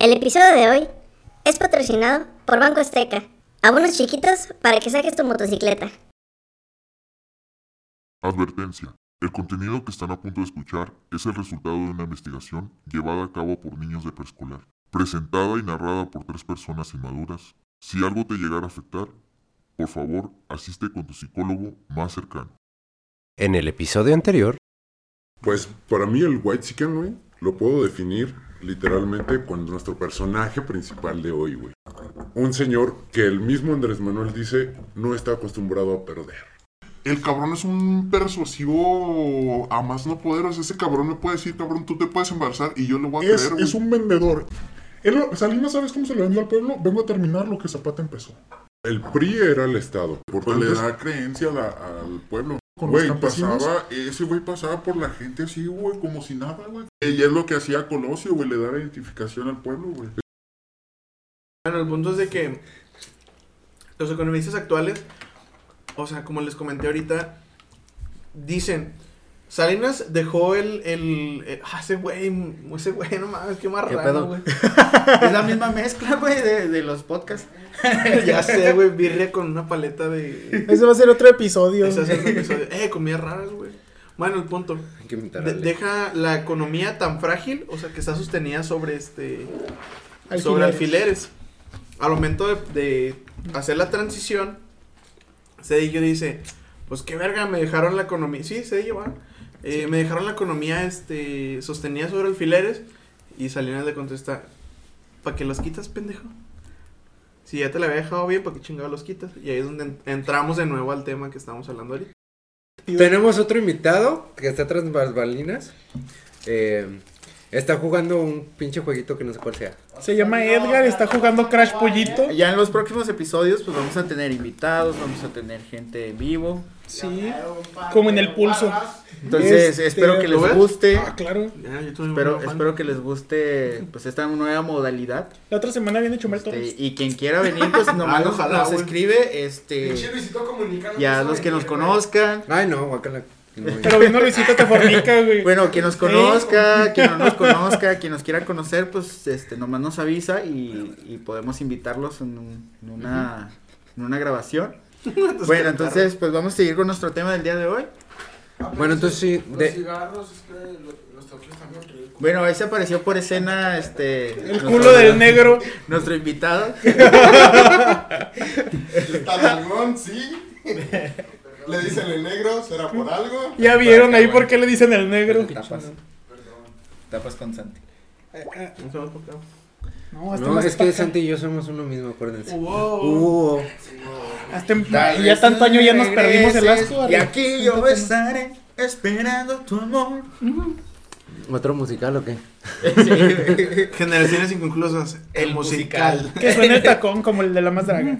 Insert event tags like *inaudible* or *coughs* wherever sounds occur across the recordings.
El episodio de hoy es patrocinado por Banco Azteca. Abonos chiquitos para que saques tu motocicleta. Advertencia. El contenido que están a punto de escuchar es el resultado de una investigación llevada a cabo por niños de preescolar, presentada y narrada por tres personas inmaduras. Si algo te llegara a afectar, por favor, asiste con tu psicólogo más cercano. En el episodio anterior, Pues para mí el white chicken, güey, lo puedo definir literalmente con nuestro personaje principal de hoy, güey. Un señor que el mismo Andrés Manuel dice no está acostumbrado a perder. El cabrón es un persuasivo a más no poder. O sea, ese cabrón me puede decir, cabrón, tú te puedes embarazar y yo lo voy a Es, creer, güey. es un vendedor. Él, Salinas, ¿sabes cómo se lo vendió al pueblo? Vengo a terminar lo que Zapata empezó. El PRI era el Estado. Por Pues le da creencia la- al pueblo. Con los Güey, campesinos. pasaba, ese güey pasaba por la gente así, güey, como si nada, güey. Y es lo que hacía Colosio, güey, le daba identificación al pueblo, güey. Bueno, el punto es de que los economistas actuales, o sea, como les comenté ahorita, dicen, Salinas dejó el, el, el- ah, ese güey, ese güey, no mames, qué ¿Qué marrano, pedo? güey. *laughs* Es la misma mezcla, güey, de, de los podcasts. *laughs* ya sé, güey, birria con una paleta de... Ese va a ser otro episodio. Ese es *laughs* el episodio. Eh, comidas raras, güey. Bueno, el punto. hay que invitar De- a Ale. deja la economía tan frágil, o sea, que está sostenida sobre este... Alfileres. sobre alfileres. Al momento de, de hacer la transición, Cedillo dice, pues qué verga, me dejaron la economía, sí, Cedillo va, Eh, me dejaron la economía este, sostenida sobre alfileres y Salinas le contesta, ¿para qué los quitas, pendejo? Si ya te la había dejado bien, ¿para qué chingado los quitas? Y ahí es donde en- entramos de nuevo al tema que estamos hablando ahorita. Tenemos otro invitado que está tras bambalinas. Eh, está jugando un pinche jueguito que no sé cuál sea. Se llama Edgar, está jugando Crash Pollito. Ya en los próximos episodios, pues vamos a tener invitados, vamos a tener gente en vivo. Sí, como en el pulso. Entonces, Este, espero que ¿lo les guste. Ah, claro. Ya, yo Espero, espero que les guste pues esta nueva modalidad. La otra semana viene Chumel Este, Torres. y quien quiera venir, pues *laughs* nomás Ah, nos, ojalá, nos escribe, este, y a los que nos conozcan. Ay, no, guacala. No, Pero vino Luisito te fornica, güey. Bueno, quien nos conozca, quien no nos conozca, quien nos quiera conocer, pues este nomás nos avisa y, y podemos invitarlos en, un- en una, en una grabación. Bueno, entonces pues vamos a seguir con nuestro tema del día de hoy. Bueno, entonces sí, de- Bueno, ahí se apareció por escena este El nuestro- culo del negro. Nuestro invitado. *laughs* Está nalgón, sí. Le dicen el negro, será por algo. Ya vieron ahí por qué le dicen el negro. Tapas. Tapas con Santi. Por qué. No, hasta no, más es que. Santi y yo somos uno mismo, acuérdense. Wow. Uh, Hasta en- ya tanto año ya nos perdimos el asco. Y aquí yo estaré esperando tu amor. ¿Otro musical o qué? *laughs* Generaciones inconclusas. El, El musical. musical. Que suena el tacón como el de la más draga.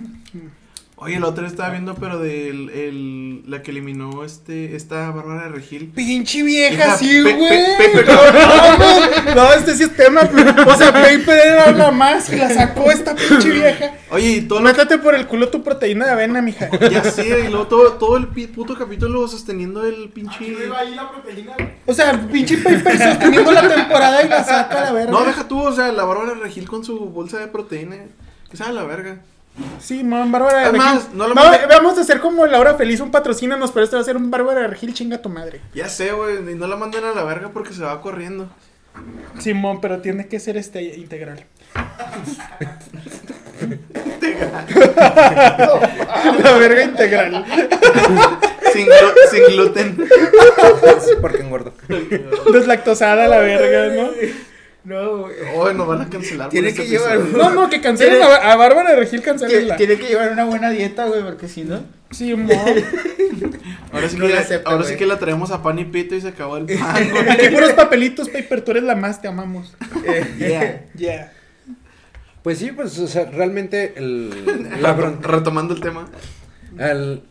Oye, el otro estaba viendo, pero de el, el- la que eliminó este esta Bárbara de Regil. Pinche vieja, sí, güey. Pe- No, no, este sí es tema. O sea, Paper era la más y la sacó esta pinche vieja. Oye, y todo lo Métate por el culo tu proteína de avena, mija. ya sé, y luego todo, todo el puto capítulo sosteniendo el pinche. ahí la proteína. O sea, el pinche Paper sosteniendo la temporada y la saca a la verga. No, deja tú, o sea, la Bárbara Regil con su bolsa de proteína. Que sabe la verga. Sí, man, Bárbara de Es Regil. no lo Vamos a hacer como Laura Feliz, un patrocínanos, pero este va a ser un Bárbara de Regil, chinga tu madre. Ya sé, güey, y no la manden a la verga porque se va corriendo. Simón, pero tiene que ser este integral. la verga integral. Sin, glu- sin gluten. Porque engordo. Deslactosada la verga, ¿no? No, güey. Oye, nos van a cancelar. por Tiene este que llevar- episodio. No, no, que cancelen a, a Bárbara de Regil, cancelenla. tiene que llevar una buena dieta, güey, porque si no. Simón. *laughs* Ahora sí, No que, la acepta, ahora sí que la traemos a pan y pito y se acabó el *laughs* pan, *laughs* güey. Aquí puros papelitos, Paper, tú eres la más, te amamos. Yeah. Yeah. Pues sí, pues, o sea, realmente el, la bron- Retomando el tema. el-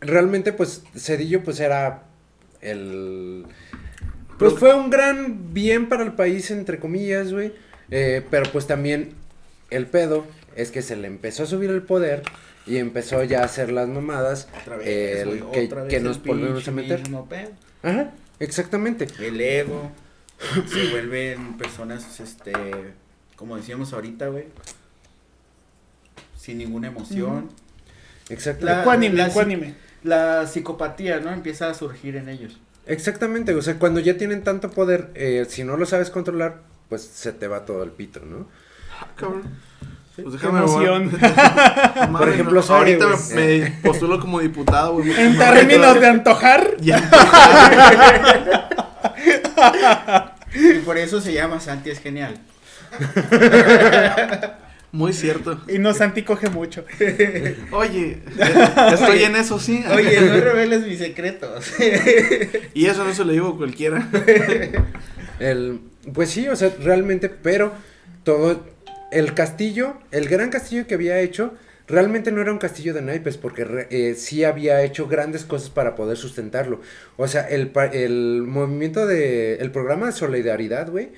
realmente, pues, Cedillo, pues, era el... Pues fue un gran bien para el país, entre comillas, güey. Eh, pero pues también el pedo es que se le empezó a subir el poder y empezó ya a hacer las mamadas Otra vez, el que, otra vez que el nos volvemos a meter. mismo pedo. Ajá, exactamente. El ego. se vuelven personas, este, como decíamos ahorita, güey. Sin ninguna emoción. Exacto. La- la- ecuánime. La psicopatía, ¿no? Empieza a surgir en ellos. Exactamente, o sea, cuando ya tienen tanto poder, eh, si no lo sabes controlar, pues se te va todo el pito, ¿no? Ah, cabrón. Pues Qué déjame emoción. *laughs* Madre, Por ejemplo, no, ahorita me, me postulo como diputado, güey. En términos de antojar, *laughs* Ya. Y por eso se llama Santi es genial. *laughs* Muy cierto. y no Santi coge mucho. *laughs* Oye, *laughs* estoy en eso, sí. Oye, no *laughs* reveles mis secretos. Y eso no se lo digo a cualquiera. El, pues sí, o sea, realmente, pero todo el castillo, el gran castillo que había hecho, realmente no era un castillo de naipes, porque re- eh, sí había hecho grandes cosas para poder sustentarlo. O sea, el, el movimiento de, el programa de solidaridad, güey,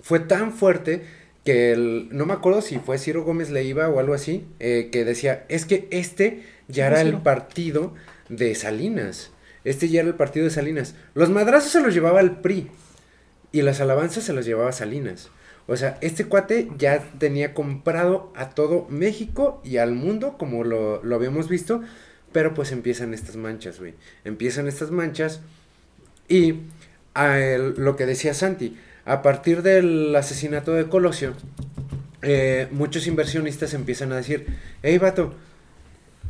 fue tan fuerte que el, no me acuerdo si fue Ciro Gómez Leiva o algo así, eh, que decía, es que este ya era el partido de Salinas. Este ya era el partido de Salinas. Los madrazos se los llevaba el PRI y las alabanzas se las llevaba Salinas. O sea, este cuate ya tenía comprado a todo México y al mundo, como lo, lo habíamos visto, pero pues empiezan estas manchas, güey. Empiezan estas manchas y a el- lo que decía Santi, a partir del asesinato de Colosio, eh, muchos inversionistas empiezan a decir, hey vato,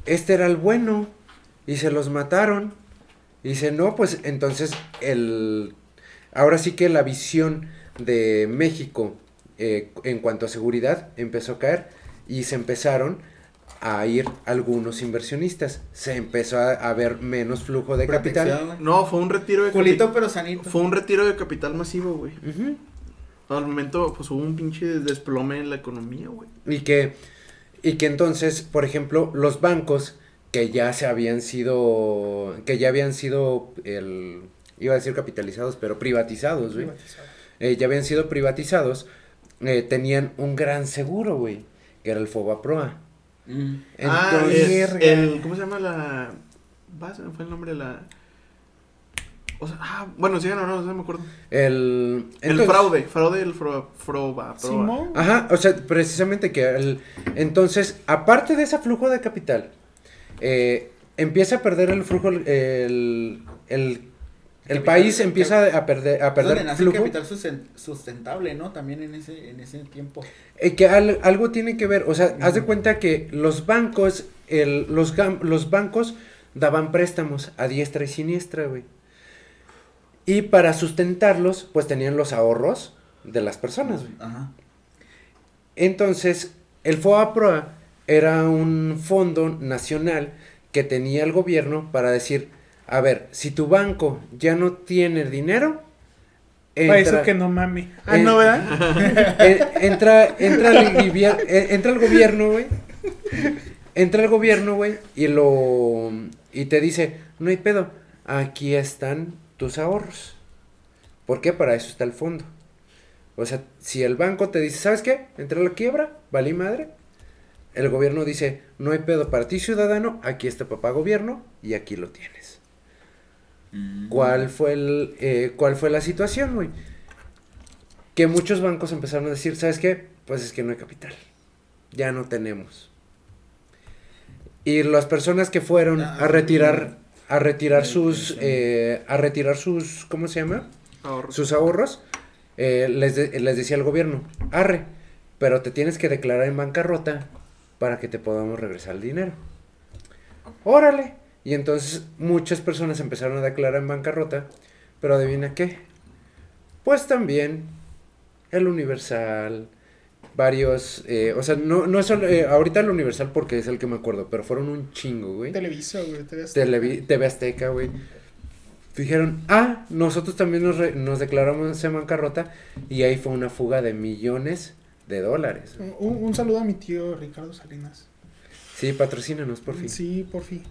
este era el bueno y se los mataron. Y dice, no, pues entonces el... Ahora sí que la visión de México eh, en cuanto a seguridad empezó a caer y se empezaron a ir algunos inversionistas. Se empezó a, a ver menos flujo de capital. Protección. No, fue un retiro de Culito capital. pero sanito. Fue un retiro de capital masivo, güey. Al momento, pues hubo un pinche desplome en la economía, güey. Y que, y que entonces, por ejemplo, los bancos que ya se habían sido, que ya habían sido, el, iba a decir capitalizados, pero privatizados, güey. Eh, ya habían sido privatizados, eh, tenían un gran seguro, güey, que era el Fobaproa. Mm. ah, Entonces, el, ¿cómo se llama la...? Va, se me fue el nombre de la... O sea, ah, bueno, sí, no, no, no me acuerdo. el, el entonces- fraude, fraude del fro, froba, proba. Ajá, o sea, precisamente que el, entonces, aparte de ese flujo de capital, eh, empieza a perder el flujo, el, el, el país empieza a perder, a donde perder el capital susten- sustentable, ¿no? También en ese, en ese tiempo. Eh, que al- algo tiene que ver, o sea, haz de cuenta que los bancos, el, los, los bancos daban préstamos a diestra y siniestra, güey. Y para sustentarlos, pues tenían los ahorros de las personas, güey. Ajá. Entonces, el FOAPROA era un fondo nacional que tenía el gobierno para decir, a ver, si tu banco ya no tiene dinero, Para eso que no mame. Ah, Eh, no, ¿verdad? *laughs* entra, entra, el, eh, entra el gobierno, güey. Entra el gobierno, güey, y lo y te dice, no hay pedo, aquí están tus ahorros. ¿Por qué? Para eso está el fondo. O sea, si el banco te dice, ¿sabes qué? Entra a la quiebra, valí madre. El gobierno dice, no hay pedo para ti, ciudadano, aquí está papá gobierno y aquí lo tienes. ¿Cuál fue el, eh, cuál fue la situación, güey? Que muchos bancos empezaron a decir, ¿sabes qué? Pues es que no hay capital. Ya no tenemos. Y las personas que fueron Ah, a retirar, a retirar sus, sí. eh, a retirar sus, ¿cómo se llama? Ahorros. Sus ahorros, eh, les, de- les decía el gobierno, arre, pero te tienes que declarar en bancarrota para que te podamos regresar el dinero. Órale. Y entonces muchas personas empezaron a declarar en bancarrota, pero adivina qué. Pues también el Universal, varios, eh, o sea, no, no es solo, eh, ahorita el Universal porque es el que me acuerdo, pero fueron un chingo, güey. Televisa, güey. TV Azteca. Televi- TV Azteca, güey. Dijeron, ah, nosotros también nos, re- nos declaramos en bancarrota y ahí fue una fuga de millones de dólares. Un, un saludo a mi tío Ricardo Salinas. Sí, patrocínanos, por fin. Sí, por fin.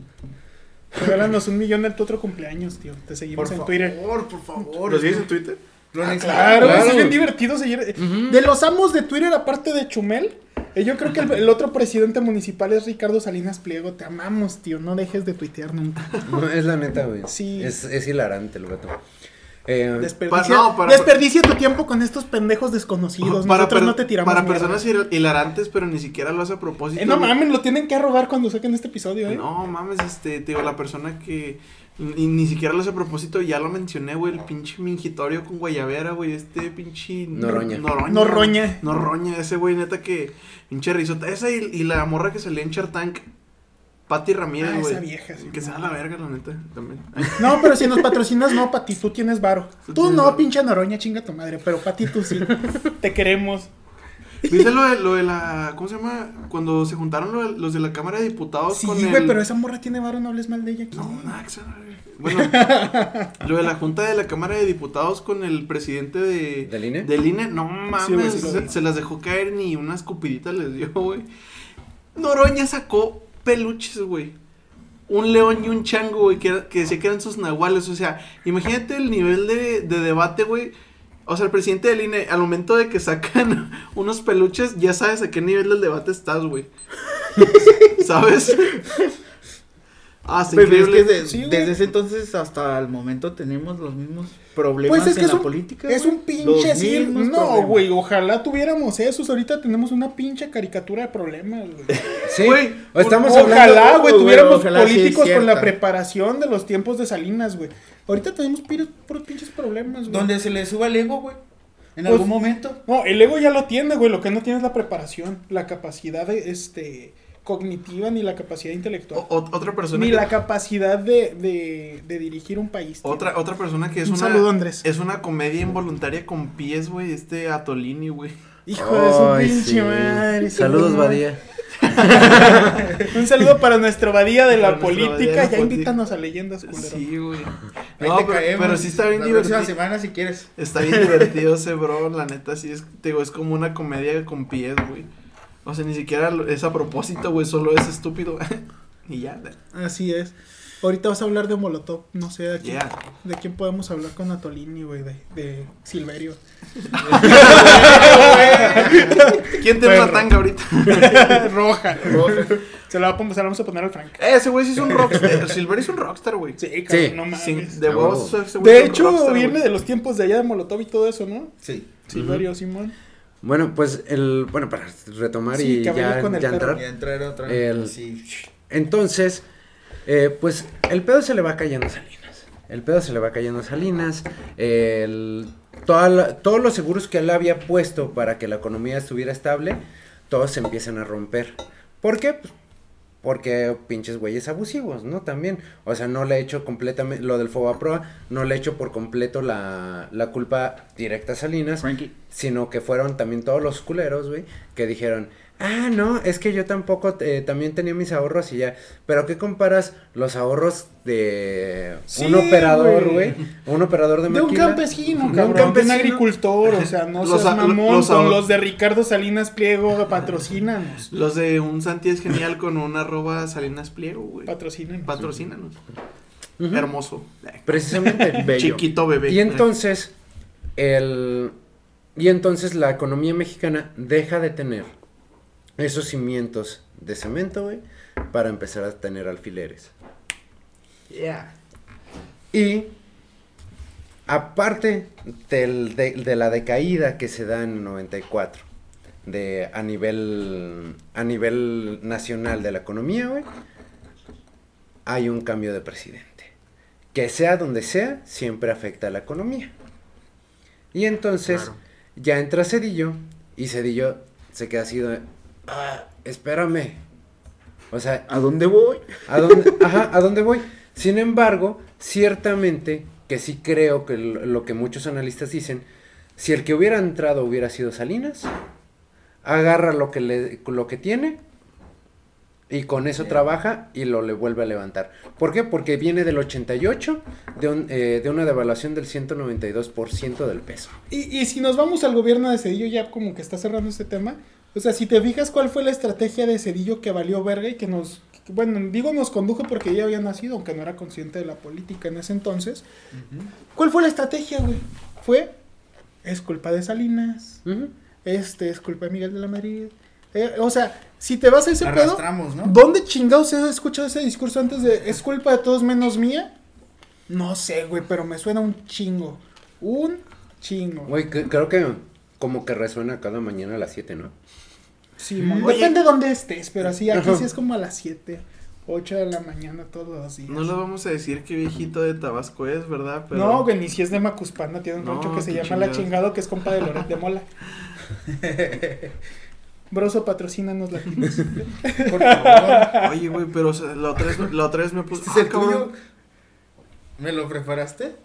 Regálanos un millón en tu otro cumpleaños, tío. Te seguimos en Twitter. por favor. ¿Lo sigues en Twitter? Ah, claro, Claro. es bien divertido seguir. De los amos de Twitter, aparte de Chumel, eh, yo creo que el, el otro presidente municipal es Ricardo Salinas Pliego. Te amamos, tío. No dejes de tuitear nunca. No, es la neta, güey. Sí. Es, es hilarante el vato. Eh, desperdicia, no, para- desperdicia tu tiempo con estos pendejos desconocidos. Nosotros per- no te tiramos para mierda. personas hil- hilarantes, pero ni siquiera lo hace a propósito. Eh, no mames, lo tienen que robar cuando saquen este episodio, ¿eh? No mames, este, te digo, la persona que ni, ni siquiera lo hace a propósito, ya lo mencioné, güey, el pinche mingitorio con guayabera, güey, este pinche... Noroña. Noroña. Norroña. Norroña, ese güey, neta que, pinche risota. Esa y, y la morra que salía en Chartank, Patti Ramírez, Ah, güey. esa vieja, sí. Que sea la verga, la neta, también. No, pero si nos patrocinas, no, Pati, tú tienes varo. Tú no, varo. pinche Noroña, chinga tu madre, pero Pati, tú sí. *laughs* te queremos. ¿Viste lo de, lo de la, cómo se llama? Cuando se juntaron lo de- los de la Cámara de Diputados Sí, con güey, el... pero esa morra tiene varo, no hables mal de ella aquí. No, nada, que se Bueno, lo de la Junta de la Cámara de Diputados con el presidente de... ¿Del INE? Del INE, no mames, Sí, güey, sí se, se las dejó caer ni una escupidita les dio, güey. Noroña sacó peluches, güey. Un león y un chango, güey, que, que decía que eran sus nahuales. O sea, imagínate el nivel de, de debate, güey. O sea, el presidente del INE, al momento de que sacan *laughs* unos peluches, ya sabes a qué nivel del debate estás, güey. *laughs* ¿Sabes? Ah, está Pero es increíble. que Sí, desde ese entonces hasta el momento tenemos los mismos problemas Pues es que en es la un, política. es güey. un pinche mismos No, güey, ojalá tuviéramos esos. Ahorita tenemos una pinche caricatura de problemas, güey. Sí, Güey, estamos Ojalá, hablando... güey, güey, tuviéramos ojalá sí políticos con la preparación de los tiempos de Salinas, güey. Ahorita tenemos puros pinches problemas, güey. Donde se le suba el ego, güey. En Pues- algún momento. No, el ego ya lo tiene, güey. Lo que no tiene es la preparación, la capacidad de, este, cognitiva ni la capacidad intelectual. O- otra persona ni que- la capacidad de, de, de dirigir un país. tío. Otra, otra persona que es Un una. saludo, Andrés. Es una comedia involuntaria con pies, güey. Este Atolini, güey. Hijo de su pinche sí. madre. Saludos, sí, Badía. *laughs* Un saludo para nuestro Badía de la política. Ya invítanos a leyendas, culero. Sí, güey. Ahí No, te pero, caemos. pero sí está bien La próxima divertido. semana si quieres. Está bien divertido ese bro, la neta, sí es, te digo, es como una comedia con pies, güey. O sea, ni siquiera es a propósito, güey, solo es estúpido. *laughs* y ya. Así es. Ahorita vas a hablar de Molotov. No sé de quién, de quién podemos hablar con Atolini, güey. De, de Silverio. *laughs* ¿Quién tiene una tanga ahorita? *laughs* Roja. Se la, vamos, se la vamos a poner al Frank. Eh, ese güey sí es un rockstar. Silver es un rockstar, güey. Sí, Sí. no mames. Sin- de huevo. ese güey De hecho, rockstar, viene de los tiempos de allá de Molotov y todo eso, ¿no? Sí. Silverio, Simón. Bueno, pues el... Bueno, para retomar Sí, y ya, con el ya entrar. Otra. El- Sí. Entonces, eh, pues el pedo se le va cayendo a Salinas. El pedo se le va cayendo a Salinas. el- toda la- todos los seguros que él había puesto para que la economía estuviera estable, todos se empiezan a romper. ¿Por qué? Pues, porque pinches güeyes abusivos, ¿no? También. O sea, no le he hecho completamente, lo del Fobaproa, no le he hecho por completo la, la culpa directa a Salinas Frankie. sino que fueron también todos los culeros, güey, que dijeron, ah, no, es que yo tampoco, eh, también tenía mis ahorros y ya, pero ¿qué comparas los ahorros de Sí, un operador, güey. Un operador de De un campesino, De un cabrón. De un campesino. agricultor. O sea, no *laughs* Los seas mamón los con los de Ricardo Salinas Pliego. Patrocínanos. *laughs* Los de un Santi es genial con un arroba Salinas Pliego, güey. Patrocínanos. Patrocínanos. Hermoso. Precisamente. *laughs* Bello. Chiquito bebé. Y entonces, el... Y entonces la economía mexicana deja de tener esos cimientos de cemento, güey, para empezar a tener alfileres. Yeah. Y aparte del- de, de la decaída que se da en el 94 de, a, nivel, a nivel nacional de la economía, güey, hay un cambio de presidente. Que sea donde sea, siempre afecta a la economía. Y entonces Claro. ya entra Cedillo y Cedillo se queda así "Ah, espérame. O sea, ¿A dónde voy? ¿A dónde, ajá, ¿a dónde voy? Sin embargo, ciertamente que sí creo que lo, lo que muchos analistas dicen, si el que hubiera entrado hubiera sido Salinas, agarra lo que, le, lo que tiene y con eso trabaja y lo le vuelve a levantar. ¿Por qué? Porque viene del 88, de, un- eh, de una devaluación del 192% del peso. Y, y si nos vamos al gobierno de Cedillo, ya como que está cerrando este tema. O sea, si te fijas cuál fue la estrategia de Cedillo que valió verga y que nos. que, bueno, digo nos condujo porque ella había nacido, aunque no era consciente de la política en ese entonces. ¿Cuál fue la estrategia, güey? Fue. Es culpa de Salinas. Este es culpa de Miguel de la Madrid. Eh, o sea, si te vas a ese pedo. ¿Dónde chingados he escuchado ese discurso antes de es culpa de todos menos mía? No sé, güey, pero me suena un chingo. Un chingo. Güey, que- creo que como que resuena cada mañana a las 7, ¿no? Sí, mon- Oye. depende de dónde estés, pero sí, aquí sí es como a las 7, 8 de la mañana todos los días. No le vamos a decir qué viejito de Tabasco es, ¿verdad? Pero... No, güey, ni si es de Macuspana, tiene un No, rancho que se llama La chingados. Chingado, que es compa de Loret de Mola. *laughs* Broso, patrocínanos latinos. Por favor. Oye, güey, pero o sea, la, otra vez, la otra vez me puse... ¿Este es el Ah, tuyo? ¿Me lo preparaste?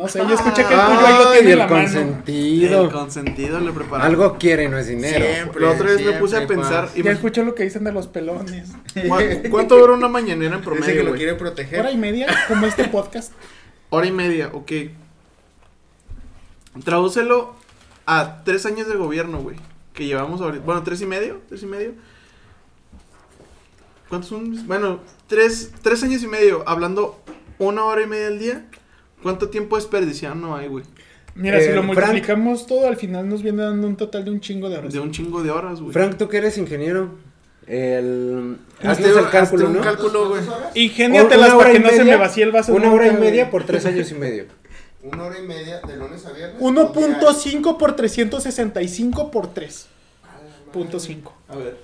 No sé, yo escuché que el tuyo ahí lo tiene el la mano. consentido. El consentido le. Algo quiere y no es dinero. Siempre. La otra vez me puse a pensar... Ya me- escuché lo que dicen de los pelones. ¿cu- *laughs* ¿Cuánto dura una mañanera en Dice que promedio, lo güey? quiere proteger. Hora y media, como este podcast. Hora y media, ok. Tradúcelo a tres años de gobierno, güey. Que llevamos ahorita. Bueno, tres y medio. Tres y medio. ¿Cuántos son? Bueno, tres, tres años y medio. Hablando una hora y media al día. ¿Cuánto tiempo desperdiciado no hay, güey? Mira, Eh, si lo Frank. multiplicamos todo, al final nos viene dando un total de un chingo de horas. De un chingo de horas, güey. Frank, tú que eres ingeniero. El. Hazte- el hazte cálculo, un ¿no? cálculo, güey. Ingéniatelas para que no se me vacíe el vaso. Una hora y media güey. por tres años y medio. *laughs* Una hora y media de lunes a viernes. 1.5 por 365 por 3. Punto 5. A ver.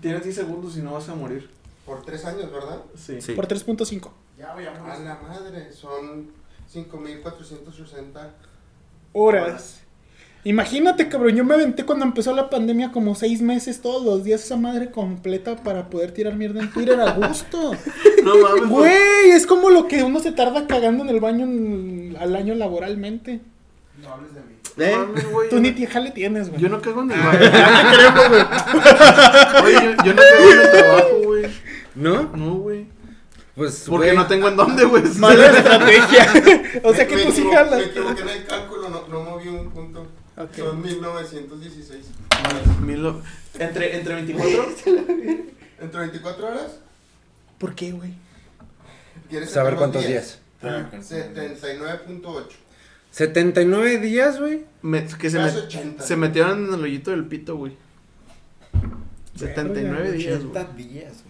Tienes 10 segundos y no vas a morir. Por tres años, ¿verdad? Sí. Sí. Por 3.5 A la madre, son 5.460. horas. Imagínate, cabrón, yo me aventé cuando empezó la pandemia como 6 meses todos los días esa madre completa para poder tirar mierda en Twitter a gusto. *laughs* No mames, güey. Güey, es como lo que uno se tarda cagando en el baño en- al año laboralmente. No hables de mí. ¿Eh? mames, güey. Tú ni jale tienes, güey. Yo no cago en el baño. *laughs* Ya te creemos, güey. Oye, yo, yo no cago en el trabajo, güey. ¿No? No, güey. Pues. Porque güey, no tengo en dónde, güey. *laughs* Mala estrategia. *laughs* o sea que Me tú sí jalas. Me equivoqué en el cálculo, no, no moví un punto. Ok. Son 1916. Milo- Entre, entre 24. *laughs* ¿Entre 24 horas? ¿Por qué, güey? ¿Quieres Saber cuántos días. 79.8. 79 días, güey. me- que se, Casi me- 80. se metieron en el hoyito del pito, güey. 79 días, güey. 80 días, güey.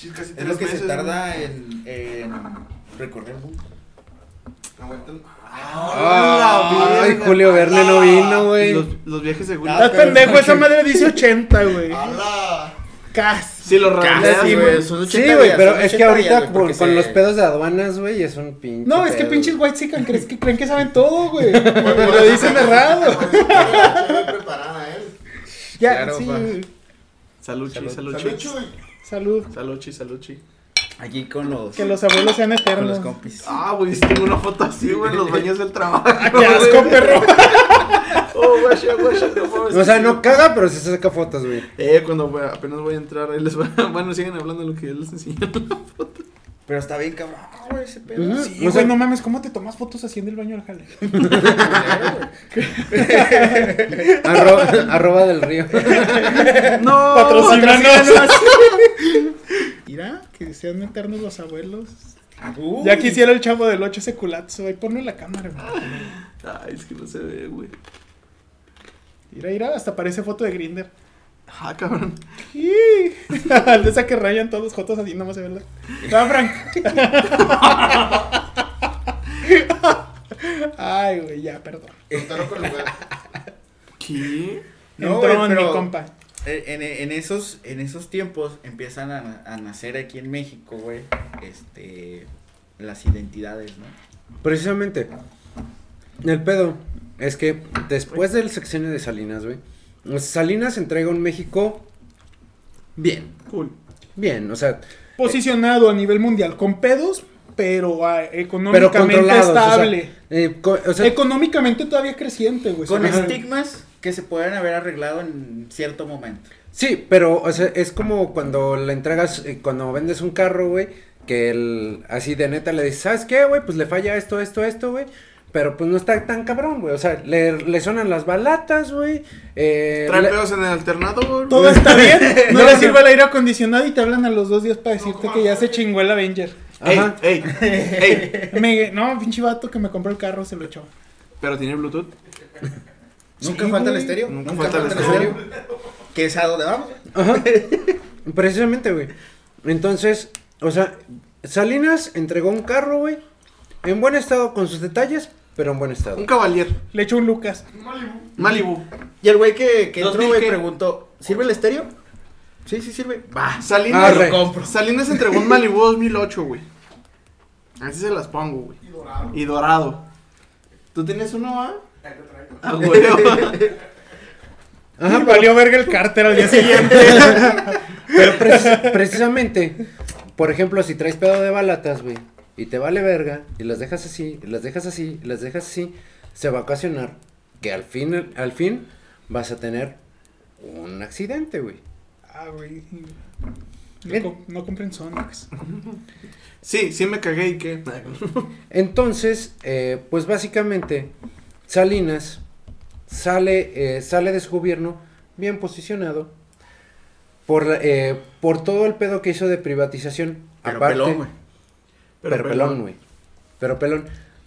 Sí, casi Es lo que se meses, tarda en, en recorrer el mundo. Ah, Ay. Julio Verne no vino, güey. Los, los viajes de Julio. Ah, Estás pendejo, esa madre dice 80, güey. ¡Hala! Casi. Si lo redondeas, güey. Son 80 Sí, güey, pero es que 80 ahorita días, con, se- los pedos de aduanas, güey, es un pinche. No, es que pedo. pinches white chican crees que creen que saben todo, güey. *laughs* Lo dicen errado. Que preparada él. Ya, Claro, sí. Salud. saluchi. Salud, Chuy. Salud. Saluchi, saluchi. Aquí con los, Que los abuelos sean con los eternos. compis. Ah, güey, tengo una foto así, güey, en los baños del trabajo. *laughs* ¡Qué asco, perro! Oh, guacha, guacha, no mames. O sea, no caga, pero se saca fotos, güey. Eh, cuando voy a- apenas voy a entrar, ahí les voy a... *laughs* Bueno, siguen hablando de lo que yo les enseño. Pero está bien, cabrón, güey, ese pedo. Sí, O güey, sea- no mames, ¿cómo te tomas fotos así en el baño del jale? *laughs* Arro- arroba del río. ¡No! Patrocínanos. *laughs* Mira, que sean eternos los abuelos. Uy. Ya quisiera el chavo del 8 ese culazo. Ahí ponlo en la cámara, güey. Ay, es que no se ve, güey. Mira, mira, hasta parece foto de Grinder. Ah, cabrón. *laughs* de esa que rayan todos jotos así, no se ve la. Va, Frank. *laughs* Ay, güey, ya, perdón. Contaron con lugar. ¿Qué? No, Entró güey, en mi pero- compa. En, en esos, en esos tiempos empiezan a, a nacer aquí en México, güey, este, las identidades, ¿no? Precisamente. El pedo es que después del sexenio de Salinas, güey. Salinas entrega un México bien. Cool. Bien, o sea. Posicionado a nivel mundial, con pedos, pero ah, Pero económicamente controlados. o sea, estable. eh, co- o sea, económicamente todavía creciente, güey. Con Ajá. estigmas que se pueden haber arreglado en cierto momento. Sí, pero o sea, es como cuando le entregas, eh, cuando vendes un carro, güey, que el, así de neta le dices, ¿sabes qué, güey? Pues le falla esto, esto, esto, güey. Pero pues no está tan cabrón, güey. O sea, le, le sonan las balatas, güey. Eh, Trae le- pedos en el alternador. Todo está *laughs* bien. No, No, le no. sirve el aire acondicionado y te hablan a los dos días para decirte que ya se chingó el Avenger. Ey, Ajá. ey, *laughs* ey. Me- no, pinche vato que me compró el carro se lo echó. Pero tiene Bluetooth. Nunca Sí, falta el estéreo. Nunca falta el estéreo. Que es a donde vamos. Ajá. *laughs* Precisamente, güey. Entonces, o sea, Salinas entregó un carro, güey. En buen estado con sus detalles, pero en buen estado. Un caballero. Le echo un Lucas. Malibu. Y el güey que, que entró, 2000 güey, preguntó, ¿sirve el estéreo? Sí, sí sirve. Va. Salinas, Ah, re. Salinas entregó un Malibu 2008, güey. Así se las pongo, güey. Y dorado. Y dorado. ¿Tú tienes uno, ah? Ah, güey. *laughs* Ajá, valió verga el cárter al día *laughs* siguiente. Pero precis- precisamente, por ejemplo, si traes pedo de balatas, güey, y te vale verga, y las dejas así, y las dejas así, y las dejas así, se va a ocasionar que al fin, al fin vas a tener un accidente, güey. ah, güey. No, com- no compren Sonics. *laughs* Sí, sí me cagué y qué. *laughs* Entonces, eh, pues básicamente, Salinas sale, eh, sale de su gobierno bien posicionado por, eh, por todo el pedo que hizo de privatización. Pero aparte, pelón, Pero, pelón, güey. Pero pelón.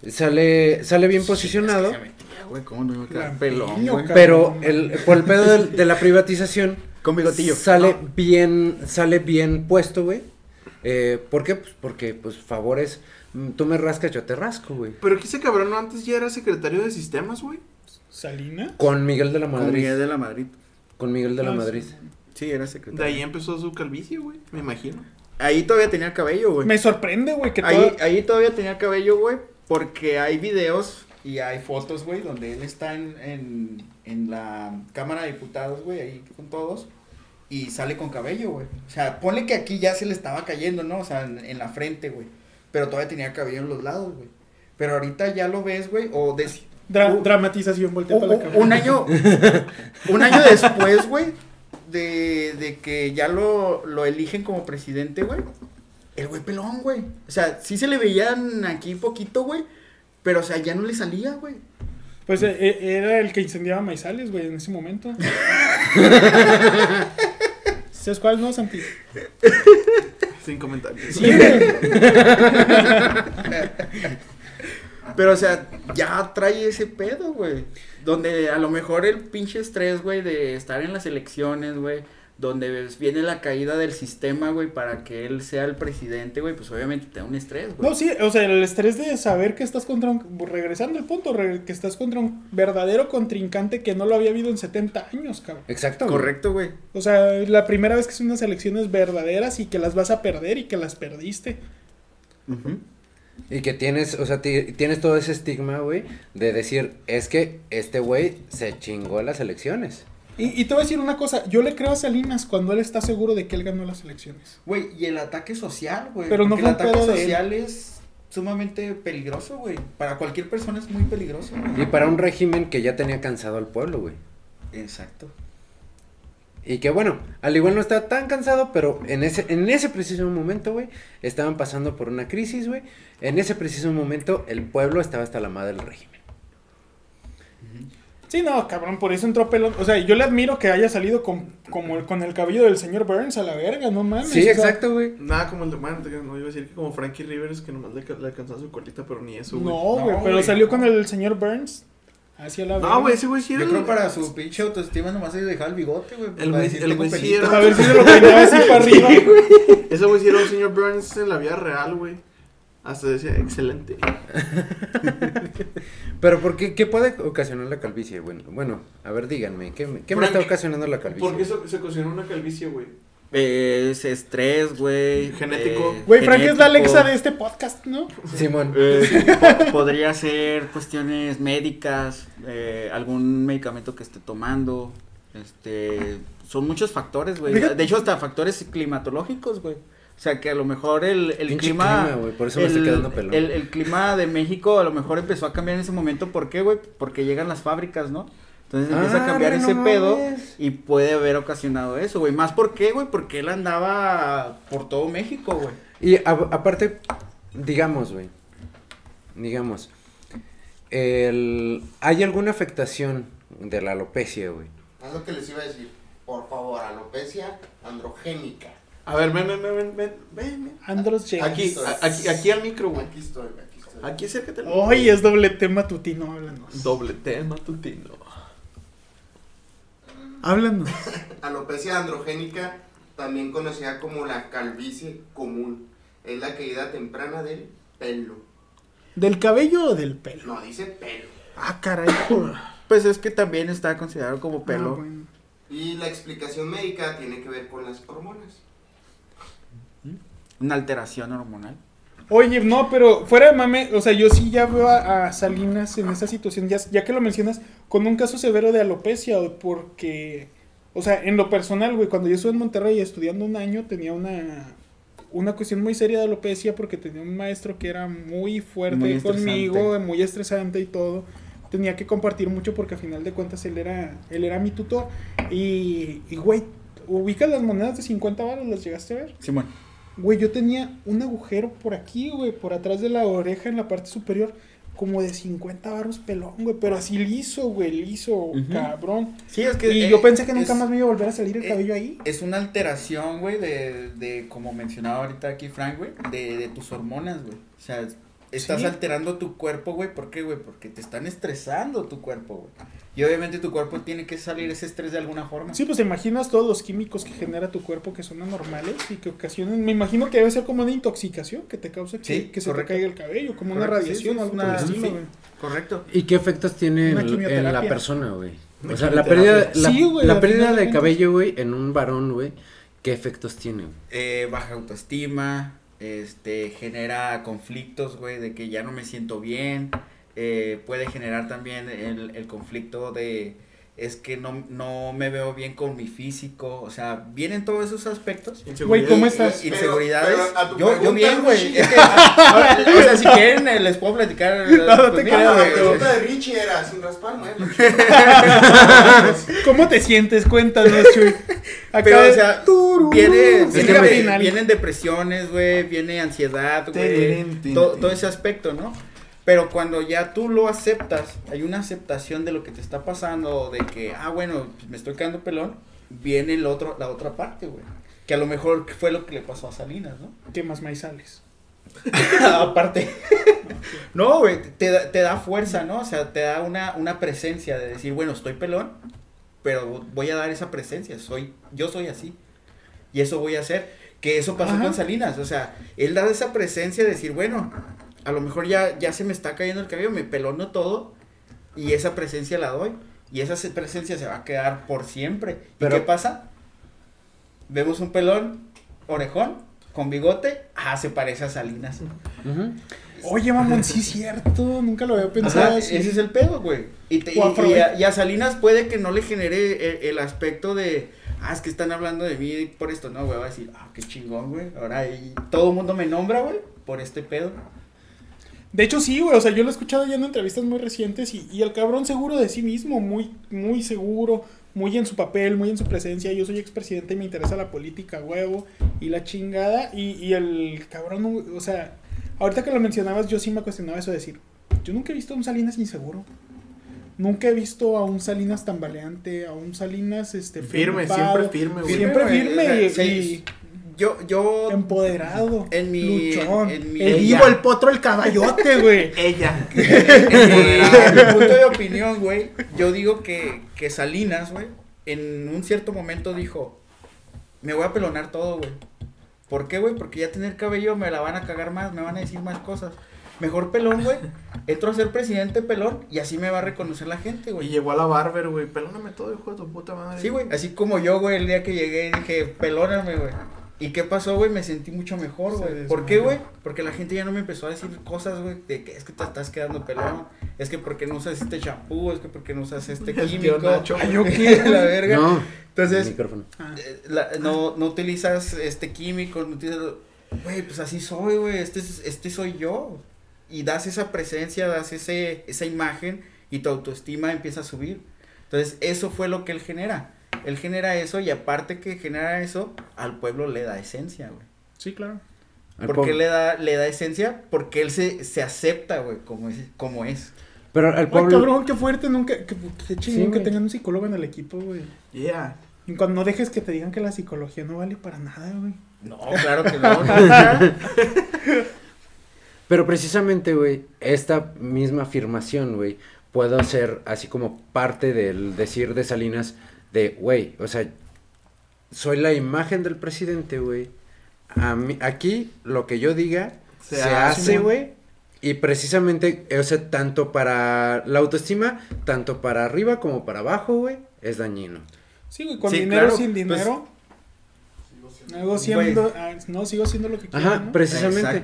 Sale, sale bien posicionado. Se metía, güey, ¿cómo no iba a pelón, güey? Pero el, por el pedo de, la privatización Con bigotillo. sale bien, sale bien puesto, güey. Eh, ¿Por qué? Pues porque, pues, favores, mm, tú me rascas, yo te rasco, güey. Pero que ese cabrón no antes ya era secretario de sistemas, güey. ¿Salina? Con Miguel de la Con Madrid. Miguel de la Madrid. Con Miguel de la Ah, sí. Madrid. Sí, era De secretario. ahí empezó su calvicie, güey. Me imagino. Ahí todavía tenía cabello, güey. Me sorprende, güey, que Ahí, todo... ahí todavía tenía cabello, güey, porque hay videos y hay fotos, güey, donde él está en, en, en la Cámara de Diputados, güey, ahí con todos, y sale con cabello, güey. O sea, ponle que aquí ya se le estaba cayendo, ¿no? O sea, en, en la frente, güey. Pero todavía tenía cabello en los lados, güey. Pero ahorita ya lo ves, güey, o de, Dra- dramatización, voltea para la cámara. un año, un año después, güey, de, de que ya lo, lo eligen como presidente, güey. El güey pelón, güey. O sea, sí se le veían aquí poquito, güey. Pero, o sea, ya no le salía, güey. Pues eh, eh, era el que incendiaba maizales, güey, en ese momento. ¿Sabes cuál no, Santi? Sin comentarios. Sí. Pero, o sea, ya trae ese pedo, güey. Donde a lo mejor el pinche estrés, güey, de estar en las elecciones, güey. Donde viene la caída del sistema, güey, para que él sea el presidente, güey. Pues obviamente te da un estrés, güey. No, sí, o sea, el estrés de saber que estás contra un... Regresando al punto, re- que estás contra un verdadero contrincante que no lo había habido en 70 años, cabrón. Exacto. güey. Correcto, güey. O sea, la primera vez que son unas elecciones verdaderas y que las vas a perder y que las perdiste. Ujú. Y que tienes, o sea, ti- tienes todo ese estigma, güey, de decir, es que este güey se chingó las elecciones. Y, y te voy a decir una cosa, yo le creo a Salinas cuando él está seguro de que él ganó las elecciones. Güey, y el ataque social, güey. Pero no fue el ataque pedo de él. social es sumamente peligroso, güey. Para cualquier persona es muy peligroso. Y para un régimen que ya tenía cansado al pueblo, güey. Exacto. Y que bueno, al igual no estaba tan cansado, pero en ese, en ese preciso momento, güey, estaban pasando por una crisis, güey. En ese preciso momento, el pueblo estaba hasta la madre del régimen. Sí, no, cabrón, por eso entró pelón. O sea, yo le admiro que haya salido con, como el- con el cabello del señor Burns a la verga, no mames. Sí, o sea, exacto, güey. Nada como el de bueno, no iba a decir que como Frankie Rivers que nomás le, le alcanzaba su colita, pero ni eso, güey. No, güey, No, pero salió con el señor Burns hacia la verga. No, güey, ese güey sí Yo era creo el- para su pinche autoestima nomás se dejaba el bigote, güey. El para güey- sí era- A ver si se lo peinaba así para arriba. Ese güey sí era un señor Burns en la vida real, güey. Hasta decía, excelente. *laughs* Pero ¿por qué, qué puede ocasionar la calvicie? Bueno, bueno, a ver, díganme, ¿qué, me- qué me Frank, está ocasionando la calvicie? ¿Por qué se, se ocasionó una calvicie, güey? Eh, es estrés, güey. Genético. eh, Güey, Frank es la. Alexa de este podcast, ¿no? Simón. Eh, *laughs* po- podría ser cuestiones médicas, eh, algún medicamento que esté tomando, este, son muchos factores, güey. De hecho, hasta factores climatológicos, güey. O sea, que a lo mejor el, el clima, clima, güey, por eso me estoy quedando pelón. El, el clima de México a lo mejor empezó a cambiar en ese momento, ¿por qué, güey? Porque llegan las fábricas, ¿no? Entonces empieza a Ah, cambiar ese pedo y puede haber ocasionado eso, güey. Más por qué, güey, porque él andaba por todo México, güey. Y a- aparte, digamos, güey, digamos, el, ¿hay alguna afectación de la alopecia, güey? Es lo que les iba a decir. Por favor, alopecia androgénica. A ver, ven, ven, ven, ven, ven, ven. Andros James. Aquí, aquí, aquí al micro, güey. Aquí estoy, aquí estoy. Aquí acércate. Hoy es doble tema tutino, háblanos. Doble tema tutino. Háblanos. *laughs* Alopecia androgénica, también conocida como la calvicie común, es la caída temprana del pelo. ¿Del cabello o del pelo? No, dice pelo. Ah, caray. *coughs* Pues es que también está considerado como Ah, pelo. bueno. Y la explicación médica tiene que ver con las hormonas. Una alteración hormonal. Oye, no, pero fuera de mame, o sea, yo sí ya veo a, a Salinas en esa situación, ya, ya que lo mencionas, con un caso severo de alopecia, porque, o sea, en lo personal, güey, cuando yo estuve en Monterrey estudiando un año, tenía una, una cuestión muy seria de alopecia porque tenía un maestro que era muy fuerte Muy conmigo, muy estresante y todo. Tenía que compartir mucho porque a final de cuentas él era, él era mi tutor. Y, y güey, ubicas las monedas de 50 baros, ¿las llegaste a ver? Simón. Güey, yo tenía un agujero por aquí, güey, por atrás de la oreja en la parte superior, como de 50 barros pelón, güey, pero así liso, güey, liso, cabrón. Sí, es que. y eh, yo pensé que nunca es- más me iba a volver a salir el eh, cabello ahí. Es una alteración, güey, de, de, como mencionaba ahorita aquí Frank, güey, de, de tus hormonas, güey. O sea, estás Sí. alterando tu cuerpo, güey, ¿por qué, güey? Porque te están estresando tu cuerpo, güey. Y obviamente tu cuerpo tiene que salir ese estrés de alguna forma. Sí, pues te imaginas todos los químicos que genera tu cuerpo que son anormales y que ocasionan, me imagino que debe ser como una intoxicación que te causa que, Sí, que se te correcto. caiga el cabello, como una Correcto, sí, sí, radiación, algo una- estilo, sí. güey. Correcto. ¿Y qué efectos tiene en, en la persona, güey? O sea, la pérdida, la, güey, pérdida de cabello, güey, en un varón, güey, ¿qué efectos tiene? Eh, baja autoestima, este, genera conflictos, güey, de que ya no me siento bien, eh, puede generar también el, el conflicto de, es que no, no me veo bien con mi físico, o sea, vienen todos esos aspectos. Güey, ¿cómo estás? Inseguridades. pero yo, yo bien, güey. Richie. Es que, *laughs* o sea, si quieren, eh, les puedo platicar. No, no pues, te mira, La pregunta de Richie era sin raspar, ¿no? *laughs* ¿Cómo te sientes? Cuéntanos, Chuy. Acá Pero, o sea, tururú. viene, vienen depresiones, güey, viene ansiedad, güey, todo ese aspecto, ¿no? Pero cuando ya tú lo aceptas, hay una aceptación de lo que te está pasando, de que, ah, bueno, pues, me estoy quedando pelón, viene el otro, la otra parte, güey. Que a lo mejor fue lo que le pasó a Salinas, ¿no? ¿Qué más maizales? *laughs* Aparte. no, güey, te, da- te da fuerza, ¿no? O sea, te da una, una presencia de decir, bueno, estoy pelón, pero voy a dar esa presencia, soy, yo soy así. Y eso voy a hacer. Que eso pasó Ajá. con Salinas, o sea, él da esa presencia de decir, bueno, a lo mejor ya, ya se me está cayendo el cabello, me pelono todo, y esa presencia la doy. Y esa se- presencia se va a quedar por siempre. Pero- ¿Y qué pasa? Vemos un pelón, orejón, con bigote, ah, se parece a Salinas. Oye, mamón, sí es *laughs* cierto. Nunca lo había pensado Ajá, así. ese es el pedo, güey. Y, te- y- y a, y a Salinas puede que no le genere el, el aspecto de, ah, es que están hablando de mí por esto, no, güey, va a decir, ah, qué chingón, güey. Ahora ahí todo el mundo me nombra, güey, por este pedo. De hecho, sí, güey. O sea, yo lo he escuchado ya en entrevistas muy recientes y, y el cabrón seguro de sí mismo, muy, muy seguro, muy en su papel, muy en su presencia. Yo soy expresidente y me interesa la política, huevo, y la chingada. Y, y el cabrón, o sea, ahorita que lo mencionabas, yo sí me cuestionaba eso de decir, yo nunca he visto a un Salinas inseguro. Nunca he visto a un Salinas tambaleante, a un Salinas este Firme, preocupado, siempre firme, güey. Siempre güey, firme o sea, y- sí, y, Yo, yo, empoderado. En mi- luchón. en mi- el vivo, el potro, el caballote, güey. *laughs* Ella. *laughs* en mi punto de opinión, güey, yo digo que, que Salinas, güey, en un cierto momento dijo, me voy a pelonar todo, güey. ¿Por qué, güey? Porque ya tener cabello me la van a cagar más, me van a decir más cosas. Mejor pelón, güey. *laughs* Entro a ser presidente pelón y así me va a reconocer la gente, Y güey. llegó a la barber, güey. Pelóname todo, hijo de tu puta madre. Sí, güey. Así como yo, güey, el día que llegué dije, pelóname, güey. ¿Y qué pasó, güey? Me sentí mucho mejor, güey. ¿Por qué, güey? Porque la gente ya no me empezó a decir cosas, güey, de que es que te estás quedando pelón, es que porque no usas este champú, es que porque no usas este *laughs* El químico. Nacho, Ay, ¿yo qué, la *laughs* verga. No, Entonces, el micrófono. eh, la- no, no utilizas este químico, no utilizas... Güey, pues así soy, güey, este, es- este soy yo. Y das esa presencia, das ese, esa imagen y tu autoestima empieza a subir. Entonces, eso fue lo que él genera. Él genera eso y aparte que genera eso, al pueblo le da esencia, güey. Sí, claro. Al ¿Por qué pueblo. le da, le da esencia? Porque él se, se acepta, güey, como es. Como es. Pero al Ay, pueblo. cabrón, qué fuerte, nunca, qué, qué chingón Sí, que tengan un psicólogo en el equipo, güey. Yeah. Y cuando no dejes que te digan que la psicología no vale para nada, güey. No, claro que no. *laughs* Pero precisamente, güey, esta misma afirmación, güey, puedo ser así como parte del decir de Salinas de, güey, o sea, soy la imagen del presidente, güey. A mí- Aquí lo que yo diga se, Se hace, güey, Y precisamente, o sea, tanto para la autoestima, tanto para arriba como para abajo, güey, es dañino. Sí, güey, con Sí, dinero claro, sin pues- dinero. Sigo siendo, ah, no, sigo siendo lo que quiero, Ajá, ¿no? precisamente.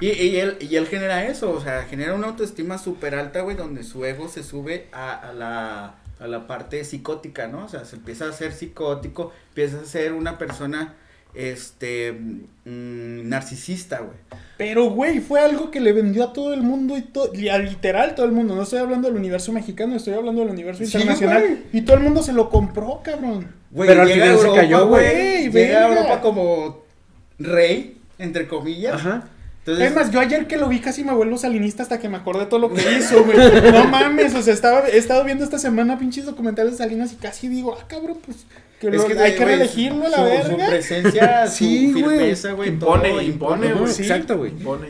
Y, y él, y él genera eso, o sea, genera una autoestima súper alta, güey, donde su ego se sube a, a la, a la parte psicótica, ¿no? O sea, se empieza a ser psicótico, empieza a ser una persona, este, mm, narcisista, güey. Pero, güey, fue algo que le vendió a todo el mundo y todo, y a literal todo el mundo. No estoy hablando del universo mexicano, estoy hablando del universo internacional. Y todo el mundo se lo compró, cabrón. Güey, Pero al final se cayó, güey, Llega a. Europa como rey, entre comillas. Ajá. Entonces, Es más, yo ayer que lo vi casi me vuelvo salinista hasta que me acordé todo lo que hizo, güey. No mames, o sea, estaba, he estado viendo esta semana pinches documentales de Salinas y casi digo, ah, cabrón, pues que, es lo- que, hay que reelegirlo a la su- verga. *laughs* Su presencia, su Sí, güey. firmeza, güey, Impone, todo impone, güey. sí. Exacto, güey. Impone.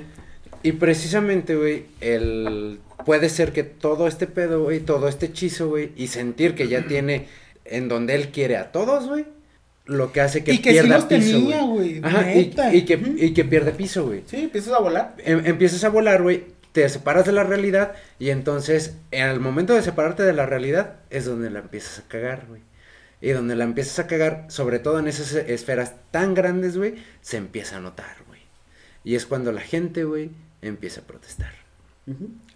Y precisamente, güey, el... Puede ser que todo este pedo, güey, todo este hechizo, güey, y sentir que ya tiene en donde él quiere a todos, güey, lo que hace que y que sí pierda piso, tenía. Ajá, y, que, y que pierde piso, güey. Sí, empiezas a volar. Em- empiezas a volar, güey, te separas de la realidad y entonces, en el momento de separarte de la realidad, es donde la empiezas a cagar, güey. Y donde la empiezas a cagar, sobre todo en esas esferas tan grandes, güey, se empieza a notar, güey. Y es cuando la gente, güey, empieza a protestar.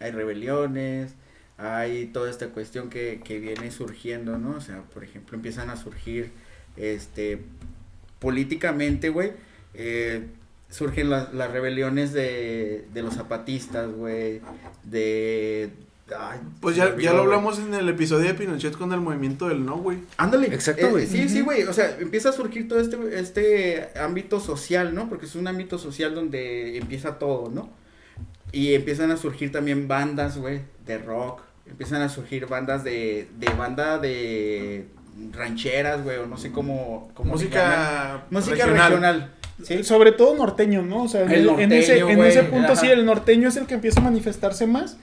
Hay rebeliones, hay toda esta cuestión que, que viene surgiendo, ¿no? O sea, por ejemplo, empiezan a surgir, este, políticamente, güey, eh, surgen las, las rebeliones de, de los zapatistas, güey, de... ay, Pues ya, ya lo hablamos en el episodio de Pinochet con el movimiento del no, güey. Ándale. Exacto, eh, güey. sí, sí, güey. O sea, empieza a surgir todo este, este ámbito social, ¿no? Porque es un ámbito social donde empieza todo, ¿no? Y empiezan a surgir también bandas, güey, de rock. Empiezan a surgir bandas de, de banda de rancheras, güey, o no sé cómo, cómo. Música, Música regional. regional. Sí. Sobre todo norteño, ¿no? O sea, en, El en ese, en punto ajá. sí, el norteño es el que empieza a manifestarse más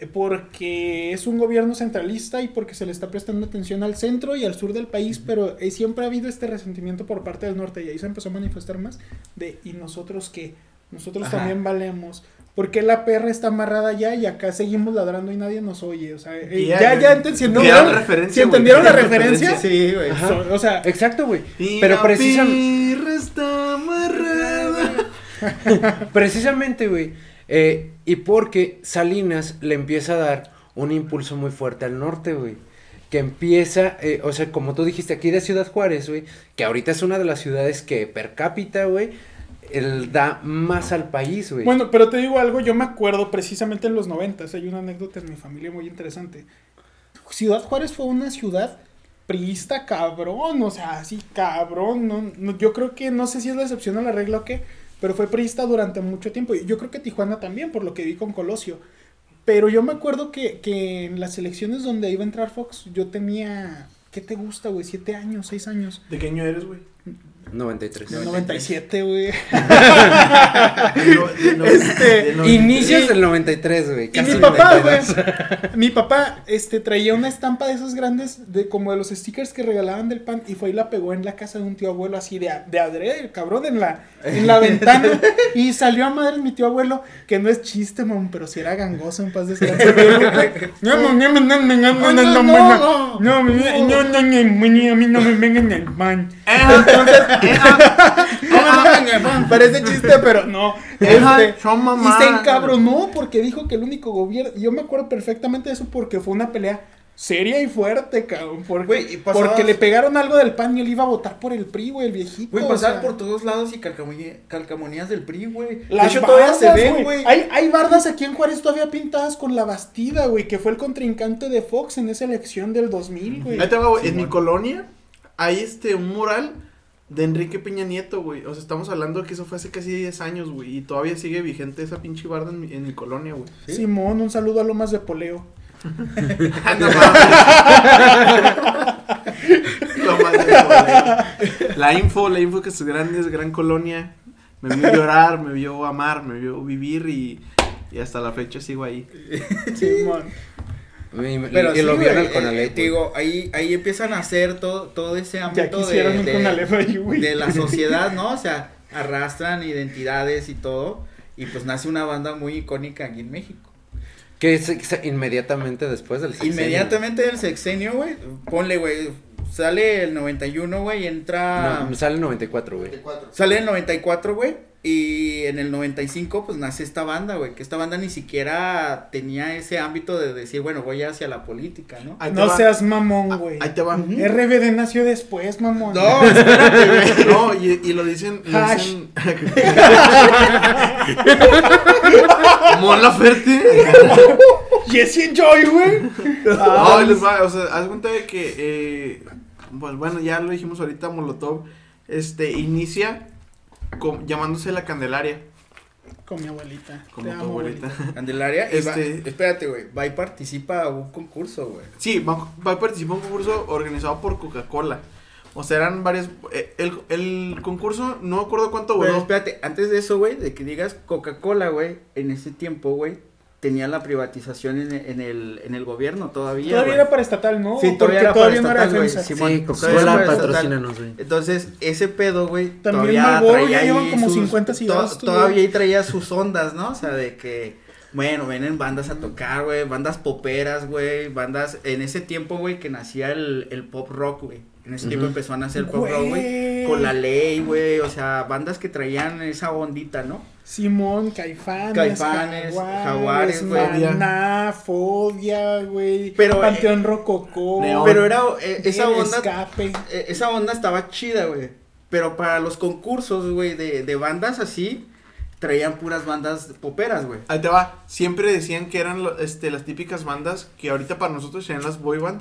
eh, porque es un gobierno centralista y porque se le está prestando atención al centro y al sur del país, pero eh, siempre ha habido este resentimiento por parte del norte y ahí se empezó a manifestar más de ¿y nosotros qué? Nosotros Ajá. también valemos. ¿Por qué la perra está amarrada ya y acá seguimos ladrando y nadie nos oye? O sea, eh, Ya, ya, ya. ya enten- si no- güey. entendieron la *laughs* referencia, Sí, güey. So- o sea, Exacto, güey. Pero la precisamente... pirra está amarrada. *laughs* Precisamente, güey. eh, y porque Salinas le empieza a dar un impulso muy fuerte al norte, güey. Que empieza, eh, o sea, como tú dijiste aquí de Ciudad Juárez, güey, que ahorita es una de las ciudades que per cápita, güey, el da más al país, güey. Bueno, pero te digo algo, yo me acuerdo precisamente en los noventas, hay una anécdota en mi familia muy interesante. Ciudad Juárez fue una ciudad priista cabrón, o sea, así cabrón, no, no- yo creo que no sé si es la excepción a la regla o qué, pero fue priista durante mucho tiempo. y Yo creo que Tijuana también, por lo que vi con Colosio. Pero yo me acuerdo que, que en las elecciones donde iba a entrar Fox, yo tenía, ¿qué te gusta, güey? Siete años, seis años. ¿De qué año eres, güey? 93. Del 97, güey. Este, Este, Inicios del 93, güey. Y mi papá, 92. güey. Mi papá, este, traía una estampa de esos grandes, de como de los stickers que regalaban del pan, y fue y la pegó en la casa de un tío abuelo, así de, de adrede, el cabrón, en la, en la ventana. Y salió a madre mi tío abuelo, que no es chiste, mamón, pero si era gangoso en paz descanse. No, no, no, no, no, no, no, no, no, no, no, mi- no, no, no, a mí no me vengan el pan. Entonces, parece chiste, pero no. Este, y se encabronó porque dijo que el único gobierno. Yo me acuerdo perfectamente de eso porque fue una pelea seria y fuerte, cabrón. Porque, Güey, y pasabas- porque le pegaron algo del pan y él iba a votar por el PRI, güey, el viejito. Güey, o pasar sea. por todos lados y calcamonía- calcamonías del PRI, güey. De Las hecho, todavía se bardas, ven, güey. Hay, hay bardas aquí en Juárez todavía pintadas con la Bastida, güey, que fue el contrincante de Fox en esa elección del 2000, güey. Ahí te va, güey. en mi colonia hay este un mural de Enrique Peña Nieto, güey. O sea, estamos hablando que eso fue hace casi 10 años, güey. Y todavía sigue vigente esa pinche barda en mi, en mi colonia, güey. Simón, un saludo a Lomas de Poleo. *laughs* Ah, no mames. Lo más de joder. La info, la info que es grande, es gran colonia. Me vio llorar, me vio amar, me vio vivir y, y hasta la fecha sigo ahí. Simón. Y, Pero y sí, lo vieron eh, con la eh, digo, ahí, ahí empiezan a hacer todo, todo ese ámbito de, de, Conalep de la *laughs* sociedad, ¿no? O sea, arrastran identidades y todo. Y pues nace una banda muy icónica aquí en México. Que es, es inmediatamente después del sexenio. Inmediatamente del sexenio, güey, ponle, güey, sale el 91, güey, y entra... No, sale el 94, güey. Sale el 94, güey. Y en el 95, pues nace esta banda, güey. Que esta banda ni siquiera tenía ese ámbito de decir, bueno, voy hacia la política, ¿no? Ahí No va. seas mamón, güey. Ahí te va. RBD nació después, mamón. No, *laughs* espérate, güey. *laughs* No, y, y lo dicen. Lo Hash. dicen... Mon Laferte. Jesse Joy, güey. No, ahí les va, o sea, haz cuenta de que, eh, pues bueno, ya lo dijimos ahorita, Molotov, este, inicia con- llamándose La Candelaria, Con mi abuelita. como tu abuelita. *laughs* Candelaria. y va- Este- espérate, güey. Va y participa a un concurso, güey. Sí, va, va a participar en un concurso organizado por Coca-Cola. O sea, eran varias, eh, el, el concurso, no me acuerdo cuánto Pero duró. espérate, antes de eso, güey, de que digas Coca-Cola, güey, en ese tiempo, güey, tenía la privatización en, en el, en el gobierno todavía. Todavía güey. era para estatal, ¿no? Sí, Porque todavía era todavía para no era estatal. Simón. Sí, Coca-Cola patrocínanos, güey. Entonces, ese pedo, güey, También todavía Marlboro, traía ya llevan ahí como sus- 50 to- cigarros, Todavía ahí traía sus ondas, ¿no? O sea, de que, bueno, vienen bandas a tocar, güey, bandas poperas, güey, bandas, en ese tiempo, güey, que nacía el, el pop rock, güey. En ese tiempo empezó a nacer pop rock, güey, con la ley, güey, o sea, bandas que traían esa ondita, ¿no? Simón, Caifanes, Caifanes, Jaguares, güey. Maná, Fobia, güey. Pero, Panteón Rococó. Neón. Pero era, eh, esa onda, Escape. eh, esa onda estaba chida, güey. Pero para los concursos, güey, de, de bandas así, traían puras bandas poperas, güey. Ahí te va, siempre decían que eran este, las típicas bandas que ahorita para nosotros serían las boy band.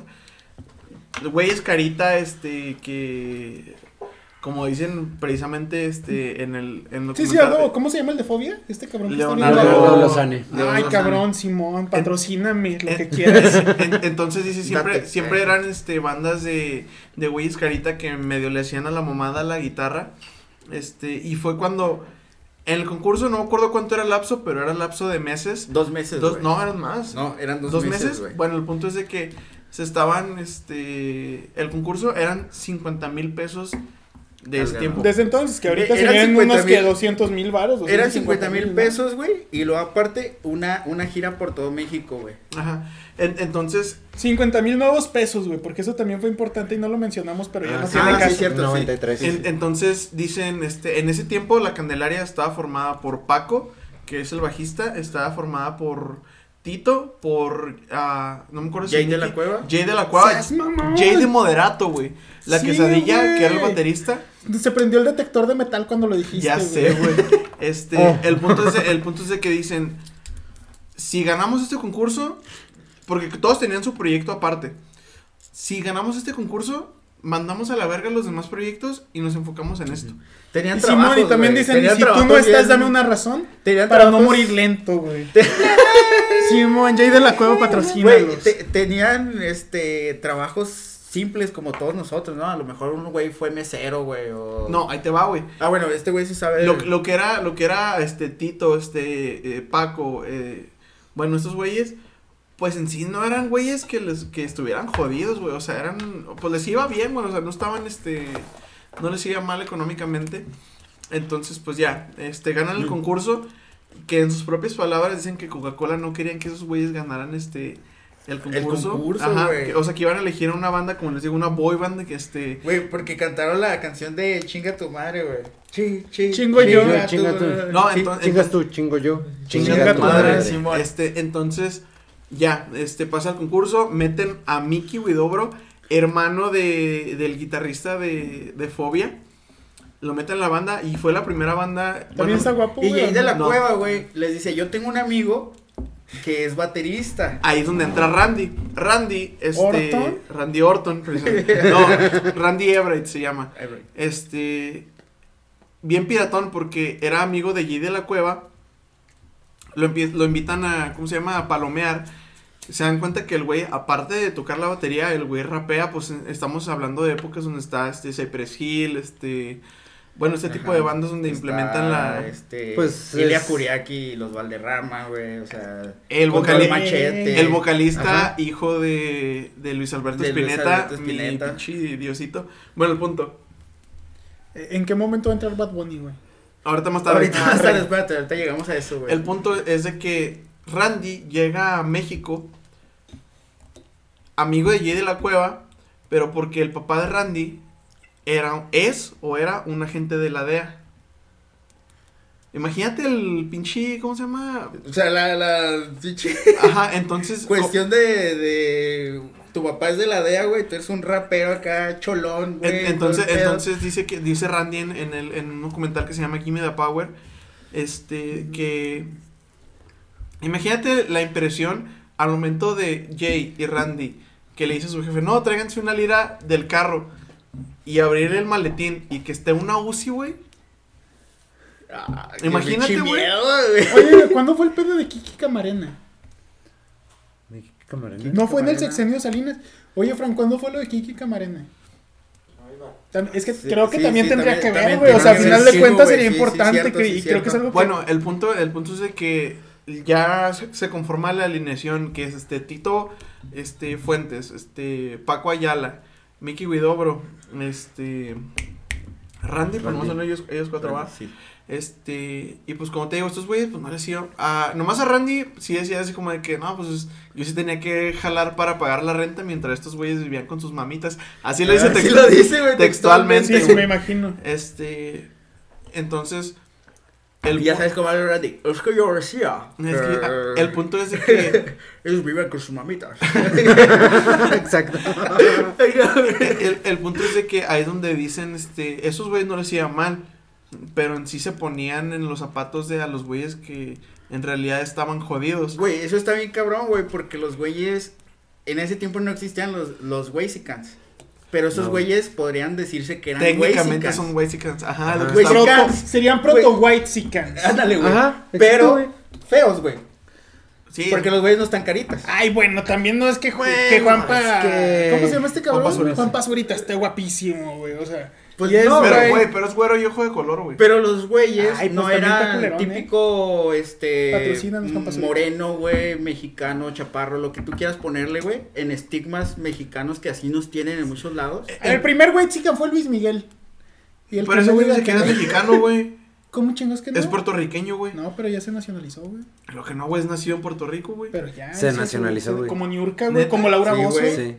Güeyes carita, este, que... Como dicen precisamente este en el en Sí, sí, algo. ¿Cómo se llama el de Fobia? Este cabrón que está Leonardo- viendo- Leonardo Lozane. Ay, cabrón. Simón, patrocíname lo que En- quieras. *laughs* en- entonces dice siempre Date. siempre eran este bandas de de güeyes carita que medio le hacían a la mamada la guitarra. Este, y fue cuando en el concurso no me acuerdo cuánto era el lapso, pero era el lapso de meses. Dos meses, Dos, güey. no, eran más. No, eran dos, dos, meses, meses. güey. bueno, el punto es de que se estaban, este, el concurso eran 50 mil pesos de ese tiempo. Desde entonces, que ahorita 50 unos que mil- 200 mil baros. Eran 50 mil pesos, güey. Y luego aparte, una, una gira por todo México, güey. Ajá. En- entonces, 50 mil nuevos pesos, güey, porque eso también fue importante y no lo mencionamos, pero ya Ah, no sí. tiene Ah, sí, cierto. 93. en- entonces dicen, este, en ese tiempo la Candelaria estaba formada por Paco, que es el bajista, estaba formada por Tito, por, ah, no me acuerdo si Jay de la Cueva. Jay de la Cueva. Jay de Moderato, güey. La Sí, quesadilla, que era el baterista. Se prendió el detector de metal cuando lo dijiste. Ya sé, güey. *laughs* Este, Oh. el punto es de, el punto es de que dicen, si ganamos este concurso, porque todos tenían su proyecto aparte. Si ganamos este concurso, mandamos a la verga los demás proyectos y nos enfocamos en esto. Tenían Y Simón, y también dicen, Tenían si tú no estás, bien- dame una razón Tenían para no morir lento, güey. *laughs* *laughs* Simón, Jay de la Cueva patrocina. Te- tenían, este, trabajos simples como todos nosotros, ¿no? A lo mejor un güey fue mesero, güey, o... No, ahí te va, güey. Ah, bueno, este güey sí sabe... Lo, lo que era, lo que era este Tito, este eh, Paco, eh, bueno, estos güeyes, pues en sí no eran güeyes que les, que estuvieran jodidos, güey. O sea, eran, pues les iba bien, güey. O sea, no estaban, este, no les iba mal económicamente. Entonces, pues ya, este, ganan el concurso. Que en sus propias palabras dicen que Coca-Cola no querían que esos güeyes ganaran este el concurso. concurso, Ajá, güey. que- o sea, que iban a elegir una banda, como les digo, una boy band que este. Güey, porque cantaron la canción de Chinga tu madre, güey. Chi, chi, Chingo yo. Chinga tú. No, entonces. Chingas tú, chingo yo. Chinga tu madre. Este, entonces, ya, este, pasa el concurso, meten a Mickey Widobro, hermano de, del guitarrista de, de Fobia, lo meten en la banda y fue la primera banda. También bueno, está guapo, Y güey. Jay de la No. Cueva, güey, les dice, yo tengo un amigo que es baterista. Ahí es donde entra Randy. Randy, este. ¿Orton? Randy Orton, precisamente. *laughs* No, Randy Everett se llama. Este. Bien piratón porque era amigo de Jay de la Cueva. Lo, lo invitan a. ¿Cómo se llama? A palomear. Se dan cuenta que el güey, aparte de tocar la batería, el güey rapea. Pues estamos hablando de épocas donde está este Cypress Hill, este. Bueno, este tipo de bandas donde Está, implementan la. Este, Pues, Ilia es- Kuriaki, los Valderrama, güey, o sea... El, vocali- Machete. el vocalista, Ajá. hijo de, de Luis Alberto De Luis Spinetta, Alberto mi Spinetta. pinche diosito. Bueno, el punto. ¿En qué momento va a entrar Bad Bunny, güey? Ahorita más tarde. Ahorita más tarde, espérate, ahorita llegamos a eso, güey. El punto es de que Randy llega a México, amigo de Jay de la Cueva, pero porque el papá de Randy era, es o era un agente de la DEA. Imagínate el pinche, ¿cómo se llama? O sea, la, la pinche Ajá, entonces... *laughs* cuestión de, de tu papá es de la DEA, güey, tú eres un rapero acá, cholón, güey. entonces, entonces dice que dice Randy en, en el, en un documental que se llama Gimme the Power, este, que imagínate la impresión al momento de Jay y Randy que le dice a su jefe, no, tráiganse una lira del carro y abrir el maletín y que esté una UCI, güey. Ah, Imagínate, güey. Oye, ¿cuándo fue el pedo de Kiki Camarena? Camarena. No fue en el sexenio Salinas. Oye, Fran, ¿cuándo fue lo de Kiki Camarena? Es que Sí, creo que sí, también sí, tendría también- que ver, güey. O sea, al final de cuentas sí, sería importante cierto, que, sí, y creo que es algo que... Bueno, el punto, el punto es de que ya se, conforma la alineación que es este Tito este Fuentes, este Paco Ayala, Mickey Guidobro, este Randy, por no Randy. son ellos, ellos cuatro va. Sí. Este, y pues como te digo, estos güeyes, pues no les iba. a nomás a Randy sí decía así como de que no, pues yo sí tenía que jalar para pagar la renta mientras estos güeyes vivían con sus mamitas. Así lo dice, Así text- lo dice, güey, textualmente. Sí, güey. me imagino. Este, entonces, el Y ya sabes cómo habla Randy. Es que yo decía. es que, que el punto es de que *laughs* Ellos viven con sus mamitas. *laughs* Exacto. *laughs* el, el punto es de que ahí es donde dicen, este, esos güeyes no les iba mal, pero en sí se ponían en los zapatos de a los güeyes que en realidad estaban jodidos. Güey, eso está bien cabrón, güey, porque los güeyes. En ese tiempo no existían los, los Wexicans. Pero esos No. güeyes podrían decirse que eran Técnicamente son Wexicans, ajá, lo Ajá. Güey, sí, Proto- serían proto white sicans. Ándale, güey. Ajá, Pero güey. feos, güey. sí, Porque los güeyes no están caritas. Ay, bueno, también no es que, Bueno, que Juanpa... es que- ¿Cómo se llama este cabrón? Juan Pazurita. Juan Pazurita esté guapísimo, güey. O sea... Pues y es, no, pero güey, güey, pero es güero y ojo de color, güey. Pero los güeyes Ay, pues no eran culerón, ¿eh? típico, este, Patrocínanos, Juan Pazurita. moreno, güey, mexicano, chaparro, lo que tú quieras ponerle, güey, en estigmas mexicanos que así nos tienen en muchos lados. El primer white sican fue Luis Miguel. Y el Pero ese güey dice que era no. mexicano, güey. *laughs* ¿Cómo chingos que no? Es puertorriqueño, güey. No, pero ya se nacionalizó, güey. Lo que no, güey, es nacido en Puerto Rico, güey. Pero ya. Se nacionalizó, güey. Como Niurka, güey. Como Laura Sí, Bozo. güey. Sí,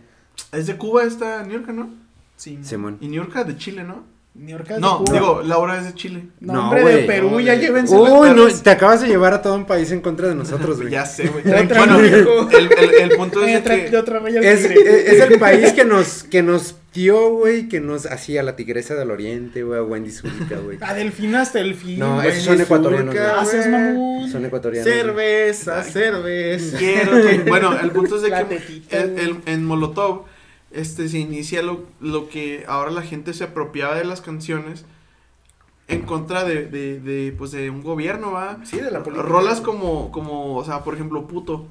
Es de Cuba esta New York, ¿no? Sí. Simón. Y New York de Chile, ¿no? Niurka es de No, Cuba. digo, Laura es de Chile. No, No, hombre, de. Perú, No, ya de- llévense. Uy, no, te acabas de llevar a todo un país en contra de *laughs* nosotros, güey. Ya sé, güey. Bueno, el, el, el punto es de que... de otra Es, tigre. es- es el país *laughs* que nos, que nos dio, güey, que nos hacía la tigresa del oriente, güey, a Wendy Zúrica, güey. *laughs* A Delfín hasta Delfín. No, güey. esos son ecuatorianos, güey. Ah, mamón. Son ecuatorianos. Cerveza, cerveza. Quiero que- Bueno, el punto es de La que el- el- en Molotov este, se inicia lo, lo que ahora la gente se apropiaba de las canciones en contra de, de, de, pues, de un gobierno, ¿va? Sí, de la política. Rolas como, como, o sea, por ejemplo, puto.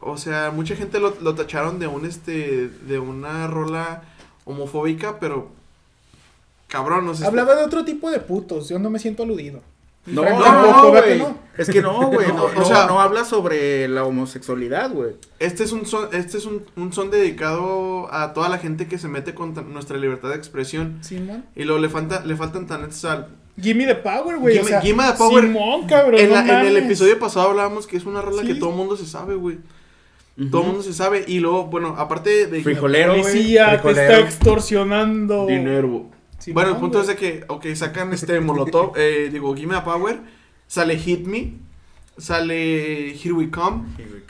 O sea, mucha gente lo, lo tacharon de un, este, de una rola homofóbica, pero, cabrón, o sea, Hablaba de otro tipo de putos. Yo no me siento aludido. No, no, tampoco, no, ¿verdad que güey. no? Es que no, güey. No, No, o sea- no habla sobre la homosexualidad, güey. Este es un son, este es un, un son dedicado a toda la gente que se mete contra nuestra libertad de expresión. Simón. Y luego le, falta, le faltan talentos al... Gimme the power, güey. o Gimme- sea, Gimme the power. Simón, cabrón. en, no la- en el episodio pasado hablábamos que es una rola Sí. que todo el mundo se sabe, güey. Todo el mundo se sabe. Y luego, bueno, aparte de... Frijolero, güey. Policía te Frijolero. está extorsionando. Dinero. Bueno, el punto es de que, ok, sacan este Molotov, *laughs* eh, digo, Gimme a Power, sale Hit Me, sale Here We Come,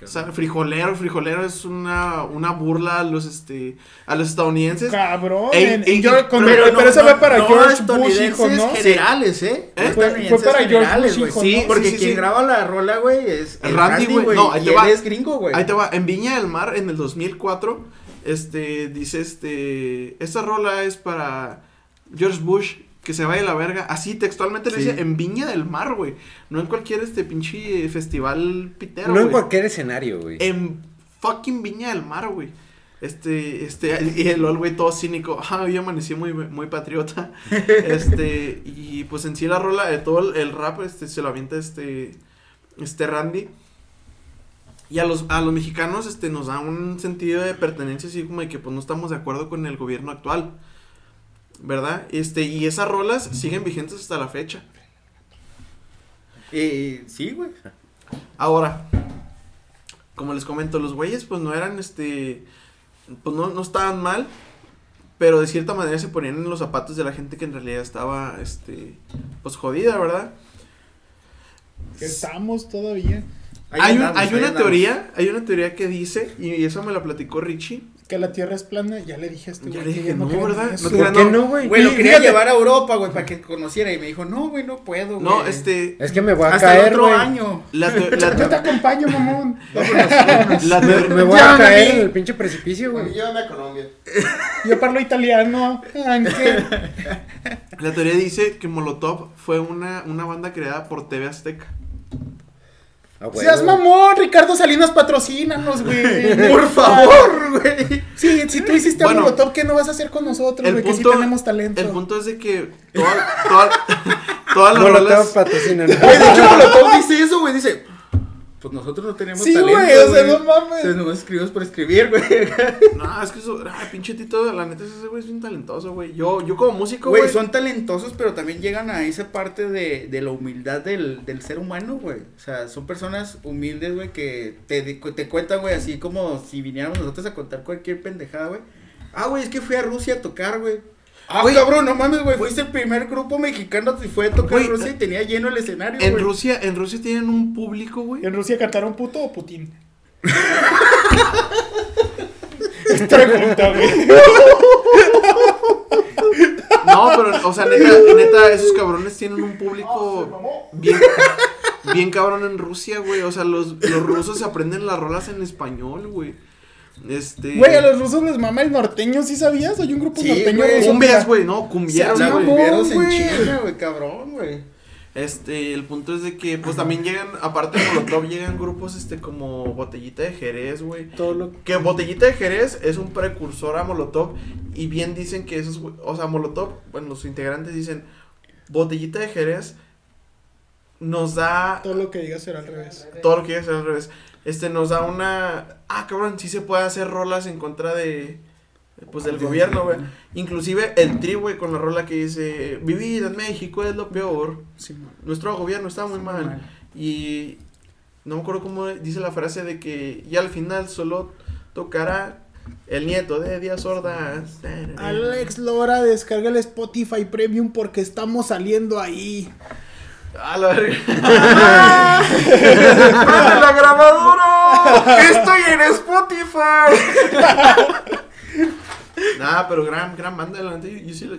sale Frijolero, Frijolero es una, una burla a los, este, a los estadounidenses. Cabrón. En- yo- con- pero pero, no- eso no- fue para no George Bush, hijo, ¿no? generales, ¿eh? ¿Eh? Fue- para George generales, Bush, hijo, Sí, ¿no? Porque sí, quien sí. graba la rola, güey, es el Randy, Randy, güey. güey. No, ahí y te él va. es gringo, güey. Ahí te va, en Viña del Mar, en el 2004, este, dice, este, esta rola es para George Bush, que se vaya a la verga, así textualmente le dice, en Viña del Mar, güey, no en cualquier, este, pinche festival pitero, No en cualquier escenario, güey. En fucking Viña del Mar, güey. Este, este, y el el güey todo cínico, *laughs* ah, yo amanecí muy, muy patriota, *laughs* este, y pues en sí la rola, de todo el, el rap, este, se lo avienta este, este Randy, y a los, a los mexicanos, este, nos da un sentido de pertenencia, así como de que, pues, no estamos de acuerdo con el gobierno actual, ¿verdad? Este, y esas rolas siguen vigentes hasta la fecha. Y sí, güey. Ahora, como les comento, los güeyes pues no eran este, pues no, no estaban mal, pero de cierta manera se ponían en los zapatos de la gente que en realidad estaba, este, pues jodida, ¿verdad? Que estamos todavía. Ahí hay, un- hay una andamos. teoría, hay una teoría que dice, y eso me la platicó Richie, Que la tierra es plana, ya le dije a este Ya güey le que dije, no, ¿verdad? No ¿Por qué no, güey? Güey, lo quería fíjate- llevar a Europa, güey, para que conociera. Y me dijo, no, güey, no puedo, güey. no, este, Es que me voy a Hasta caer, otro güey. año. la, teo- la Yo te acompaño, mamón. *laughs* la Me, voy Ya, a caer en el pinche precipicio, güey. Llévame a Colombia. Yo parlo italiano. La teoría dice que Molotov fue una, una banda creada por TV Azteca. Ah, güey, Seas güey. mamón, Ricardo Salinas, patrocínanos, güey. *laughs* Por favor, güey. Sí, si tú hiciste Bueno, a Molotov, ¿qué no vas a hacer con nosotros, El güey? Que sí tenemos talento. el punto es de que toda, toda, todas las Molotov rolas, patrocina. Güey, de hecho, *laughs* Molotov dice eso, güey. Dice, pues nosotros no tenemos Sí, talento. güey, o sea, no mames. O sea, escribimos por escribir, güey. *laughs* no, es que eso, ay, pinche Tito, la neta ese güey es bien talentoso, güey. Yo, yo como músico, Güey, güey, son talentosos, pero también llegan a esa parte de, de la humildad del, del ser humano, güey. O sea, son personas humildes, güey, que te, te cuentan, güey, así como si viniéramos nosotros a contar cualquier pendejada, güey. Ah, güey, es que fui a Rusia a tocar, güey. Ah, Güey. cabrón, no mames, güey. Fuiste el primer grupo mexicano que fue a tocar Güey, en Rusia y tenía lleno el escenario, en güey. Rusia, en Rusia tienen un público, güey. ¿En Rusia cantaron puto o Putin? *laughs* Es pregunta, güey. No, pero, o sea, neta, neta, esos cabrones tienen un público bien, bien cabrón en Rusia, güey. O sea, los, los rusos se aprenden las rolas en español, güey. Este. Güey, a los rusos les mama el norteño, ¿sí sabías? Hay un grupo Sí, norteño ruso. Cumbias, güey, no, cumbieros, mamón, güey. volvieron en güey. China, güey, cabrón, güey. Este, el punto es de que, pues también llegan, aparte de Molotov, llegan grupos, este, como Botellita de Jerez, güey. Todo lo Que Botellita de Jerez es un precursor a Molotov. Y bien dicen que esos, o sea, Molotov, bueno, los integrantes dicen, Botellita de Jerez nos da todo lo que digas será al revés. todo lo que iba a ser al revés. Este nos da una. Ah, cabrón, sí se puede hacer rolas en contra de. Pues del gobierno, güey. Inclusive el tri, güey, con la rola que dice: Vivir en México es lo peor. Sí. Nuestro gobierno está muy mal. Y. No me acuerdo cómo dice la frase de que. Y al final solo tocará el nieto de Díaz Ordaz. Alex Lora, descarga el Spotify Premium porque estamos saliendo ahí. A la verga. ¡Prende la grabadora! ¡Estoy en Spotify! Nah, pero gran, gran banda, la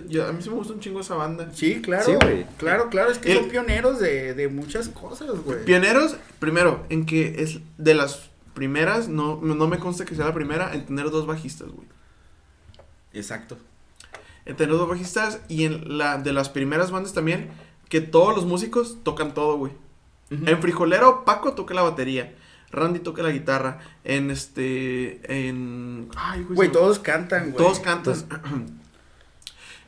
yo, a mí sí me gusta un chingo esa banda. Sí, claro. Sí, güey. Claro, claro, es que El- son pioneros de, de muchas cosas, güey. Pioneros, primero, en que es de las primeras, no, no me consta que sea la primera, en tener dos bajistas, güey. Exacto. En tener dos bajistas y en la de las primeras bandas también, que todos los músicos tocan todo, güey. En Frijolero, Paco toca la batería. Randy toca la guitarra. En este. En. Ay, güey. Güey, me- todos cantan, güey. Todos cantan. *clears throat*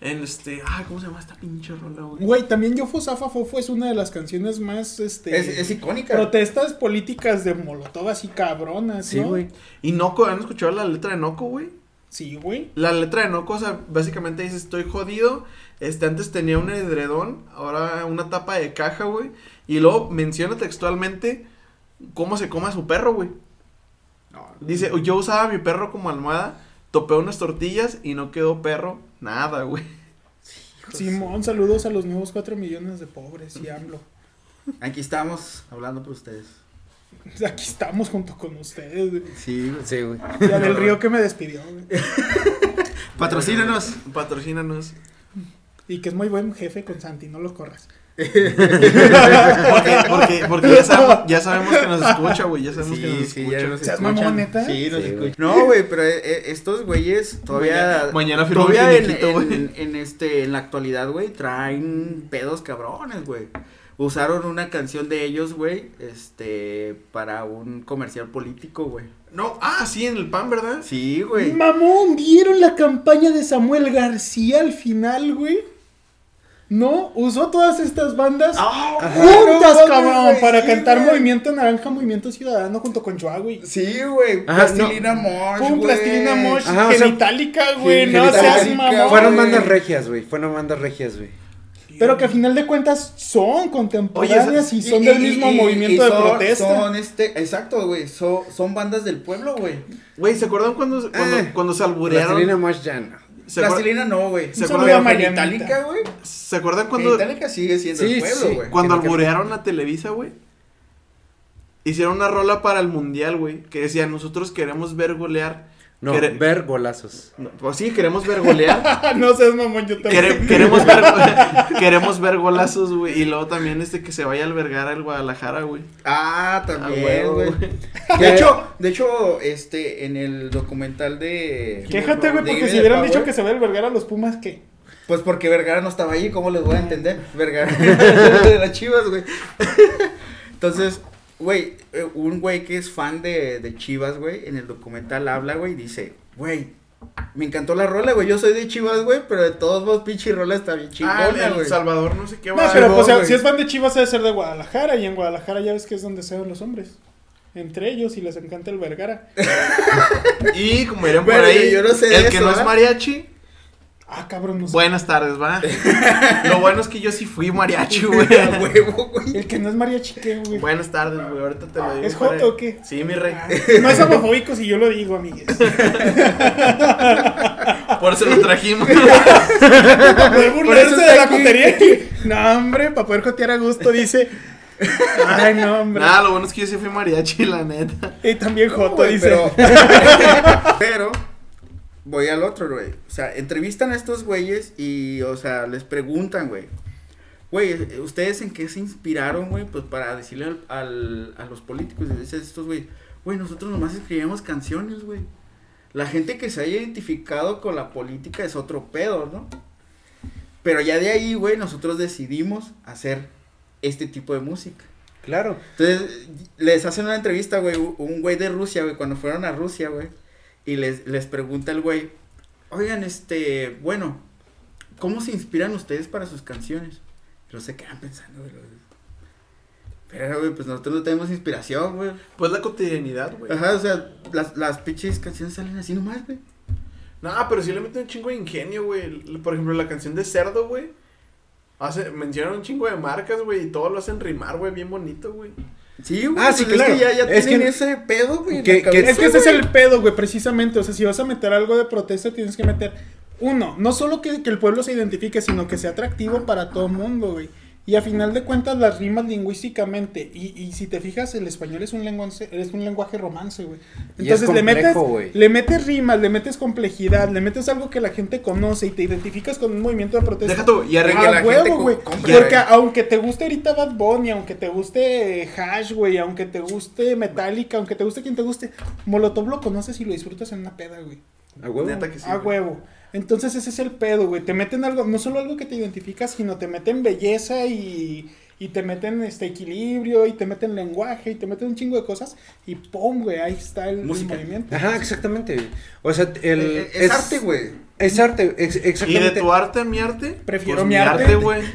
en este. Ay, ¿cómo se llama esta pinche rola, güey? Güey, también Yo Fosafa Fofo es una de las canciones más, este... Es, es icónica. Protestas políticas de Molotov así cabronas, Sí, ¿no? güey. Y Noco, ¿han escuchado la letra de Noco, güey? Sí, güey. La letra de Noco, o sea, básicamente dice: Estoy jodido. Este, antes tenía un edredón, ahora una tapa de caja, güey. Y luego menciona textualmente cómo se come a su perro, güey. Dice: Yo usaba a mi perro como almohada, topé unas tortillas y no quedó perro, nada, güey. Simón, saludos a los nuevos 4 millones de pobres y AMLO. Aquí estamos hablando por ustedes. *laughs* Aquí estamos junto con ustedes, güey. Sí. Sí, güey. Y a Del Río que me despidió, güey. *laughs* Patrocínanos. Patrocínanos. Y que es muy buen jefe con Santi, no lo corras. *laughs* Porque, porque, porque ya, sabemos, ya sabemos que nos escucha, güey. Ya sabemos que nos Sí, escucha. ya nos ¿Seas mamón, neta? Sí, nos Sí, escuchan. No, güey, pero eh, eh, estos güeyes todavía. Mañana- todavía en, en este, en la actualidad, güey, traen pedos cabrones, güey. Usaron una canción de ellos, güey, este, para un comercial político, güey. No, ah, sí, en el pan, ¿verdad? Sí, güey. Mamón, ¿vieron la campaña de Samuel García al final, güey? ¿No? Usó todas estas bandas Ah, juntas, no, cabrón, güey, para sí, cantar güey. Movimiento Naranja, Movimiento Ciudadano junto con Joa, güey. Sí, güey. Ajá, Plastilina Mosh, Pum, güey. plastilina mosh, Ajá, o sea, genitálica, güey, no seas mamón. Fueron bandas regias, güey. Fueron bandas regias, güey. Pero que a final de cuentas son contemporáneas Oye, y son y- del y- mismo y- movimiento y de protesta. Son este, exacto, güey. Son, son bandas del pueblo, güey. Güey, ¿se acuerdan cuando, cuando, Eh, cuando se alburearon? Plastilina. ¿Se, acuer- Plastilina no, güey. ¿Se acuerdan, Marianita. Metallica, güey. ¿Se acuerdan cuando, Metallica sigue siendo Sí, el pueblo, sí. güey. cuando alburearon a Televisa, güey? Hicieron una rola para el mundial, güey. Que decía, nosotros queremos ver golear. No, Quere- ver golazos. No, Pues sí, queremos ver golear. *laughs* no seas mamón, yo también. Quere- queremos ver *laughs* queremos ver golazos, güey. Y luego también este que se vaya a albergar al Guadalajara, güey. Ah, A también, güey. *laughs* De hecho, de hecho, este, en el documental de... Quéjate, güey, porque si hubieran dicho que se va a albergar a los Pumas, ¿qué? Pues porque Vergara no estaba allí, ¿cómo les voy a entender? Vergara de las chivas, güey. Entonces, güey, eh, un güey que es fan de, de chivas, güey, en el documental habla, güey, y dice, güey, me encantó la rola, güey, yo soy de chivas, güey, pero de todos modos, pinche rola está bien Ah, chingona, el güey. Salvador, no sé qué No, va. pero no, pues, güey. si es fan de Chivas debe ser de Guadalajara y en Guadalajara ya ves que es donde se ven los hombres. Entre ellos y les encanta el Vergara. *laughs* Y como dirían por Bueno, ahí, yo no sé el que eso, no es ¿eh? mariachi, Ah, cabrón, no sé. buenas tardes, va. *laughs* Lo bueno es que yo sí fui mariachi, *laughs* güey. Huevo, güey. El que no es mariachi, ¿qué, güey? Buenas tardes, güey. Ahorita te lo digo. ¿Es joto o qué? Sí, mi rey. Ah, *laughs* no es homofóbico si yo lo digo, amigues. Por eso lo trajimos. Para poder Por burlarse eso de la jotería aquí. No, hombre, para poder jotear a gusto, dice. Ay, no, hombre. Nada, lo bueno es que yo sí fui mariachi, la neta. Y también Joto, Güey, dice. Pero, pero, voy al otro, güey. O sea, entrevistan a estos güeyes y, o sea, les preguntan, güey. Güey, ¿ustedes en qué se inspiraron, güey? Pues para decirle al, al- a los políticos, y dices estos, güey, güey, nosotros nomás escribíamos canciones, güey. La gente que se haya identificado con la política es otro pedo, ¿no? Pero ya de ahí, güey, nosotros decidimos hacer este tipo de música. Claro. Entonces, les hacen una entrevista, güey, un güey de Rusia, güey, cuando fueron a Rusia, güey, y les, les pregunta el güey, oigan, este, bueno, ¿cómo se inspiran ustedes para sus canciones? Luego se quedan pensando, güey, pero, güey, pues nosotros no tenemos inspiración, güey. Pues la cotidianidad, güey. Ajá, o sea, las, las pinches canciones salen así nomás, güey. No, pero sí le meten un chingo de ingenio, güey. Por ejemplo, la canción de Cerdo, güey. Hace, mencionan un chingo de marcas, güey, y todo lo hacen rimar, güey, bien bonito, güey. Sí, güey, Ah, pues sí, es claro. que ya, ya Es tienen que- ese pedo, güey. en que- Es que ese es el pedo, güey, precisamente. O sea, si vas a meter algo de protesta, tienes que meter, uno, no solo que, que el pueblo se identifique, sino que sea atractivo para todo el mundo, güey. Y a final de cuentas, las rimas lingüísticamente. Y, y si te fijas, el español es un, lenguaje, es un lenguaje romance, güey. Y es Entonces le metes, le metes rimas, le metes complejidad, le metes algo que la gente conoce y te identificas con un movimiento de protesta. Deja tú, y arregla Ah, la gente huevo, güey. Porque aunque te guste ahorita Bad Bunny, aunque te guste Hash, güey, aunque te guste Metallica, aunque te guste quien te guste, Molotov lo conoces y lo disfrutas en una peda, güey. A huevo. Neta que sí. A güey. Entonces ese es el pedo, güey. Te meten algo, no solo algo que te identificas, sino te meten belleza y, y te meten este equilibrio y te meten lenguaje y te meten un chingo de cosas y pum, güey, ahí está el, el movimiento. Ajá, exactamente. O sea, el. Eh, es, arte, güey. Es arte, ex- Y de exactamente. tu arte a mi arte. Prefiero pues mi arte. güey. *laughs*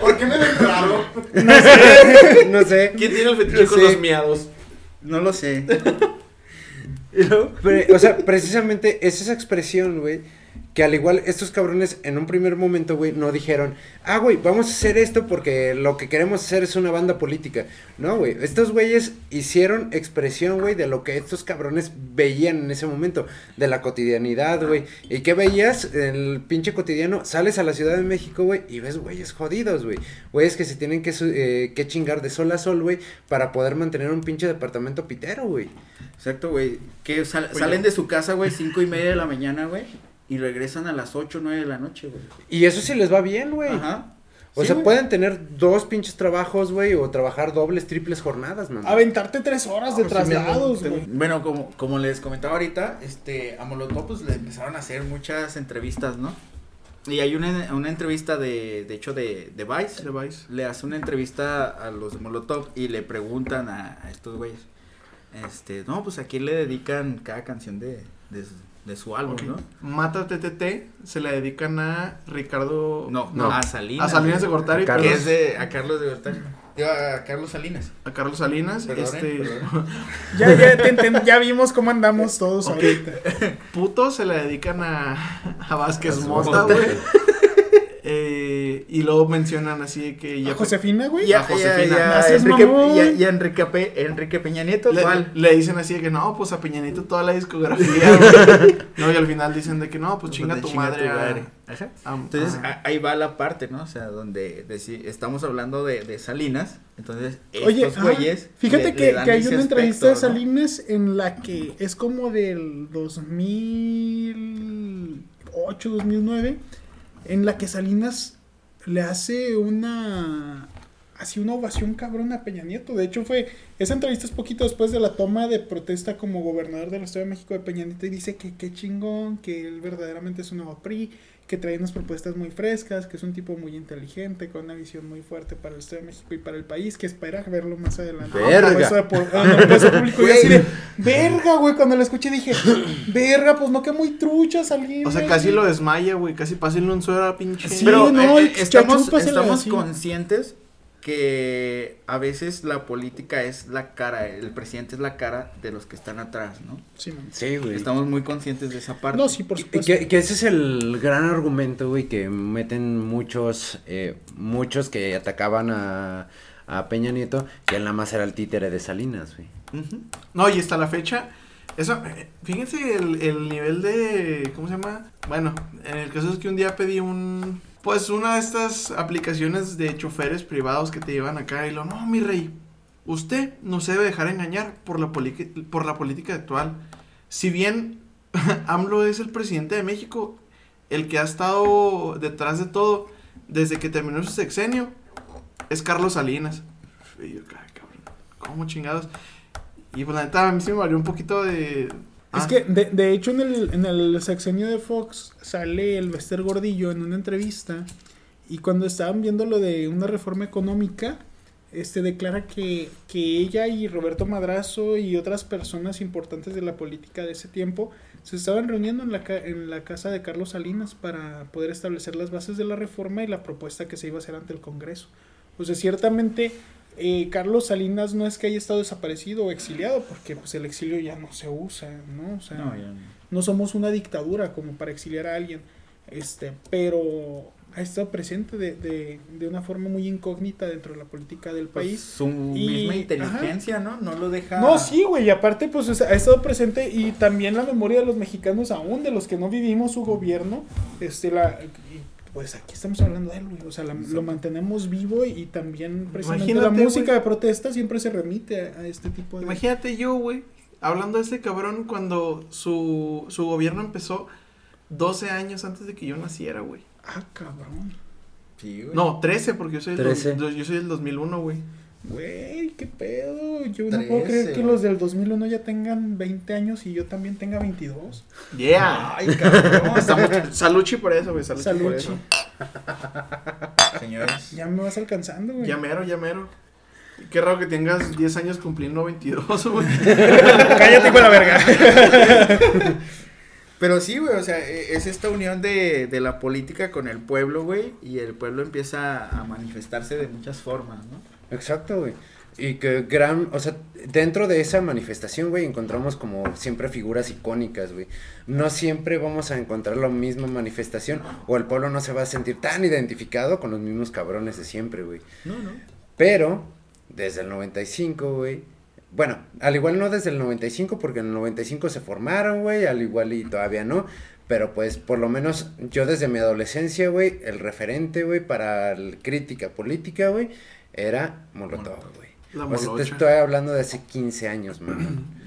¿Por qué me ven raro? no sé. ¿Quién tiene el fetiche con Sí. los miados? No lo sé. *laughs* Pero, o sea, precisamente es esa expresión, güey, que al igual estos cabrones en un primer momento, güey, no dijeron, ah, güey, vamos a hacer esto porque lo que queremos hacer es una banda política. No, güey, estos güeyes hicieron expresión, güey, de lo que estos cabrones veían en ese momento, de la cotidianidad, güey. ¿Y qué veías en el pinche cotidiano? Sales a la Ciudad de México, güey, y ves güeyes jodidos, güey. Güeyes que se tienen que, eh, que chingar de sol a sol, güey, para poder mantener un pinche departamento pitero, güey. Exacto, güey. Que sal- salen de su casa, güey, cinco y media de la mañana, güey. Y regresan a las ocho, nueve de la noche, güey. Y eso sí les va bien, güey. Ajá. O Sí, sea, güey. pueden tener dos pinches trabajos, güey, o trabajar dobles, triples jornadas, man. Aventarte tres horas de No, pues traslados, güey. Bueno, como, como les comentaba ahorita, este, a Molotov pues le empezaron a hacer muchas entrevistas, ¿no? Y hay una, una entrevista de, de hecho, de, de Vice. De Vice. Le hace una entrevista a los de Molotov y le preguntan a, a estos güeyes. Este, no, pues a quién le dedican cada canción de, de su álbum. ¿no? Mata TTT se la dedican a Ricardo. No, No. a Salinas. A Salinas de. Gortari. A Que es de, a Carlos de Gortari. A Carlos Salinas. A Carlos Salinas. Perdón, este. perdón. *laughs* Ya, ya, te enten- ya vimos cómo andamos todos ahorita. Puto se le dedican a, a Vázquez Mota. güey. Eh, y luego mencionan así de que ¿A Josefina, güey? Y a, A Josefina. y a- y a No seas Enrique, mamón. y a- y a Enrique, Pe- Enrique Peña Nieto, Le, le dicen así de que no, pues a Peñanito toda la discografía. *laughs* güey. no, y al final dicen de que no, pues chinga tu madre. a- Ajá. a- Entonces ajá. a- ahí va la parte, ¿no? O sea, donde estamos hablando de, de Salinas, entonces Oye, estos ah, güeyes. fíjate le- que, le dan que hay ese una entrevista de. Salinas en la que es como del 2008, 2009, en la que Salinas le hace una así una ovación cabrón a Peña Nieto. De hecho fue esa entrevista es poquito después de la toma de protesta como gobernador del Estado de México de Peña Nieto y dice que qué chingón, que él verdaderamente es un nuevo PRI, que trae unas propuestas muy frescas, que es un tipo muy inteligente, con una visión muy fuerte para el Estado de México y para el país, que espera verlo más adelante. Verga. Ah, por de por- ah, no, público, y así de, verga, güey, cuando lo escuché dije, verga, pues no que muy trucha salir. O sea, casi lo desmaya, güey. Casi pásenle un suero a pinche. Sí, Pero no, eh, eh, estamos, estamos así. conscientes que a veces la política es la cara, el presidente es la cara de los que están atrás, ¿no? Sí. Sí, güey. Estamos muy conscientes de esa parte. No, sí, por Y supuesto. Que, que ese es el gran argumento, güey, que meten muchos, eh, muchos que atacaban a, a Peña Nieto, que él nada más era el títere de Salinas, güey. No, y hasta la fecha. Eso, eh, fíjense el, el nivel de. ¿Cómo se llama? Bueno, en el caso es que un día pedí un. Pues una de estas aplicaciones de choferes privados que te llevan acá y lo, no, mi rey, usted no se debe dejar engañar por la, por la política actual. Si bien *laughs* AMLO es el presidente de México, el que ha estado detrás de todo desde que terminó su sexenio es Carlos Salinas. Y yo, "Ay, cabrón, ¿cómo chingados? Y pues la neta a mí sí me valió un poquito de... Es Ah, que, de, de hecho, en el, en el sexenio de Fox sale el Bester Gordillo en una entrevista y cuando estaban viendo lo de una reforma económica, este declara que, que ella y Roberto Madrazo y otras personas importantes de la política de ese tiempo se estaban reuniendo en la, ca- en la casa de Carlos Salinas para poder establecer las bases de la reforma y la propuesta que se iba a hacer ante el Congreso. O sea, ciertamente eh, Carlos Salinas no es que haya estado desaparecido o exiliado, porque pues el exilio ya no se usa, ¿no? O sea, No, ya no. no somos una dictadura como para exiliar a alguien, este, pero ha estado presente de, de, de una forma muy incógnita dentro de la política del Pues, país. su Y- misma inteligencia, ¿no? No lo deja. No, sí, güey, y aparte, pues ha estado presente y también la memoria de los mexicanos, aún de los que no vivimos su gobierno, este, la, pues aquí estamos hablando de él, güey, o sea, la- lo mantenemos vivo y, también precisamente la Imagínate, música güey. de protesta siempre se remite a, a este tipo de... Imagínate yo, güey, hablando de este cabrón cuando su, su gobierno empezó 12 años antes de que yo naciera, güey. Ah, cabrón. Sí, güey. No, 13, porque yo soy, el 13. dos- yo soy del 2001, güey. Güey, qué pedo. Yo no puedo creer que los del 2001 ya tengan 20 años y yo también tenga 22. Yeah. Ay, cabrón. *laughs* Estamos, saluchi por eso, güey, saluchi, por Saluchi. eso. Señores. Ya me vas alcanzando, güey. Ya mero, ya mero. Qué raro que tengas 10 años cumpliendo 22, güey. *laughs* Cállate con la verga. Pero sí, güey, o sea, e- es esta unión de, de la política con el pueblo, güey, y el pueblo empieza a manifestarse de muchas formas, ¿no? Exacto, güey. Y que gran, o sea, dentro de esa manifestación, güey, encontramos como siempre figuras icónicas, güey. No siempre vamos a encontrar la misma manifestación o el pueblo no se va a sentir tan identificado con los mismos cabrones de siempre, güey. No, no. Pero, desde el 95, güey. Bueno, al igual no desde el 95, porque en el 95 se formaron, güey, al igual y todavía no. Pero pues, por lo menos, yo desde mi adolescencia, güey, el referente, güey, para el crítica política, güey, era Molotov, güey. La O sea, te estoy hablando de hace 15 años, man. *clears throat*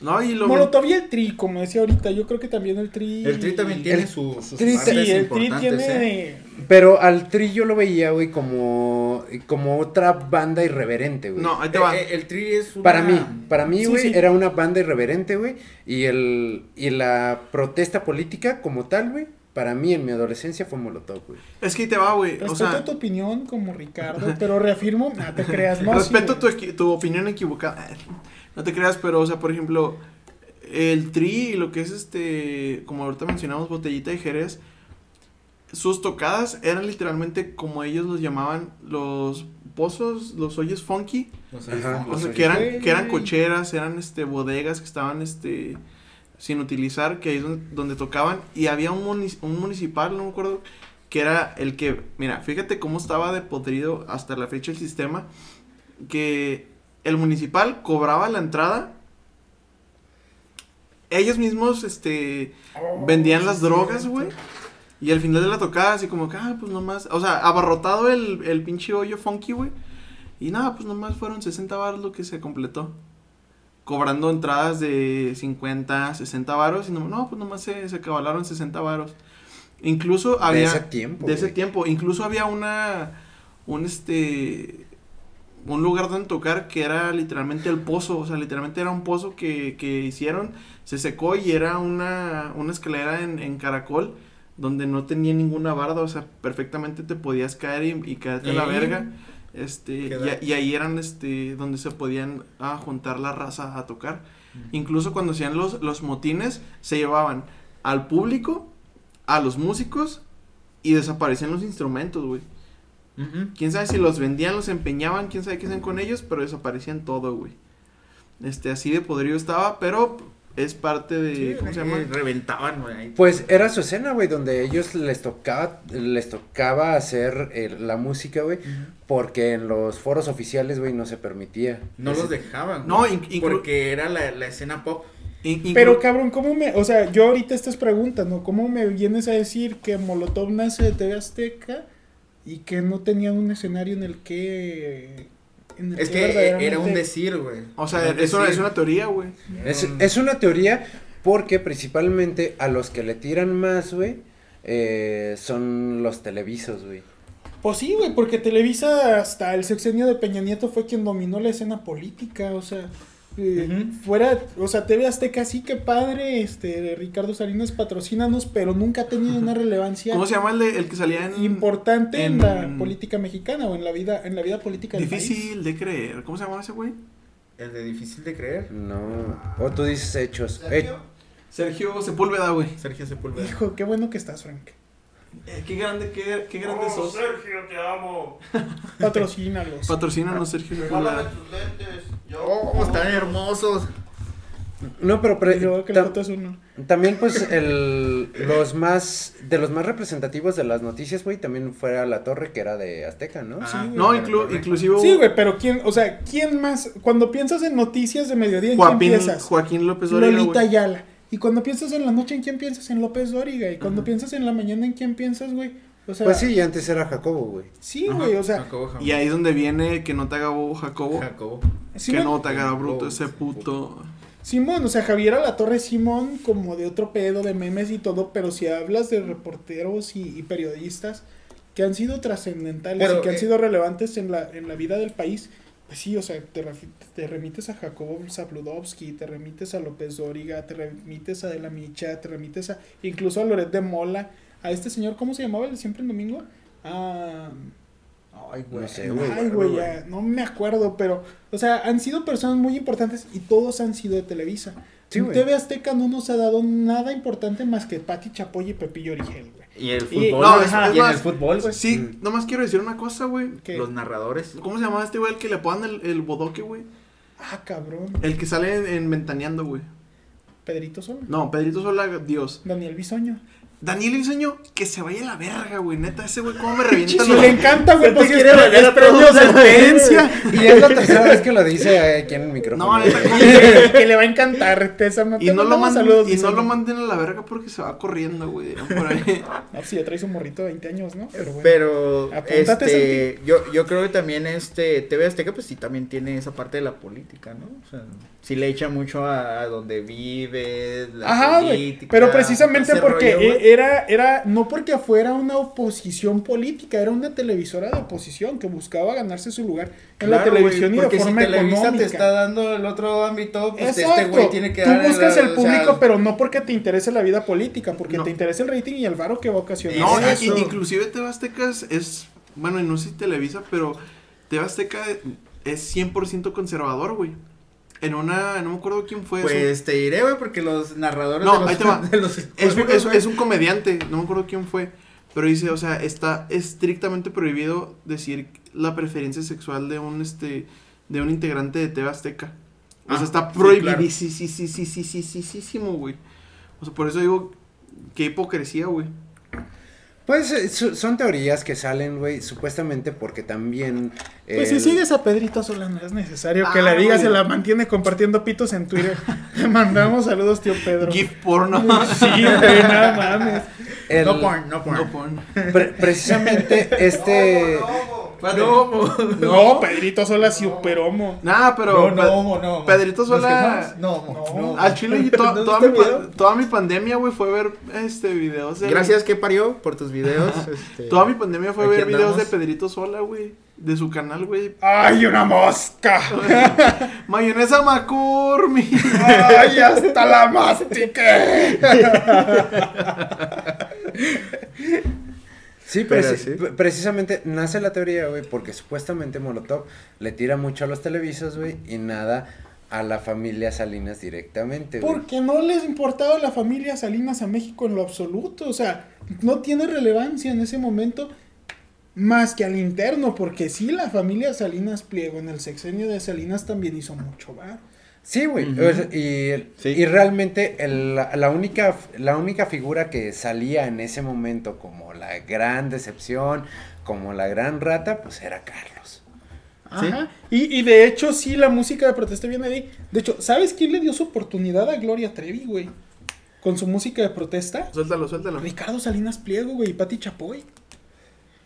No, y lo... Molotov y el Tri, como decía ahorita, yo creo que también el Tri. El Tri también tiene El su, sus Tri- partes Sí, el Tri importantes, ¿eh? tiene. Pero al Tri yo lo veía, güey, como, como otra banda irreverente, güey. No, ahí te va. Eh, eh, el Tri es una... Para mí, para mí, Sí, güey, sí. era una banda irreverente, güey. Y el y la protesta política como tal, güey, para mí en mi adolescencia fue Molotov, güey. Es que ahí te va, güey. O Respeto sea, tu opinión como Ricardo, pero reafirmo, no te creas, no. sí, respeto tu, tu opinión equivocada. No te creas, pero, o sea, por ejemplo, el tri y lo que es este, como ahorita mencionamos, botellita de Jerez, sus tocadas eran literalmente como ellos los llamaban los pozos, los hoyos funky. Ajá. O sea, que eran, que eran cocheras, eran este bodegas que estaban este sin utilizar, que ahí es donde, donde tocaban. Y había un, un municipal, no me acuerdo, que era el que, mira, fíjate cómo estaba de podrido hasta la fecha el sistema, que el municipal cobraba la entrada. Ellos mismos, este, vendían las drogas, güey. Y al final de la tocada, así como que, ah, pues nomás, o sea, abarrotado el, el pinche hoyo funky, güey. Y nada, pues nomás fueron 60 baros lo que se completó. Cobrando entradas de 50, 60 varos. Y no, no pues nomás se, se cabalaron 60 varos. Incluso De había... ese tiempo, De ese güey. tiempo. Incluso había una... Un este... Un lugar donde tocar que era literalmente el pozo. O sea, literalmente era un pozo que, que hicieron. Se secó y era una, una escalera en, en caracol. Donde no tenía ninguna barda. O sea, perfectamente te podías caer y, y caerte a la verga. Este, y, y ahí eran este donde se podían ah, juntar la raza a tocar. Incluso cuando hacían los, los motines, se llevaban al público, a los músicos y desaparecían los instrumentos, güey. Quién sabe si los vendían, los empeñaban, quién sabe qué hacían con ellos, pero desaparecían todo, güey. Este, así de podrido estaba, pero es parte de. Sí, ¿Cómo se llama? Reventaban, güey. Pues era su escena, güey, donde ellos les tocaba, les tocaba hacer eh, la música, güey, porque en los foros oficiales, güey, no se permitía. No Ese- los dejaban. No, inclu- porque era la, la escena pop. In- Pero cabrón, ¿cómo me, o sea, yo ahorita estas preguntas, ¿no? ¿Cómo me vienes a decir que Molotov nace de TV Azteca y que no tenían un escenario en el que... Es que verdaderamente- era un decir, güey. o sea, Era un eso decir. es una teoría, güey. Es, es una teoría porque principalmente a los que le tiran más, güey, eh, son los televisos, güey. Pues sí, güey, porque Televisa hasta el sexenio de Peña Nieto fue quien dominó la escena política, o sea, eh, fuera, o sea, TV Azteca sí que padre, este, Ricardo Salinas patrocínanos, pero nunca ha tenido una relevancia ¿Cómo se llama el, de- el que salía en. importante en, en- la política mexicana o en la vida, en la vida política del país. Difícil de creer. ¿Cómo se llama ese güey? El de difícil de creer. No. O tú dices hechos. Eh, Sergio Sepúlveda, güey. Sergio Sepúlveda. Hijo, qué bueno que estás, Frank. Eh, qué grande, qué, qué grande sos. Sergio, te amo. *laughs* Patrocínalos. Patrocínanos, Sergio Sepúlveda. tus lentes. Yo. Oh, están hermosos. no, pero pre- Y luego que botas uno. también pues el los más de los más representativos de las noticias, güey, también fue a la torre que era de Azteca, ¿no? Ah, Sí, güey. No, inclu- inclusive. Sí, güey, pero quién, o sea, ¿quién más? Cuando piensas en noticias de mediodía, ¿en quién Joaquín, piensas? Joaquín López Dóriga, Lolita güey. Ayala. Y cuando piensas en la noche, ¿en quién piensas? En López Dóriga. Y cuando piensas en la mañana, ¿en quién piensas, güey? O sea, Pues sí, y antes era Jacobo, güey. sí, güey, o sea, Jacobo. Y ahí es donde viene que no te haga bobo Jacobo. Jacobo. Que Simón, no te haga bruto ese puto. Simón, o sea, Javier Alatorre Simón, como de otro pedo de memes y todo, pero si hablas de reporteros y, y periodistas que han sido trascendentales Pero, y que han eh, sido relevantes en la, en la vida del país, pues sí, o sea, te remites a Jacobo Zabludovsky, te remites a López Dóriga, te remites a De la Micha, te remites a incluso a Loret de Mola, a este señor, ¿cómo se llamaba el siempre en domingo? Ah, ay, güey. No sé, güey. Ay, güey, ya, no me acuerdo, pero, o sea, han sido personas muy importantes y todos han sido de Televisa. Sí, en. TV Azteca no nos ha dado nada importante más que Pati Chapoy y Pepillo Origel, güey. Y el Y- fútbol. no, güey. es- es y en el más, fútbol, güey. Sí, nomás quiero decir una cosa, güey. Los narradores. ¿Cómo se llamaba este güey el que le ponen el, el bodoque, güey? Ah, cabrón. El que sale en, en Ventaneando, güey. Pedrito Sola. No, Pedrito Sola, Dios. Daniel Bisoño. Daniel Iseño, que se vaya a la verga, güey. Neta, ese güey, cómo me *laughs* revienta Si le encanta, güey, pues es, quiere es a sentencia. Y es la tercera vez que lo dice aquí en el micrófono. No, neta, ¿cómo? que le va a encantar. Esa- Y no, lo manden, saludos, y no Bisoño. lo manden a la verga porque se va corriendo, güey. dirán Por ahí. *laughs* No, si ya traes un morrito de 20 años, ¿no? Pero bueno. Pero Apúntate, este, yo, yo creo que también este TV Azteca pues sí también tiene esa parte de la política, ¿no? O sea, sí le echa mucho a, a donde vive, la Ajá, güey. política, Pero precisamente porque e- era, era, no porque fuera una oposición política, era una televisora de oposición que buscaba ganarse su lugar en la Claro, televisión y de forma si Televisa económica. te está dando el otro ámbito, pues Exacto. este güey tiene que Tú dar buscas el o sea, público, pero no porque te interese la vida política, porque No. te interesa el rating y el varo que va a ocasionar. No, y- inclusive TV Azteca es, bueno, y no sé si Televisa, pero TV Azteca es 100% conservador, güey. En una, no me acuerdo quién fue. Pues te diré, güey, porque los narradores No, de los, ahí te va. *laughs* de los es, un, juegos, es- güey, es un comediante, no me acuerdo quién fue. Pero dice, o sea, está estrictamente prohibido decir la preferencia sexual de un este de un integrante de TV Azteca. O sea, Ah, está sí, prohibidísimo, güey. O sea, por eso digo, qué hipocresía, güey. Pues eh, su- son teorías que salen, güey, supuestamente porque también... Pues el- si sigues a Pedrito Sola no es necesario que Ah, le digas, se la mantiene compartiendo pitos en Twitter. *laughs* Le mandamos saludos, tío Pedro. GIF porno. *laughs* Sí, güey, nada mames. el- No porn, no porn. No porn. pre- precisamente este... No, No, Pedrito Sola super homo. Nah, pero No, no, homo, no. Pedrito ¿Los Sola? No, homo, No. no. al chile *laughs* ¿No toda, viste mi toda mi pandemia, güey, fue ver este videos de Gracias, que parió, por tus videos. *laughs* este, Toda mi pandemia fue Aquí ver videos de. Pedrito Sola, güey, de su canal, güey. ¡Ay, una mosca! *laughs* Mayonesa McCormick. ¡Ay, hasta la mastique! Sí, Pero preci- sí. pre- precisamente nace la teoría, güey, porque supuestamente Molotov le tira mucho a los televisos, güey, y nada a la familia Salinas directamente, güey. Porque no les importaba la familia Salinas a México en lo absoluto. O sea, no tiene relevancia en ese momento más que al interno. Porque sí, la familia Salinas Pliego en el sexenio de Salinas también hizo mucho bar. Sí, güey. Y, Sí. y realmente el- la, la única, la única figura que salía en ese momento como la gran decepción, como la gran rata, pues era Carlos. Ajá. Y, y de hecho, sí, la música de protesta viene de ahí. De hecho, ¿sabes quién le dio su oportunidad a Gloria Trevi, güey? Con su música de protesta. Suéltalo, suéltalo. Ricardo Salinas Pliego, güey, y Pati Chapoy.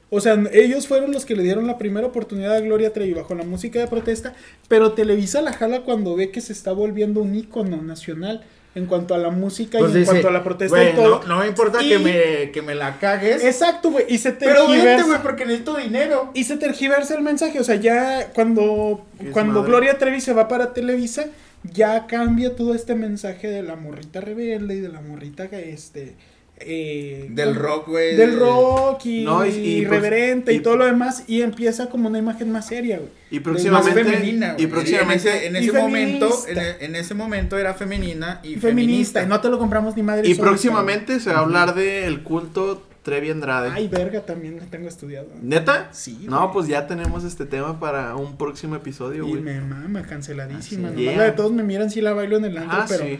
O sea, ellos fueron los que le dieron la primera oportunidad a Gloria Trevi bajo la música de protesta, pero Televisa la jala cuando ve que se está volviendo un ícono nacional en cuanto a la música pues y en dice, cuanto a la protesta "Güey, y todo. No, no me importa Y- que, me, que me la cagues. Exacto, güey, y se pero vente, tergiversa. güey, porque necesito dinero. Y se tergiversa el mensaje, o sea, ya cuando, cuando madre. Gloria Trevi se va para Televisa, ya cambia todo este mensaje de la morrita rebelde y de la morrita que este... eh, Del rock, güey. del rock y, No, y- y irreverente y, y- todo lo demás y empieza como una imagen más seria, güey. Y Más próximamente. femenina, güey. y próximamente. en ese, en y ese momento, feminista. en, en ese momento era feminina y feminista, feminista. y no te lo compramos ni madre. Y próximamente se va a hablar del culto Trevi Andrade. Ay, verga, también lo tengo estudiado. ¿Neta? Sí, No, pues ya tenemos este tema para un próximo episodio, Y güey. me mama, canceladísima. Ah, sí. Nomás Yeah. la de todos me miran si la bailo en el antro, Ah, pero sí.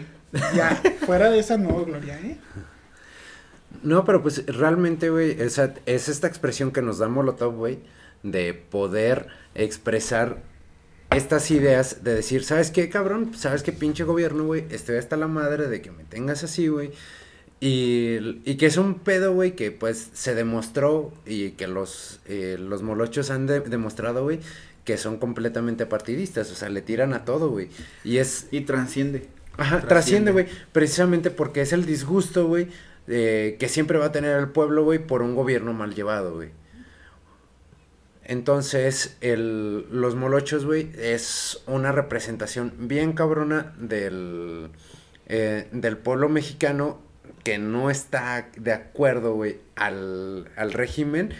ya, fuera de esa no, Gloria, ¿eh? No, pero pues realmente, güey, es esta expresión que nos da Molotov, güey, de poder expresar estas ideas, de decir, ¿sabes qué, cabrón? ¿Sabes qué pinche gobierno, güey? Estoy hasta la madre de que me tengas así, güey. Y, y que es un pedo, güey, que pues se demostró y que los, eh, los molochos han de- demostrado, güey, que son completamente partidistas, o sea, le tiran a todo, güey. Y es, Y transciende. Ajá, Trasciende. trasciende, güey. Precisamente porque es el disgusto, güey, eh, que siempre va a tener el pueblo, güey, por un gobierno mal llevado, güey. Entonces, el, los molochos, güey, es una representación bien cabrona del, eh, del pueblo mexicano que no está de acuerdo, güey, al, al régimen.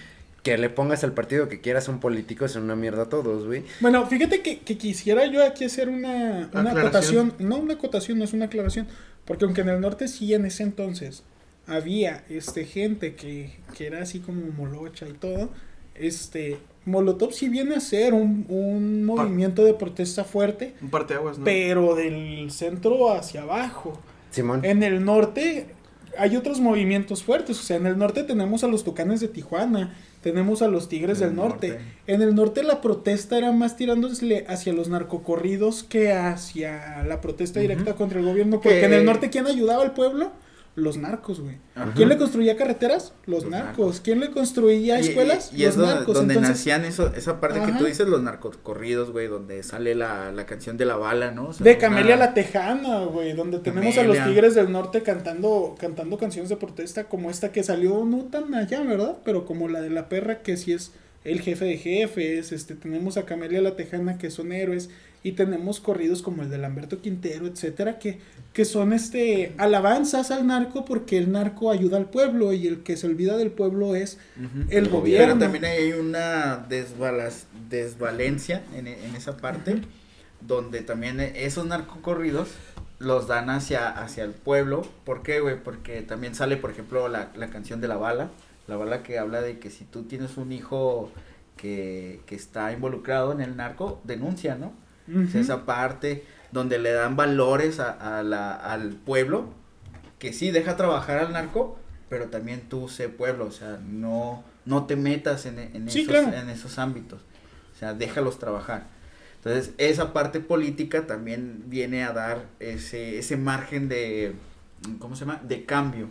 Que le pongas al partido que quieras, son políticos, son una mierda todos, güey. Bueno, fíjate que, que quisiera yo aquí hacer una, una acotación, no una acotación, no es una aclaración, porque aunque en el norte sí en ese entonces había este gente que, que era así como molocha y todo, este Molotov sí viene a ser un, un movimiento de protesta fuerte, Un parteaguas, ¿no? pero del centro hacia abajo. Simón. En el norte hay otros movimientos fuertes. O sea, en el norte tenemos a los tucanes de Tijuana, tenemos a los tigres del norte. norte. En el norte la protesta era más tirándose hacia los narcocorridos que hacia la protesta directa contra el gobierno. Porque Que- en el norte, ¿quién ayudaba al pueblo? Los narcos, güey. Ajá. ¿Quién le construía carreteras? Los, Los narcos. narcos. ¿Quién le construía escuelas? Y, y los es donde, narcos. donde Entonces, nacían eso, esa parte que tú dices, los narcocorridos, güey, donde sale la, la canción de la bala, ¿no? O sea, De una- Camelia la Tejana, güey, donde tenemos a los. Tigres del Norte cantando cantando canciones de protesta como esta que salió no tan allá, ¿verdad? Pero como la de la perra que sí es el jefe de jefes, este tenemos a Camelia la Tejana que son héroes y tenemos corridos como el de Lamberto Quintero, etcétera, que que son este alabanzas al narco porque el narco ayuda al pueblo y el que se olvida del pueblo es el gobierno. Pero también hay una desbalas, desvalencia en, en esa parte, donde también esos narcocorridos los dan hacia, hacia el pueblo. ¿Por qué, güey? Porque también sale, por ejemplo, la, la canción de la bala, La bala que habla de que si tú tienes un hijo que, que está involucrado en el narco, denuncia, ¿no? Esa parte donde le dan valores a, a la, al pueblo, que sí deja trabajar al narco, pero también tú sé pueblo, o sea, no, no te metas en, en Sí, esos, claro. en esos ámbitos, o sea, déjalos trabajar. Entonces, esa parte política también viene a dar ese, ese margen de, ¿cómo se llama? De cambio.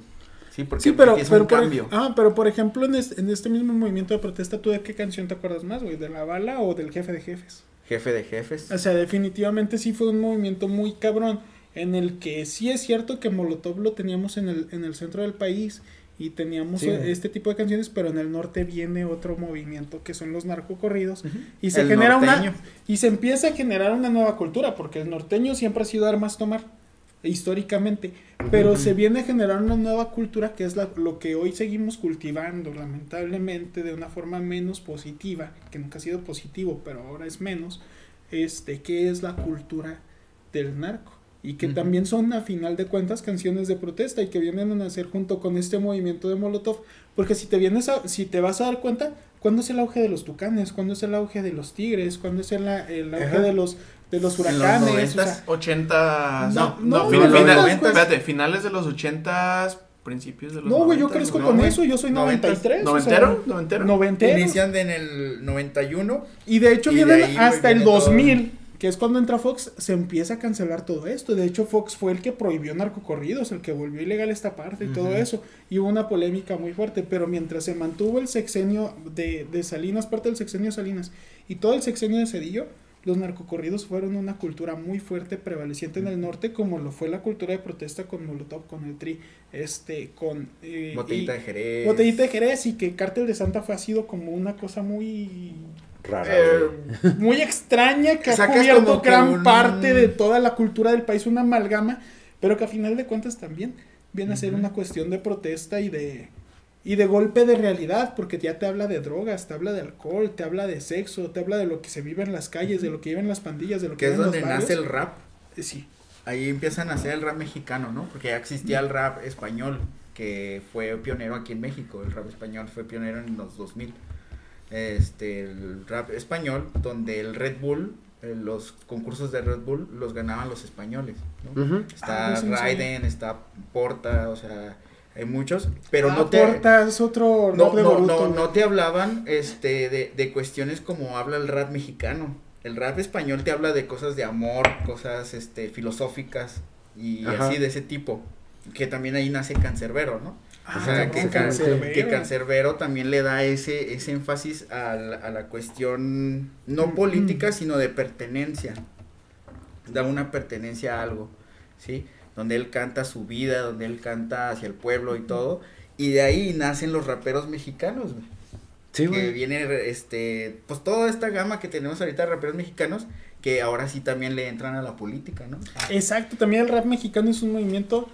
Sí, porque, Sí, pero, es pero, un por, cambio. ah, pero por ejemplo, en este, en este mismo movimiento de protesta, ¿tú de qué canción te acuerdas más, güey? ¿De la bala o del jefe de jefes? Jefe de jefes. O sea, definitivamente sí fue un movimiento muy cabrón, en el que sí es cierto que Molotov lo teníamos en el, en el centro del país y teníamos Sí. este tipo de canciones, pero en el norte viene otro movimiento que son los narcocorridos y se El genera norteño. una y se empieza a generar una nueva cultura, porque el norteño siempre ha sido armas tomar históricamente, pero se viene a generar una nueva cultura que es la- lo que hoy seguimos cultivando, lamentablemente de una forma menos positiva, que nunca ha sido positivo, pero ahora es menos, este, que es la cultura del narco. Y que también son, a final de cuentas, canciones de protesta y que vienen a nacer junto con este movimiento de Molotov. Porque si te vienes a, si te vas a dar cuenta, ¿cuándo es el auge de los tucanes? ¿Cuándo es el auge de los tigres? ¿Cuándo es el, el auge Ajá. de los, de los En los huracanes? O noventas. sea, 80 No, no, no, espérate, finales de los 80 principios de los no, güey, yo 90s, crezco ¿no, con eso, yo soy Noventas. 93. o sea, ¿Noventero? ¿Noventero? noventero. Inician en el 91. Y de hecho Y de vienen ahí, güey, hasta el viene todo. 2000, que es cuando entra Fox, se empieza a cancelar todo esto. De hecho, Fox fue el que prohibió narcocorridos, el que volvió ilegal esta parte y todo eso. Y hubo una polémica muy fuerte, pero mientras se mantuvo el sexenio de, de Salinas, parte del sexenio de Salinas, y todo el sexenio de Cedillo, los narcocorridos fueron una cultura muy fuerte, prevaleciente en el norte, como lo fue la cultura de protesta con Molotov, con el Tri, este, con... eh, Botellita y- de Jerez. Botellita de Jerez y que Cártel de Santa Fe ha sido como una cosa muy Rara, Eh, muy extraña que ha cubierto gran un- parte de toda la cultura del país, una amalgama, pero que a final de cuentas también viene a ser una cuestión de protesta y de y de golpe de realidad, porque ya te habla de drogas, te habla de alcohol, te habla de sexo, te habla de lo que se vive en las calles, de lo que viven las pandillas, de lo que, Que es donde los nace el rap. Eh, Sí. Ahí empieza a nacer el rap mexicano, ¿no? Porque ya existía el rap español, que fue pionero aquí en México. El rap español fue pionero en los 2000. Este, el rap español, donde el Red Bull, eh, los concursos de Red Bull los ganaban los españoles, ¿no? Está Ah, sabía. Raiden, está Porta, o sea, hay muchos, pero Ah, no te... Es otro No, de no, Boruto, no, no te hablaban este, de, de cuestiones como habla el rap mexicano. El rap español te habla de cosas de amor, cosas este, filosóficas y Ajá. así de ese tipo. Que también ahí nace Cancerbero, ¿no? Ah, o sea, que, Cancerbero. que Cancerbero también le da ese, ese énfasis a la, a la cuestión no Mm, política, sino de pertenencia. Da una pertenencia a algo, ¿sí? Donde él canta su vida, donde él canta hacia el pueblo y todo. Y de ahí nacen los raperos mexicanos, güey. Sí, que güey. viene, este, pues toda esta gama que tenemos ahorita de raperos mexicanos, que ahora sí también le entran a la política, ¿no? Exacto, también el rap mexicano es un movimiento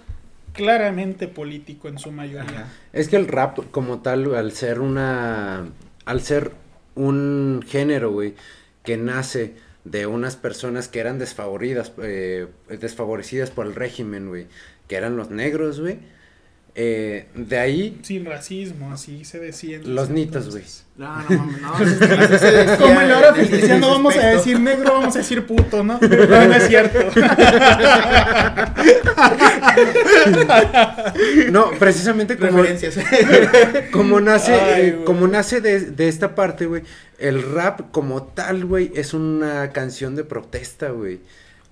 claramente político en su mayoría. Ajá. Es que el rap como tal, al ser una, al ser un género, güey, que nace de unas personas que eran desfavoridas, eh, desfavorecidas por el régimen, güey, que eran los negros, güey, eh, de ahí Sin racismo, así se decía. los nitos, güey. No, no, no. Decía *laughs* Como en la hora ficticia no vamos a decir negro, vamos a decir puto, ¿no? No, no es cierto. *laughs* No, precisamente como, *laughs* como nace, Ay, eh, como nace de, de esta parte, güey, el rap como tal, güey, es una canción de protesta, güey.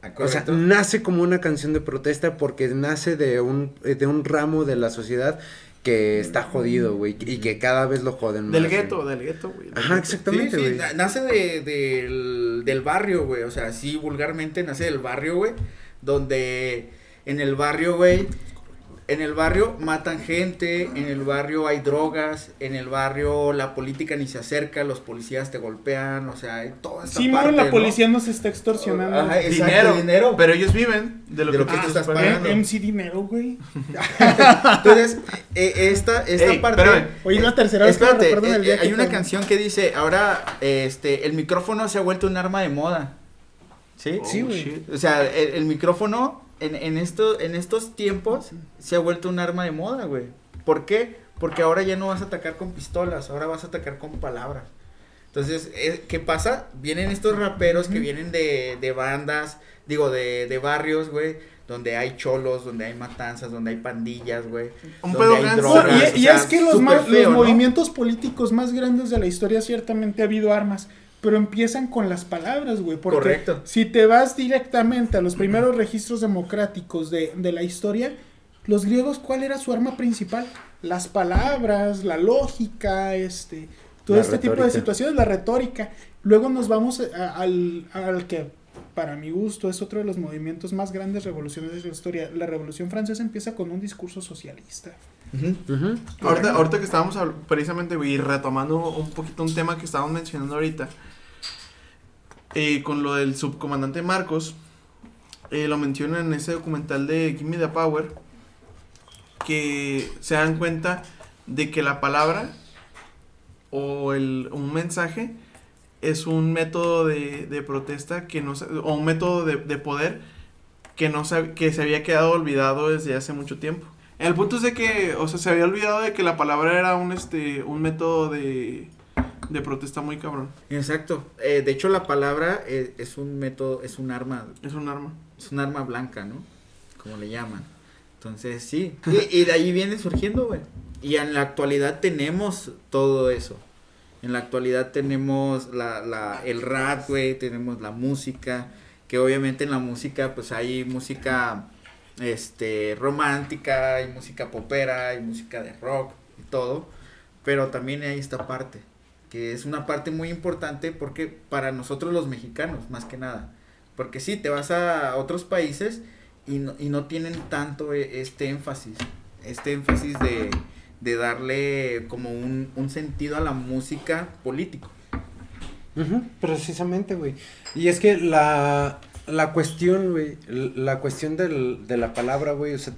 Ah, O sea, nace como una canción de protesta porque nace de un, de un ramo de la sociedad que está jodido, güey, y que cada vez lo joden Del más, güey. gueto, del gueto, güey. del Ajá. Sí, exactamente, sí, güey. na- nace de, del, del barrio, güey. O sea, sí, vulgarmente nace del barrio, güey. Donde en el barrio, güey. En el barrio matan gente, en el barrio hay drogas, en el barrio la política ni se acerca, los policías te golpean, o sea, hay toda esta Simón, parte, la ¿no? policía nos está extorsionando. Ajá, exacto, dinero, dinero. Pero ellos viven de lo De que, lo que tú estás pagando. Eh, MC Dinero, güey. *laughs* Entonces, eh, esta, esta Ey, parte... Hoy es la tercera vez que me Espérate, el eh, día que hay una canción que dice, ahora, este, el micrófono se ha vuelto un arma de moda. ¿Sí? Oh, Sí, güey. O sea, el, el micrófono en, en, esto, en estos tiempos se ha vuelto un arma de moda, güey. ¿Por qué? Porque ahora ya no vas a atacar con pistolas, ahora vas a atacar con palabras. Entonces, eh, ¿qué pasa? Vienen estos raperos que vienen de, de bandas, digo, de, de barrios, güey, donde hay cholos, donde hay matanzas, donde hay pandillas, güey. Un donde pedo hay drogas, y, o y sea, es que los, feo, los ¿no? movimientos políticos más grandes de la historia ciertamente ha habido armas, pero empiezan con las palabras, güey. Porque Correcto. si te vas directamente a los primeros registros democráticos de, de la historia, los griegos, ¿cuál era su arma principal? Las palabras, la lógica, este, todo La este tipo de situaciones, la retórica. Luego nos vamos a- al, al que, para mi gusto, es otro de los movimientos más grandes revolucionarios de la historia. La Revolución Francesa empieza con un discurso socialista. Ahorita, ahorita que estábamos precisamente, güey, y retomando un poquito un tema que estábamos mencionando ahorita, eh, con lo del subcomandante Marcos, eh, lo mencionan en ese documental de Gimme the Power, que se dan cuenta de que la palabra o el, un mensaje es un método de, de protesta que no o un método de, de poder que no se, que se había quedado olvidado desde hace mucho tiempo. El punto es de que, o sea, se había olvidado de que la palabra era un este un método de, de protesta muy cabrón. Exacto. Eh, de hecho, la palabra eh, es un método, es un arma, Es un arma. es un arma blanca, ¿no? Como le llaman. Entonces, sí. *laughs* Y, y de ahí viene surgiendo, güey. Y en la actualidad tenemos todo eso. En la actualidad tenemos la, la, el rap, güey, tenemos la música, que obviamente en la música, pues hay música, este, romántica, hay música popera, hay música de rock y todo, pero también hay esta parte, que es una parte muy importante porque para nosotros los mexicanos, más que nada, porque sí, te vas a otros países y no, y no tienen tanto e- este énfasis, este énfasis de, de darle como un, un sentido a la música político. Ujú, precisamente, güey. Y es que la, la cuestión, güey, la cuestión del- de la palabra, güey, o sea,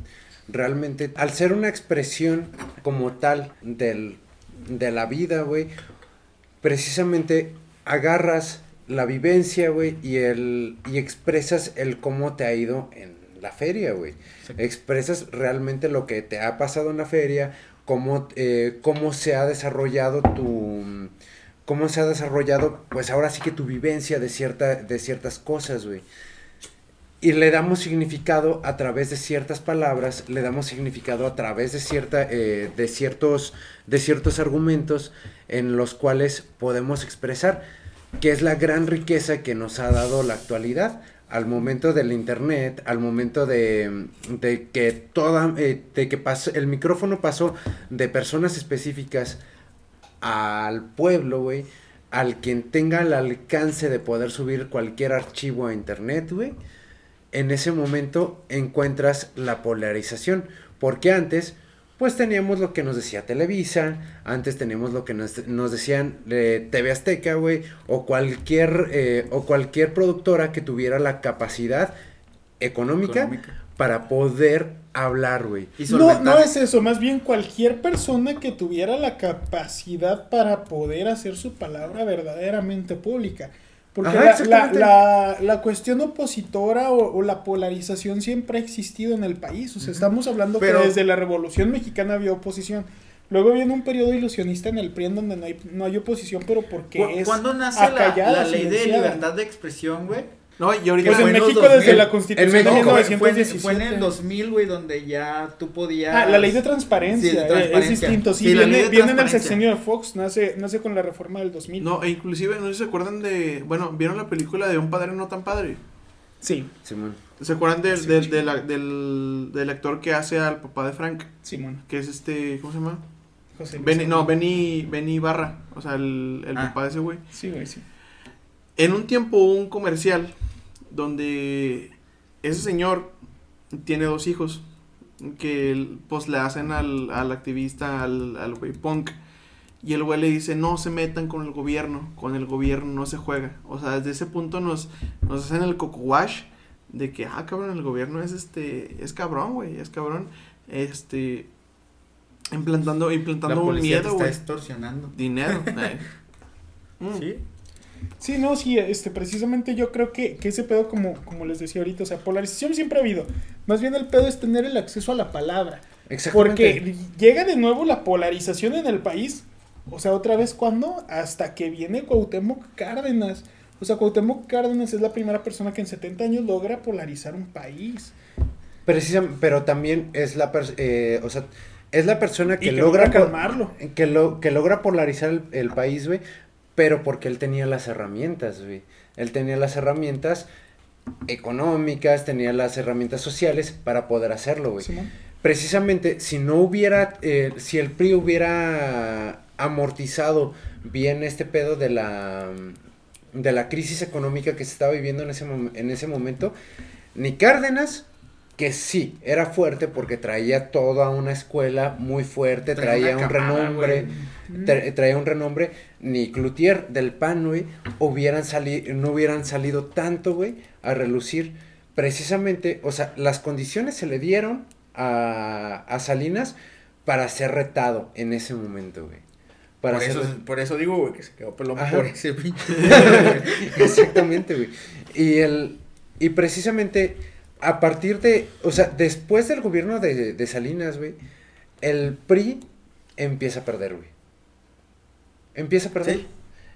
realmente, al ser una expresión como tal del, de la vida, güey, precisamente agarras la vivencia, güey, y, el, y expresas el cómo te ha ido en la feria, güey. Expresas realmente lo que te ha pasado en la feria, cómo, eh, cómo se ha desarrollado tu cómo se ha desarrollado, pues ahora sí que tu vivencia de, cierta, de ciertas cosas, güey. Y le damos significado a través de ciertas palabras, le damos significado a través de, cierta, eh, de, ciertos, de ciertos argumentos en los cuales podemos expresar, que es la gran riqueza que nos ha dado la actualidad al momento del internet, al momento de, de que toda, eh, de que pasó, el micrófono pasó de personas específicas al pueblo, güey, al quien tenga el alcance de poder subir cualquier archivo a internet, güey, en ese momento encuentras la polarización. Porque antes, pues teníamos lo que nos decía Televisa, antes teníamos lo que nos, nos decían eh, TV Azteca, güey, o cualquier, eh, o cualquier productora que tuviera la capacidad económica, Económica. para poder hablar, güey. No, no es eso, más bien cualquier persona que tuviera la capacidad para poder hacer su palabra verdaderamente pública. Porque Ajá, la, la, la- la cuestión opositora o, o la polarización siempre ha existido en el país. O sea, estamos hablando Pero- que desde la Revolución Mexicana había oposición. Luego viene un periodo ilusionista en el PRI en donde no hay, no hay oposición, pero porque ¿Cu- es ¿Cuándo nace la, la ley de libertad de expresión, güey? No, y ahorita Pues en México desde 2000. la Constitución En de México, en, 1917. fue en el 2000, güey, donde ya tú podías... Ah, la ley de transparencia, Sí, de eh, transparencia. es distinto. Sí, Sí, viene, de viene en el sexenio de Fox, nace, nace con la reforma del 2000. No, e inclusive, no sé si se acuerdan de, bueno, ¿vieron la película de Un Padre No Tan Padre? Sí, Simón. ¿Se acuerdan del, Sí, del, del, del, del actor que hace al papá de Frank? Simón. Que es este, ¿cómo se llama? José Luis Benny, no. Benny, Benny Barra, o sea, el, el Ah. papá de ese güey. Sí, güey, sí. En un tiempo hubo un comercial donde ese señor tiene dos hijos que pues le hacen al, al activista, al, al güey punk. Y el güey le dice, no se metan con el gobierno, con el gobierno no se juega. O sea, desde ese punto nos, nos hacen el coco wash de que, ah, cabrón, el gobierno es este, es cabrón, güey, es cabrón. Este, implantando, La implantando un miedo, está güey. extorsionando. Dinero. *laughs* eh. Mm. ¿Sí? Sí, no, sí, este, precisamente yo creo que, que ese pedo, como, como les decía ahorita, o sea, polarización siempre ha habido. Más bien el pedo es tener el acceso a la palabra. Exactamente. Porque llega de nuevo la polarización en el país. O sea, otra vez cuando hasta que viene Cuauhtémoc Cárdenas. O sea, Cuauhtémoc Cárdenas es la primera persona que en 70 años logra polarizar un país. Precisamente, pero también es la pers- eh, o sea, es la persona que, logra, calmarlo. que, lo, que logra polarizar el, el país, güey, pero porque él tenía las herramientas, güey. Él tenía las herramientas económicas, tenía las herramientas sociales para poder hacerlo, güey. Precisamente, si no hubiera, eh, si el PRI hubiera amortizado bien este pedo de la, de la crisis económica que se estaba viviendo en ese, en ese momento, ni Cárdenas, que sí, era fuerte porque traía toda una escuela muy fuerte, Traía un camada, renombre, tra- traía un renombre, ni Cloutier del PAN, güey, hubieran sali- no hubieran salido tanto, güey, a relucir. Precisamente, o sea, las condiciones se le dieron a, a Salinas para ser retado en ese momento, güey. Para por, ser- eso, por eso digo, güey, que se quedó pelón Ajá. por ese pinche. *laughs* Exactamente, güey. Y el y precisamente a partir de, o sea, después del gobierno de, de Salinas, güey, el PRI empieza a perder, güey. Empieza a perder. Sí.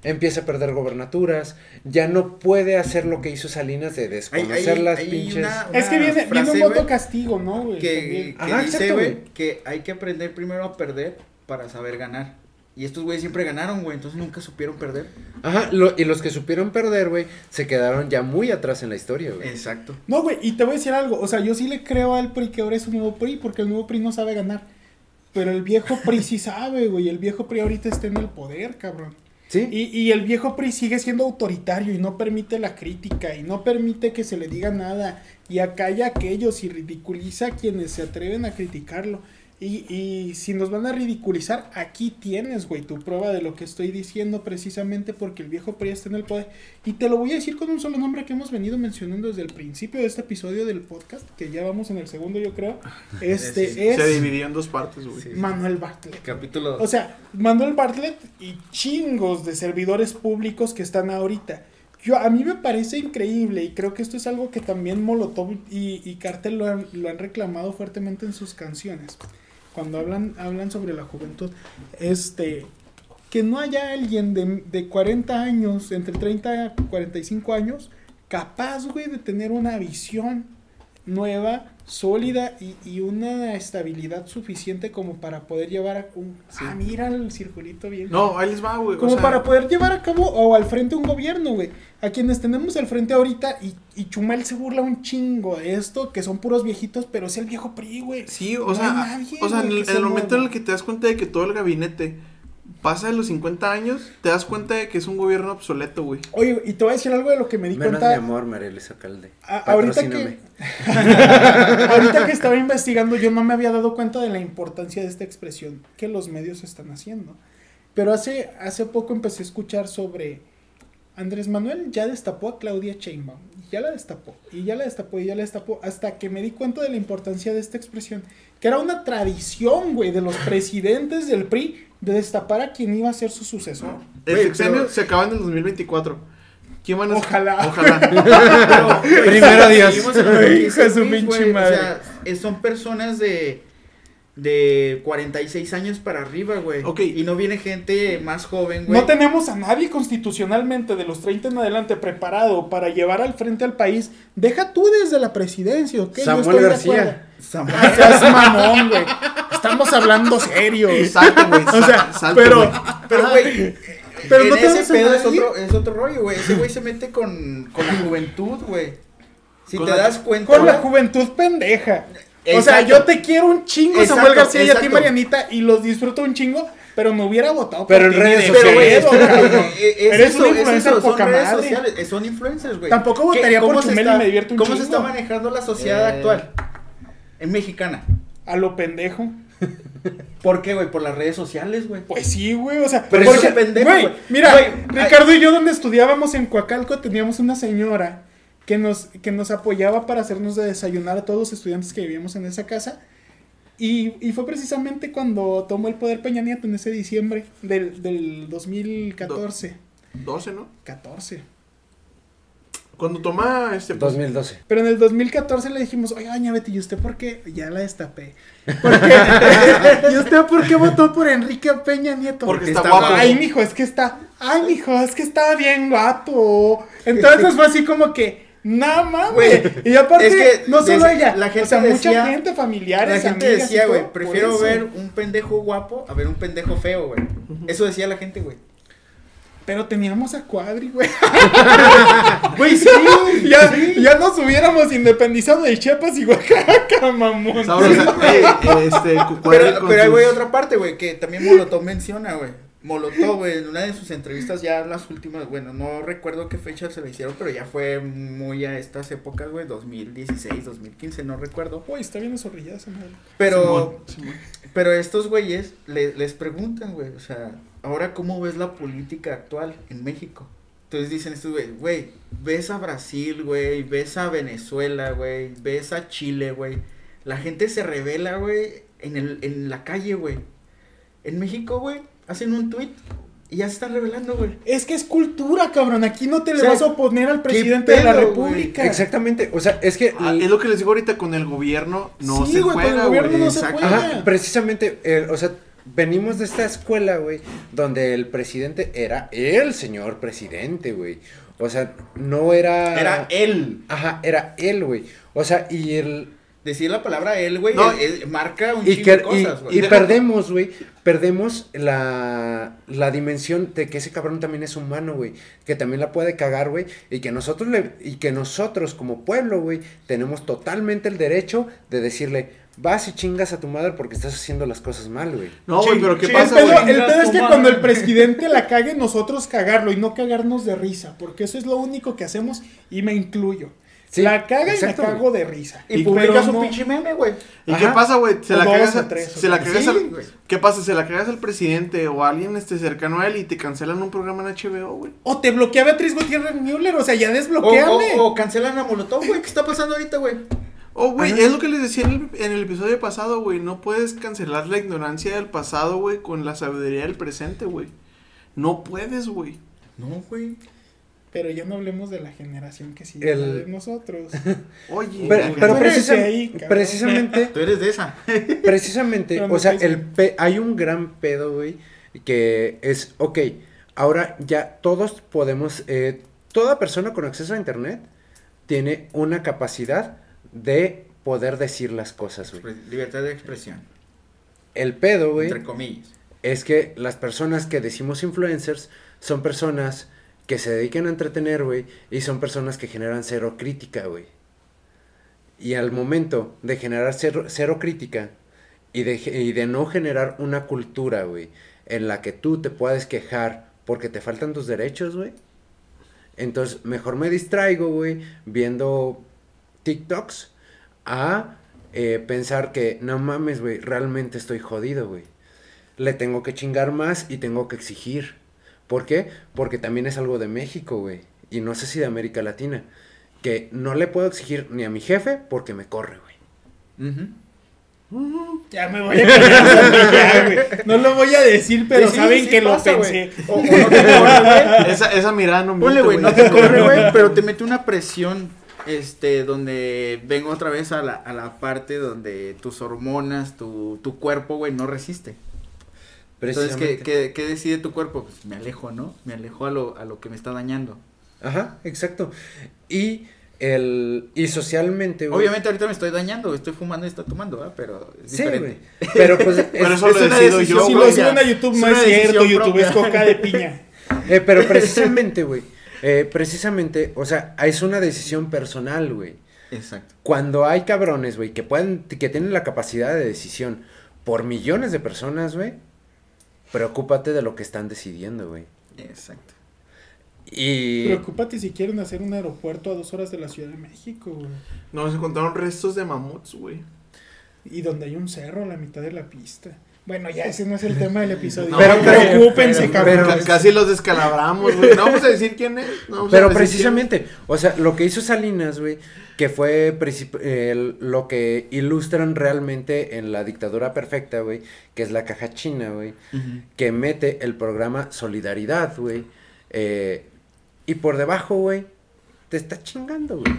Empieza a perder gobernaturas, ya no puede hacer lo que hizo Salinas de desconocer hay- las hay pinches. una- Es que viene, viene un voto castigo, ¿no, güey? que, También. que Ajá, dice, güey. que hay que aprender primero a perder para saber ganar. Y estos güeyes siempre ganaron, güey, entonces nunca supieron perder. Ajá, lo- y los que supieron perder, güey, se quedaron ya muy atrás en la historia, güey. Exacto. No, güey, y te voy a decir algo. O sea, yo sí le creo al PRI que ahora es un nuevo PRI, porque el nuevo PRI no sabe ganar. Pero el viejo PRI sí sabe, güey. El viejo PRI ahorita está en el poder, cabrón. ¿Sí? Y, y el viejo PRI sigue siendo autoritario y no permite la crítica y no permite que se le diga nada y acalla a aquellos y ridiculiza a quienes se atreven a criticarlo. Y, y si nos van a ridiculizar, aquí tienes, güey, tu prueba de lo que estoy diciendo precisamente porque el viejo PRI está en el poder. Y te lo voy a decir con un solo nombre que hemos venido mencionando desde el principio de este episodio del podcast, que ya vamos en el segundo, yo creo. *laughs* Este Sí, es Se dividió en dos partes, güey. Sí. Manuel Bartlett. Capítulo O sea, Manuel Bartlett y chingos de servidores públicos que están ahorita. Yo, a mí me parece increíble y creo que esto es algo que también Molotov y, y Cartel lo han, lo han reclamado fuertemente en sus canciones. Cuando hablan, hablan sobre la juventud. Este, que no haya alguien de, de 40 años, entre 30 y 45 años, capaz, güey, de tener una visión nueva, sólida y, y una estabilidad suficiente como para poder llevar a un... Ah, mira el circulito bien. No, ahí les va, güey. o Como sea, para poder llevar a cabo o al frente un gobierno, güey. A quienes tenemos al frente ahorita y, y Chumel se burla un chingo de esto, que son puros viejitos, pero es el viejo PRI, güey. Sí, o No sea, nadie, o sea, en el, momento en el que te das cuenta de que todo el gabinete pasa de los 50 años, te das cuenta de que es un gobierno obsoleto, güey. Oye, y te voy a decir algo de lo que me di Menos cuenta. mi amor, María Luisa Calde. A- ahorita que *laughs* ahorita que estaba investigando yo no me había dado cuenta de la importancia de esta expresión que los medios están haciendo. Pero hace hace poco empecé a escuchar sobre Andrés Manuel ya destapó a Claudia Sheinbaum, y ya la destapó, y ya la destapó, y ya la destapó, hasta que me di cuenta de la importancia de esta expresión, que era una tradición, güey, de los presidentes del PRI de destapar a quien iba a ser su sucesor. El sexenio pero- se acaba en el 2024. ¿Quién van a Ojalá. Ojalá. *laughs* Primero Dios. Hijo de su pinche madre. O sea, son personas de, de 46 años para arriba, güey. Ok. Y no viene gente más joven, güey. No tenemos a nadie constitucionalmente de los 30 en adelante preparado para llevar al frente al país. Deja tú desde la presidencia, ¿ok? Samuel estoy García. Samuel- No seas mamón, güey. Estamos hablando serio. *laughs* Salta, güey. O sea, salta, pero, güey. Pero, güey, Pero en no ese tenemos a pedo es otro, es otro rollo, güey. Ese güey se mete con, con la juventud, güey. Si Con te la- das cuenta. con la juventud pendeja. O sea, yo te quiero un chingo, Exacto, Samuel García, y a ti. Marianita, y los disfruto un chingo, pero no hubiera votado Pero en redes de Pero, güey, sociales. Eres es influencer poca redes madre. sociales, eh, son influencers, güey. Tampoco ¿Qué- votaría por cómo se Chumel y está- me divierto un ¿Cómo se chingo? está manejando la sociedad Eh. actual? En mexicana. A lo pendejo. ¿Por qué, güey? Por las redes sociales, güey. Pues sí, güey, o sea, Pero porque, ese pendejo, güey, güey. mira, Güey, Ricardo y yo donde estudiábamos en Coacalco teníamos una señora que nos, que nos apoyaba para hacernos de desayunar a todos los estudiantes que vivíamos en esa casa. Y, y fue precisamente cuando tomó el poder Peña Nieto en ese diciembre del, del 2014. 12, ¿no? 14. Cuando toma este... pues, 2012. Pero en el 2014 le dijimos, oiga, doña Betty, ¿y usted por qué? Ya la destapé. ¿Por qué? *laughs* ¿Y usted por qué votó por Enrique Peña Nieto? Porque está guapo. Ay, mijo, es que está. Ay, mijo, es que está bien guapo. Entonces fue así como que. Nada más, güey. Y aparte, es que no solo ella, la gente o sea, mucha decía- gente, familiares, La gente amigas decía, güey, prefiero ver un pendejo guapo a ver un pendejo feo, güey. Eso decía la gente, güey. Pero teníamos a Cuadri, güey. *laughs* Güey, sí. *laughs* ya, ya nos hubiéramos independizado de Chiapas y Oaxaca, mamón. Sabrosa. *laughs* Eh, eh, este, Pero, pero ahí, sus- güey, otra parte, güey, que también Molotov menciona, güey. Molotov, güey, en una de sus entrevistas, ya las últimas, bueno, no recuerdo qué fecha se la hicieron, pero ya fue muy a estas épocas, güey, 2016, 2015, no recuerdo. Uy, está bien zorrillada esa madre. Pero, Simón, Simón. pero estos güeyes le- les preguntan, güey, o sea, ahora cómo ves la política actual en México. Entonces dicen estos güey, güey, ves a Brasil, güey, ves a Venezuela, güey, ves a Chile, güey. La gente se revela, güey, en, el, en la calle, güey. En México, güey, hacen un tweet y ya se están revelando, güey. Es que es cultura, cabrón. Aquí no te le O sea, vas a oponer al ¿qué presidente de la güey? República. Exactamente, o sea, es que... Ah, es lo que les digo ahorita con el gobierno, no Sí, se güey, con el juega, gobierno güey. no se Exacto. juega. Ajá, precisamente, eh, o sea, venimos de esta escuela, güey, donde el presidente era el señor presidente, güey. O sea, no era... Era él. Ajá, era él, güey. O sea, y el... Decir la palabra él, güey, No. marca un Y, chingo que- de y- cosas, y güey. perdemos, güey, perdemos la, la dimensión de que ese cabrón también es humano, güey, que también la puede cagar, güey, y que nosotros le, y que nosotros como pueblo, güey, tenemos totalmente el derecho de decirle, vas y chingas a tu madre porque estás haciendo las cosas mal, güey. No, güey, pero ¿qué pasa, pedo, el pedo es que cuando el presidente la cague, nosotros cagarlo y no cagarnos de risa, porque eso es lo único que hacemos y me incluyo. Sí, la caga exacto, y me cago de risa. Y Pero publica su no- pinche meme, güey. ¿Y Ajá. qué pasa, güey? Se O la cagas, a- tres, se la cagas Sí, al, güey. ¿Qué pasa? Se la cagas al presidente o a alguien este cercano a él y te cancelan un programa en HBO, güey. O te bloquea Beatriz Gutiérrez Müller, o sea, ya O, desbloqueame. o- o cancelan a Molotov, güey. ¿Qué está pasando ahorita, güey? Oh, güey, Ajá. es lo que les decía en el, en el episodio pasado, güey. No puedes cancelar la ignorancia del pasado, güey, con la sabiduría del presente, güey. No puedes, güey. No, güey. Pero ya no hablemos de la generación que sigue El- la de nosotros. *laughs* Oye, Pero, precisa- ahí, precisamente, *laughs* Tú eres de esa. *laughs* precisamente, o sea, el pe- hay un gran pedo, güey, que es, ok, ahora ya todos podemos, eh, toda persona con acceso a internet tiene una capacidad de poder decir las cosas, güey. Libertad de expresión. El pedo, güey, Entre comillas. es que las personas que decimos influencers son personas que se dedican a entretener, güey, y son personas que generan cero crítica, güey. Y al momento de generar cero, crítica y de, ge- y de no generar una cultura, güey, en la que tú te puedes quejar porque te faltan tus derechos, güey. Entonces, mejor me distraigo, güey, viendo TikToks a eh, pensar que, no mames, güey, realmente estoy jodido, güey. Le tengo que chingar más y tengo que exigir. ¿Por qué? Porque también es algo de México, güey. Y no sé si de América Latina. Que no le puedo exigir ni a mi jefe porque me corre, güey. Ya me voy a callar. *laughs* No lo voy a decir, pero Sí, saben sí que pasa, lo güey. pensé. O, o no te corre, güey. Esa, esa mirada no Ponle, miente, güey, no te corre, güey, pero te mete una presión, este, donde vengo otra vez a la, a la parte donde tus hormonas, tu, tu cuerpo, güey, no resiste. Entonces, ¿qué, Precisamente. qué, qué decide tu cuerpo? Pues me alejo, ¿no? Me alejo a lo, a lo que me está dañando. Ajá, exacto. Y el y socialmente, güey. Obviamente ahorita me estoy dañando, estoy fumando y estoy tomando, ¿verdad? Pero es Sí, diferente. güey. *laughs* Pero pues es- Pero eso es lo una decido decisión yo, Si lo suben a YouTube, no es cierto. YouTube es coca de piña. *laughs* Eh, pero precisamente, güey. eh, precisamente, o sea, es una decisión personal, güey. Exacto. Cuando hay cabrones, güey, que pueden, que tienen la capacidad de decisión por millones de personas, güey, preocúpate de lo que están decidiendo, güey. Exacto. Y Preocúpate si quieren hacer un aeropuerto a dos horas de la Ciudad de México, güey. Nos encontraron restos de mamuts, güey. Y donde hay un cerro a la mitad de la pista. Bueno, ya ese no es el tema del episodio. No, pero preocúpense, cabrón. Ca- Casi los descalabramos, güey. No vamos a decir quién es. no vamos a Pero decir precisamente, o sea, lo que hizo Salinas, güey, que fue el- lo que ilustran realmente en la dictadura perfecta, güey, que es la caja china, güey, que mete el programa Solidaridad, güey, eh, y por debajo, güey, te está chingando, güey.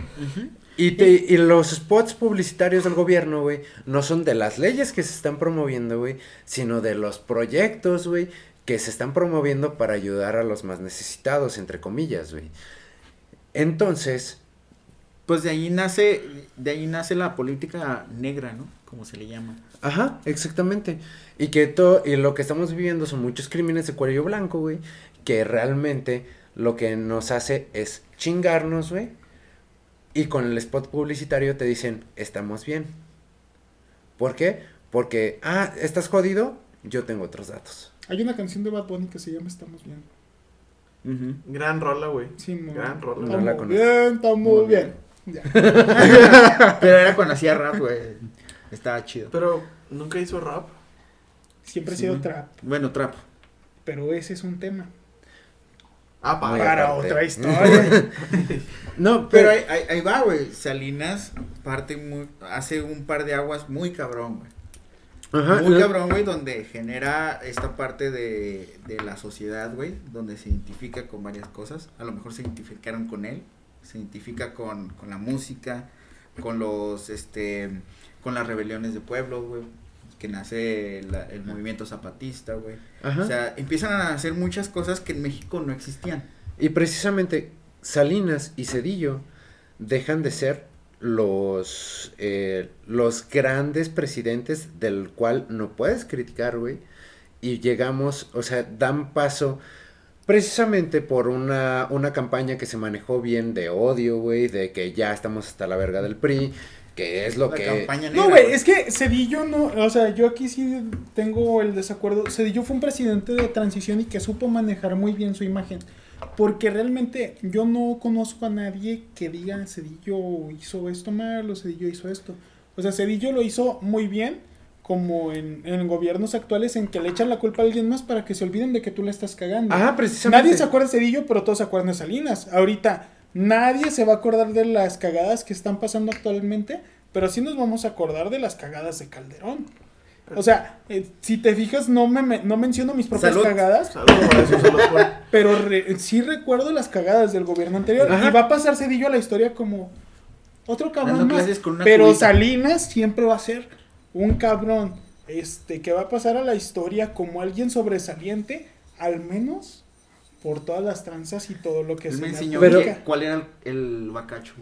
Y, te, y los spots publicitarios del gobierno, güey, no son de las leyes que se están promoviendo, güey, sino de los proyectos, güey, que se están promoviendo para ayudar a los más necesitados, entre comillas, güey. Entonces, Pues de ahí nace, de ahí nace la política negra, ¿no? Como se le llama. Ajá, exactamente. Y que todo, y lo que estamos viviendo son muchos crímenes de cuello blanco, güey, que realmente lo que nos hace es chingarnos, güey. Y con el spot publicitario te dicen, estamos bien. ¿Por qué? Porque, ah, ¿estás jodido? Yo tengo otros datos. Hay una canción de Bad Bunny que se llama Estamos Bien. Gran rola, güey. Sí, muy Gran rola. No la Estamos bien, estamos Muy bien. *laughs* Pero era cuando hacía rap, güey. Estaba chido. Pero nunca hizo rap. Siempre ha sido trap, Bueno, trap. pero ese es un tema. Ah, para. Para otra *laughs* historia. No, Pero pero... ahí, ahí, ahí va, güey. Salinas parte muy, hace un par de aguas muy cabrón, güey. Ajá, muy cabrón, güey, donde genera esta parte de, de la sociedad, güey, donde se identifica con varias cosas. A lo mejor se identificaron con él, se identifica con, con la música, con los, este, con las rebeliones de pueblos, güey, que nace el movimiento zapatista, güey. O sea, empiezan a hacer muchas cosas que en México no existían. Y precisamente Salinas y Cedillo dejan de ser los, eh, los grandes presidentes del cual no puedes criticar, güey. Y llegamos, o sea, dan paso precisamente por una, una campaña que se manejó bien de odio, güey, de que ya estamos hasta la verga del PRI, que es lo La que... campaña No, güey, es que Cedillo no, o sea, yo aquí sí tengo el desacuerdo. Cedillo fue un presidente de transición y que supo manejar muy bien su imagen. Porque realmente yo no conozco a nadie que diga Cedillo hizo esto mal o Cedillo hizo esto. O sea, Cedillo lo hizo muy bien, como en, en gobiernos actuales en que le echan la culpa a alguien más para que se olviden de que tú la estás cagando. Ajá, precisamente. Nadie se acuerda de Cedillo, pero todos se acuerdan de Salinas. Ahorita, nadie se va a acordar de las cagadas que están pasando actualmente, pero sí nos vamos a acordar de las cagadas de Calderón. O sea, eh, si te fijas, no, me, me- no menciono mis propias Salud. cagadas, eso, pero re- sí recuerdo las cagadas del gobierno anterior. Ajá. Y va a pasar Cedillo a la historia como otro cabrón más. Pero cubita. Salinas siempre va a ser un cabrón este, que va a pasar a la historia como alguien sobresaliente, al menos por todas las tranzas y todo lo que Él se me enseñó Pero- cuál era el, el bacacho.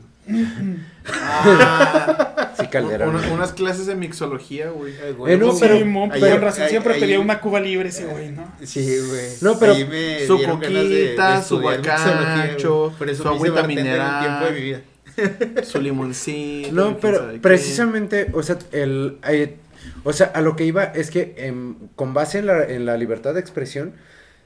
Ah, *laughs* Sí, Calderón. una- unas clases de mixología, güey. Eh, no, Sí, pero- mo, ahí- con razón ahí- siempre pedía una cuba libre ese güey, ¿no? *laughs* Sí, güey. No, pero- Su ganas de- coquita, de su bacacho, su agüita mineral. tiempo de mi vida. *laughs* Su limoncito. No, pero precisamente, o sea, el, eh, o sea, a lo que iba es que em, con base en la, en la libertad de expresión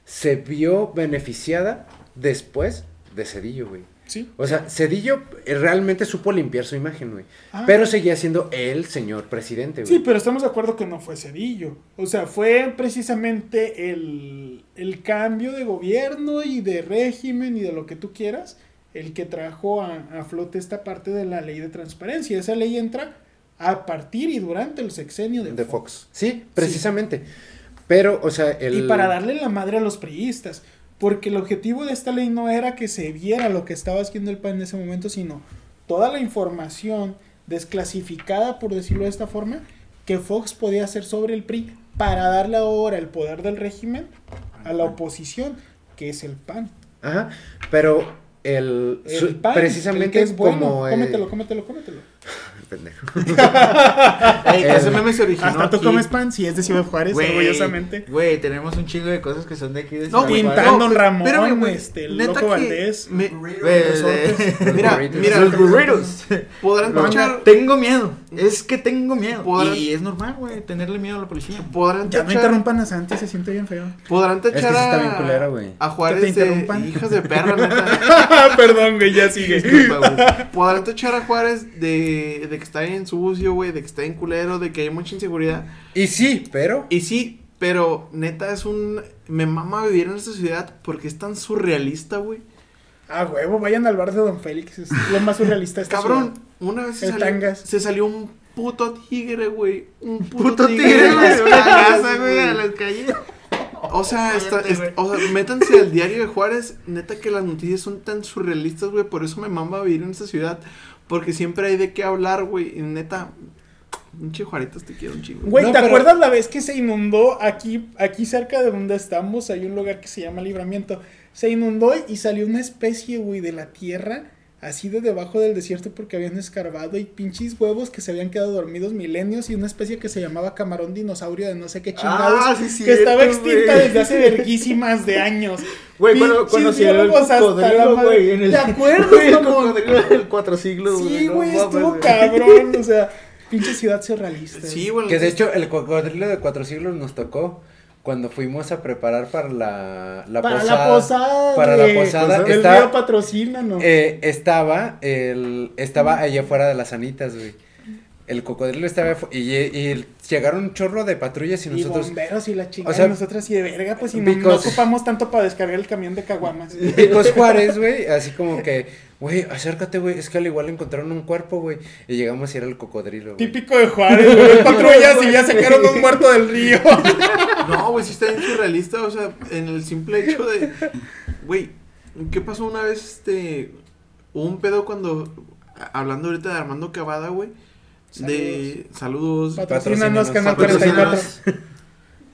se vio beneficiada después de Cedillo, güey. Sí. O sea, Cedillo eh, realmente supo limpiar su imagen, güey. Ah. Pero seguía siendo el señor presidente, güey. Sí, pero estamos de acuerdo que no fue Cedillo. O sea, fue precisamente el, el cambio de gobierno y de régimen y de lo que tú quieras el que trajo a, a flote esta parte de la ley de transparencia. Esa ley entra a partir y durante el sexenio de, de Fox. Fox. Sí, precisamente. Pero, o sea, el... Y para darle la madre a los priistas. Porque el objetivo de esta ley no era que se viera lo que estaba haciendo el PAN en ese momento, sino toda la información desclasificada, por decirlo de esta forma, que Fox podía hacer sobre el PRI para darle ahora el poder del régimen a la oposición, que es el PAN. Ajá, pero el... El PAN, precisamente el que es bueno. como... eh, Cómetelo, cómetelo, cómetelo. Pendejo. *laughs* Ey, ese meme se originó Hasta tú aquí. comes pan si es de Ciudad Juárez, orgullosamente. Güey, tenemos un chingo de cosas que son de aquí de No, Ciudad Juárez. Tintán, no, Ramón, güey. este, el Neta Loco Valdés. me- de- Mira, burritos. mira, los burritos. podrán No, tachar, tengo miedo. Es que tengo miedo. Podrán- Y es normal, güey, tenerle miedo a la policía. podrán Ya no interrumpan a Santi, se siente bien feo. podrán Es que tachar sí está a, bien culero, güey. a Juárez Que te de interrumpan. hijas de *laughs* perra, neta. Perdón, güey, ya sigue. Disculpa, güey. Podrán tachar a Juárez de, de que está bien sucio, güey, de que está bien culero, de que hay mucha inseguridad. Y sí, pero... Y sí, pero neta es un... Me mama vivir en esta ciudad porque es tan surrealista, güey. Ah, huevo, vayan al bar de Don Félix, es lo más surrealista de esta Cabrón, ciudad. una vez se El salió, Tangas. se salió un puto tigre, güey. Un puto, Puto tigre, güey, las de una calles, casa, güey, a las calles. O sea, está, es- o sea, métanse al diario de Juárez. Neta que las noticias son tan surrealistas, güey. Por eso me mama vivir en esta ciudad. Porque siempre hay de qué hablar, güey. Y neta, pinche Juaritas te quiero un chingo. Güey, No, ¿te pero- acuerdas la vez que se inundó aquí, aquí cerca de donde estamos? Hay un lugar que se llama Libramiento. Se inundó y salió una especie, güey, de la tierra, así de debajo del desierto porque habían escarbado y pinches huevos que se habían quedado dormidos milenios y una especie que se llamaba camarón dinosaurio de no sé qué chingados. Ah, sí, que estaba extinta desde hace *laughs* verguísimas de años. Güey, cuando, cuando se el cocodrilo, güey. en el- ¿Te *laughs* acuerdas, Güey, el mamón? cocodrilo del cuatro siglos, Sí, güey, estuvo cabrón, o sea, *laughs* pinche ciudad surrealista. Sí, güey. güey. Que de hecho el cocodrilo de cuatro siglos nos tocó cuando fuimos a preparar para la, la para posada. la posada. Para la posada. El Está- río patrocina, ¿no? Eh, estaba el estaba allá afuera de las anitas, güey. El cocodrilo estaba y, y llegaron un chorro de patrullas y y nosotros bomberos y la chingada. o sea, y nosotras y de verga, pues y no, no because- ocupamos tanto para descargar el camión de caguamas. Picos Juárez, güey, así como que, güey, acércate, güey, es que al igual encontraron un cuerpo, güey, y llegamos y era el cocodrilo, güey. Típico de Juárez, güey. *laughs* Patrullas y ya sacaron un muerto del río. *laughs* No, güey, sí está bien surrealista. O sea, en el simple hecho de. Güey, ¿qué pasó una vez? Este. Hubo un pedo cuando. a- Hablando ahorita de Armando Cavada, güey. De. Saludos. Patrocínanos, Canal Patrocínanos. 44.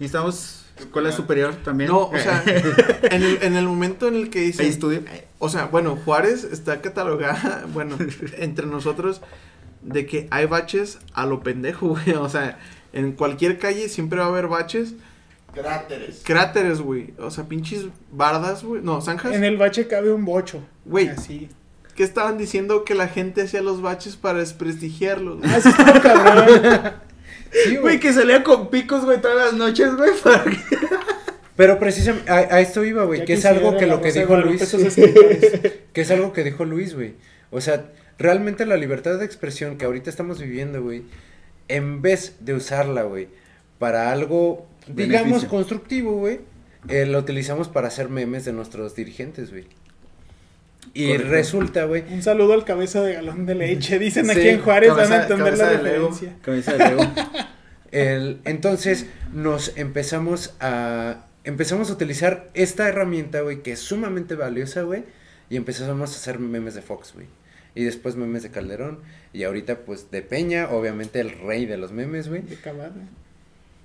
Y estamos escuela superior también. No, o sea, *laughs* en el, en el momento en el que Hay dicen. estudio. O sea, bueno, Juárez está catalogada, *laughs* bueno, entre nosotros, de que hay baches a lo pendejo, *laughs* güey. O sea, en cualquier calle siempre va a haber baches. Cráteres. Cráteres, güey. O sea, pinches bardas, güey. No, zanjas. En el bache cabe un bocho. Güey, Así. ¿qué estaban diciendo que la gente hacía los baches para desprestigiarlos? Ah, cabrón. Sí, Güey, que salía con picos, güey, todas las noches, güey. *laughs* para que- Pero precisamente, a, a esto iba, güey, Ya que es algo que lo que dijo Luis, *laughs* que es algo que dijo Luis, güey. O sea, realmente la libertad de expresión que ahorita estamos viviendo, güey, en vez de usarla, güey, para algo, digamos, Beneficio. constructivo, güey, eh, lo utilizamos para hacer memes de nuestros dirigentes, güey. Y Correcto. resulta, güey, Un saludo al cabeza de galón de leche. *laughs* Dicen Sí, aquí en Juárez, van a cabeza- entender la cabeza de Lego. Cabeza de. *laughs* El, entonces nos empezamos a empezamos a utilizar esta herramienta, güey, que es sumamente valiosa, güey, y empezamos a hacer memes de Fox, güey. Y después memes de Calderón y ahorita pues de Peña, obviamente el rey de los memes, güey. De cabada.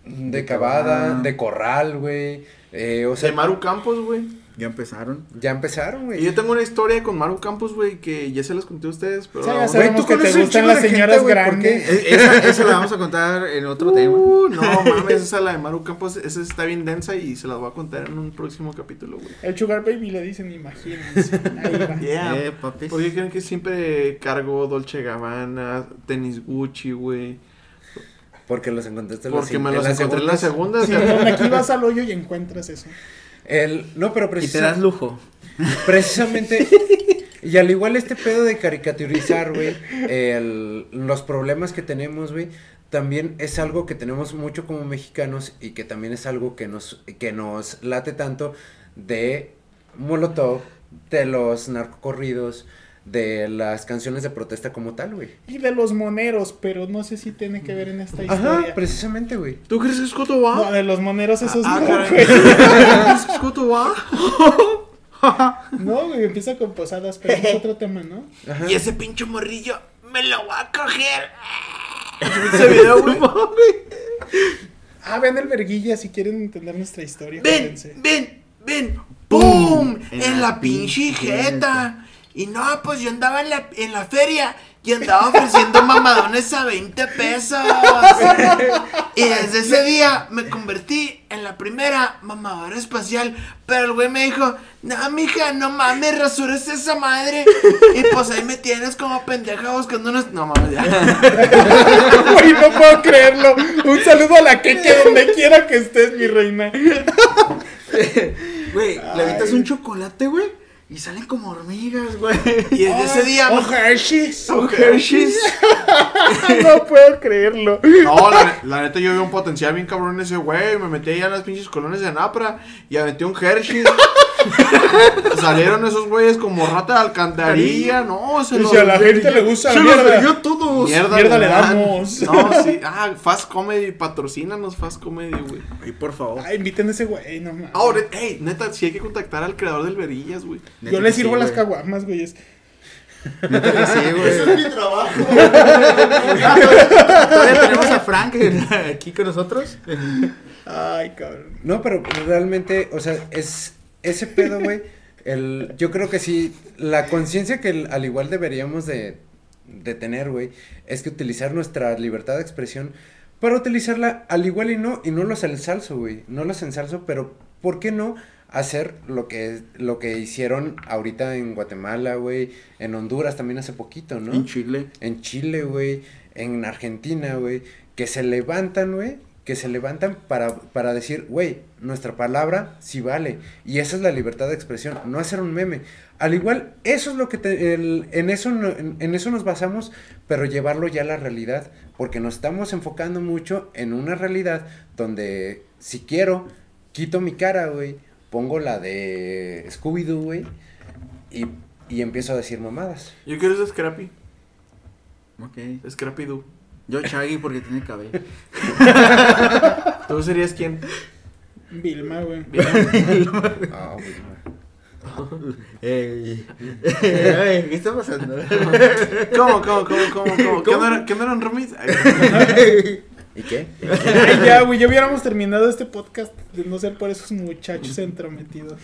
De Cavada, de Corral, güey. Eh, o sea, De Maru Campos, güey. Ya empezaron. ya empezaron, Y güey. yo tengo una historia con Maru Campos, güey, que ya se las conté a ustedes, pero... Ya Güey, tú que te gustan las gente, señoras güey, ¿por grandes. qué? Eh, Esa, esa la vamos a contar en otro tema. Uh, no *laughs* mames, esa la de Maru Campos, esa está bien densa y se las voy a contar en un próximo capítulo, güey. El Sugar Baby le dicen, imagínense. *laughs* Ahí va. Yeah. Eh. ¿Por qué creen que siempre cargo Dolce Gabbana, tenis Gucci, güey? Porque los encontraste en la Porque me en los las encontré en la segundas. segunda. o sea, Simón, aquí vas al hoyo y encuentras eso. El, no, pero Y te precisamente... das lujo. Precisamente, *laughs* y al igual este pedo de caricaturizar, güey, los problemas que tenemos, güey, también es algo que tenemos mucho como mexicanos y que también es algo que nos, que nos late tanto de Molotov, de los narcocorridos, de las canciones de protesta como tal, güey. Y de los moneros, pero no sé si tiene que ver en esta Ajá, historia. precisamente, güey. ¿Tú crees que es Cotoba? No, de los moneros esos Ah, no, güey. *laughs* ¿Crees que es Cotoba? No, güey, empieza con posadas, pero es otro tema, ¿no? Ajá. Y ese pinche morrillo me lo voy a coger. *laughs* Ese video, güey. Ah, vean el verguilla si quieren entender nuestra historia. Ven, ven, ven. ¡Pum! En En, la pinche jeta. Y no, pues yo andaba en la, en la feria y andaba ofreciendo *laughs* mamadones a 20 pesos. Y desde ese día me convertí en la primera mamadora espacial. Pero el güey me dijo, no, mija, no mames, rasures esa madre. Y pues ahí me tienes como pendeja buscando unos... No mames, ya. *laughs* Güey, no puedo creerlo. Un saludo a la Keke donde quiera que estés, mi reina. *laughs* Güey, le avientas un chocolate, güey. Y salen como hormigas, güey. *laughs* Y desde ese día... Oh, me- Hershey's. Oh, Hershey's. *laughs* No puedo creerlo. No, la, la neta yo vi un potencial bien cabrón en ese güey. Me metí allá en las pinches colonias de Napra y aventé un Hershey. Salieron esos güeyes como rata de alcantarilla, no, se Y los si a la gente le gusta Se la los mierda. vendió todos. Mierda, Mierda le damos. No, sí. Ah, Fast Comedy, patrocínanos Fast Comedy, güey. Ay, por favor. Ay, inviten a ese güey, no mames. Ahora, hey, neta, sí hay que contactar al creador del Verillas, güey. Yo le sirvo sí, las caguamas, güey. es- Neta que sí, *laughs* güey. Ese es mi trabajo. Todavía tenemos a Frank aquí con nosotros. Ay, cabrón. No, pero realmente, o sea, es ese pedo, güey. El, yo creo que sí, la conciencia que el- al igual deberíamos de, de tener, güey, es que utilizar nuestra libertad de expresión para utilizarla al igual y no, y no los ensalzo, güey, no los ensalzo, pero ¿por qué no hacer lo que, lo que hicieron ahorita en Guatemala, güey, en Honduras también hace poquito, ¿no? En Chile. en Chile, güey, en Argentina, güey, que se levantan, güey, que se levantan para, para decir, güey, nuestra palabra sí vale. Y esa es la libertad de expresión, no hacer un meme. Al igual, eso es lo que, te- el- en, eso no- en, en eso nos basamos, pero llevarlo ya a la realidad, porque nos estamos enfocando mucho en una realidad donde si quiero, quito mi cara, güey, pongo la de Scooby-Doo, güey, y, y empiezo a decir mamadas. Yo quiero ese Scrappy. Ok. Scrappy Doo. Yo Chaggy porque tiene cabello. *laughs* ¿Tú serías quién? Vilma, güey. *laughs* Ah, güey. Ey. Ey, ¿Qué está pasando? ¿Cómo, cómo, cómo, cómo, cómo? ¿Qué no era- qué no eran roomies? Ay, *laughs* ¿Y qué? Ay, ya, güey, ya hubiéramos terminado este podcast de no ser por esos muchachos entrometidos.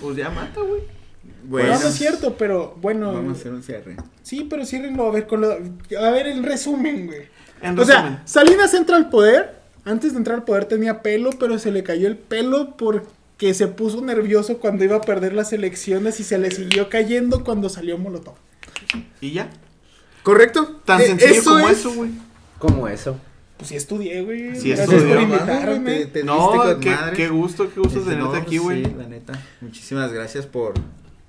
Pues ya mata, güey. Bueno, no, no es cierto, pero bueno. Vamos a hacer un cierre. Sí, pero ciérrenlo a ver con lo... A ver, el resumen, güey. En O resumen. sea, Salinas entra al poder. Antes de entrar al poder tenía pelo, pero se le cayó el pelo porque se puso nervioso cuando iba a perder las elecciones y se le siguió cayendo cuando salió Molotov. ¿Y ya? ¿Correcto? Tan Eh, sencillo como es- eso, güey. ¿Cómo eso? Pues sí estudié, güey. Sí Gracias estudió. por Te- invitarme. te No, qué, madre. qué gusto, qué gusto tenerte no, aquí, güey. Sí, la neta. Muchísimas gracias por,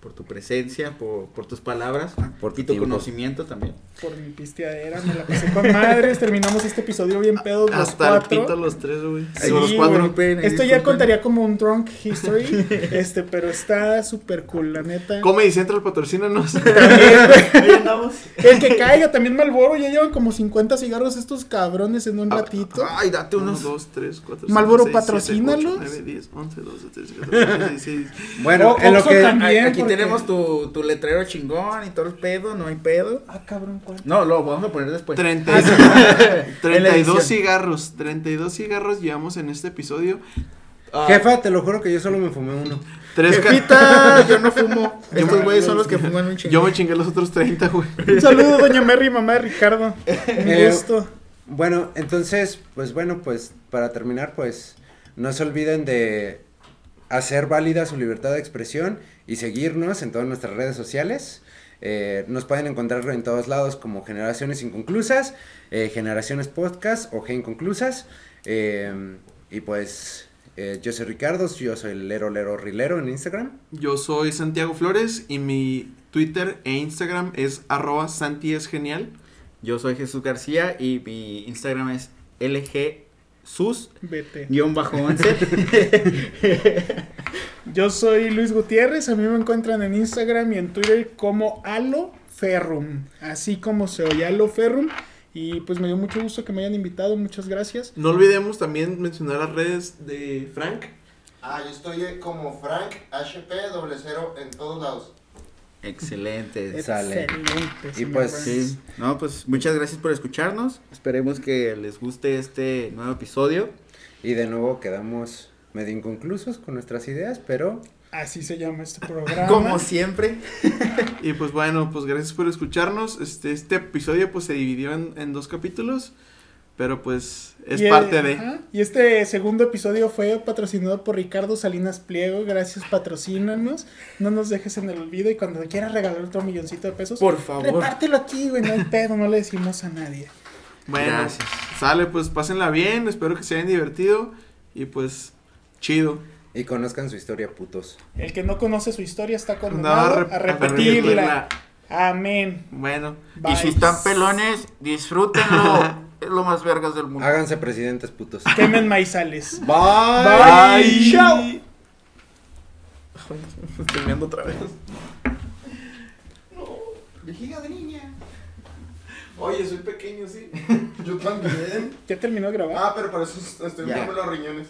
por tu presencia, por, por tus palabras, Por tu y tu tiempo. conocimiento también. Por mi pisteadera, me la pasé con madres. Terminamos este episodio bien pedos los Hasta el pito los tres, güey. Sí, los cuatro. Esto ya contaría como un drunk history, *laughs* este, pero está súper cool, la neta. Comedy Central, patrocínanos. *laughs* Ahí andamos. El que caiga, también Malboro, ya llevan como 50 cigarros estos cabrones en un ratito. Ay, date 1, unos. 2, 3, 4, Marlboro, 5, 6, 7, 8, patrocínalos. 9, 10, 11, 12, 13, 14, 15, 16. Bueno, en lo que... también. Aquí porque- tenemos tu, tu letrero chingón y todo el pedo, no hay pedo. Ah, cabrón, ¿cuál? No, lo vamos a poner después. 30 *laughs* En la 32 edición. cigarros. 32 cigarros llevamos en este episodio. Ah, Jefa, te lo juro que yo solo me fumé uno. tres Jefita, *laughs* yo no fumo. Yo Estos güeyes son los que fuman un chingo. Yo me chingué los otros 30, güey. Un saludo, doña Mary, mamá de Ricardo. Un Eh, gusto. Bueno, entonces, pues bueno, pues para terminar, pues no se olviden de hacer válida su libertad de expresión y seguirnos en todas nuestras redes sociales. Eh, nos pueden encontrar en todos lados como Generaciones Inconclusas, eh, Generaciones Podcast o G Inconclusas. Eh, y pues eh, yo soy Ricardo, yo soy Lero Lero Rilero en Instagram. Yo soy Santiago Flores y mi Twitter e Instagram es arroba Santi es genial. Yo soy Jesús García y mi Instagram es lgsus Vete. guion bajo 11. *laughs* Yo soy Luis Gutiérrez, a mí me encuentran en Instagram y en Twitter como Aloferrum, así como se oye Aloferrum. Y pues me dio mucho gusto que me hayan invitado, muchas gracias. No olvidemos también mencionar las redes de Frank. Ah, yo estoy como Frank HP doble cero en todos lados. Excelente. Sale. Excelente. Y pues. Sí, no, pues muchas gracias por escucharnos. Esperemos que les guste este nuevo episodio. Y de nuevo quedamos medio inconclusos con nuestras ideas, pero Así se llama este *laughs* programa. Como siempre. Y pues bueno, pues gracias por escucharnos. Este, este episodio pues se dividió en, en dos capítulos. Pero pues es Y el- parte de. ajá, Y este segundo episodio fue patrocinado por Ricardo Salinas Pliego. Gracias, patrocínanos. No nos dejes en el olvido. Y cuando quieras regalar otro milloncito de pesos, Por favor. repártelo aquí, güey. No hay pedo, no le decimos a nadie. Bueno, Gracias. sale, pues pásenla bien. Espero que se hayan divertido. Y pues, chido. y conozcan su historia, putos. El que no conoce su historia está No, condenado rep- a repetirla. repetirla. Amén. Bueno, Y si Bye. están pelones, disfrútenlo. *laughs* es lo más vergas del mundo. Háganse presidentes, putos. *laughs* Quemen maizales. Bye. Bye. Chao. *laughs* Estoy meando otra vez. Vejiga de niña. Oye, soy pequeño, sí. *laughs* Yo también. ¿Ya terminó de grabar? Ah, pero por eso estoy en los riñones.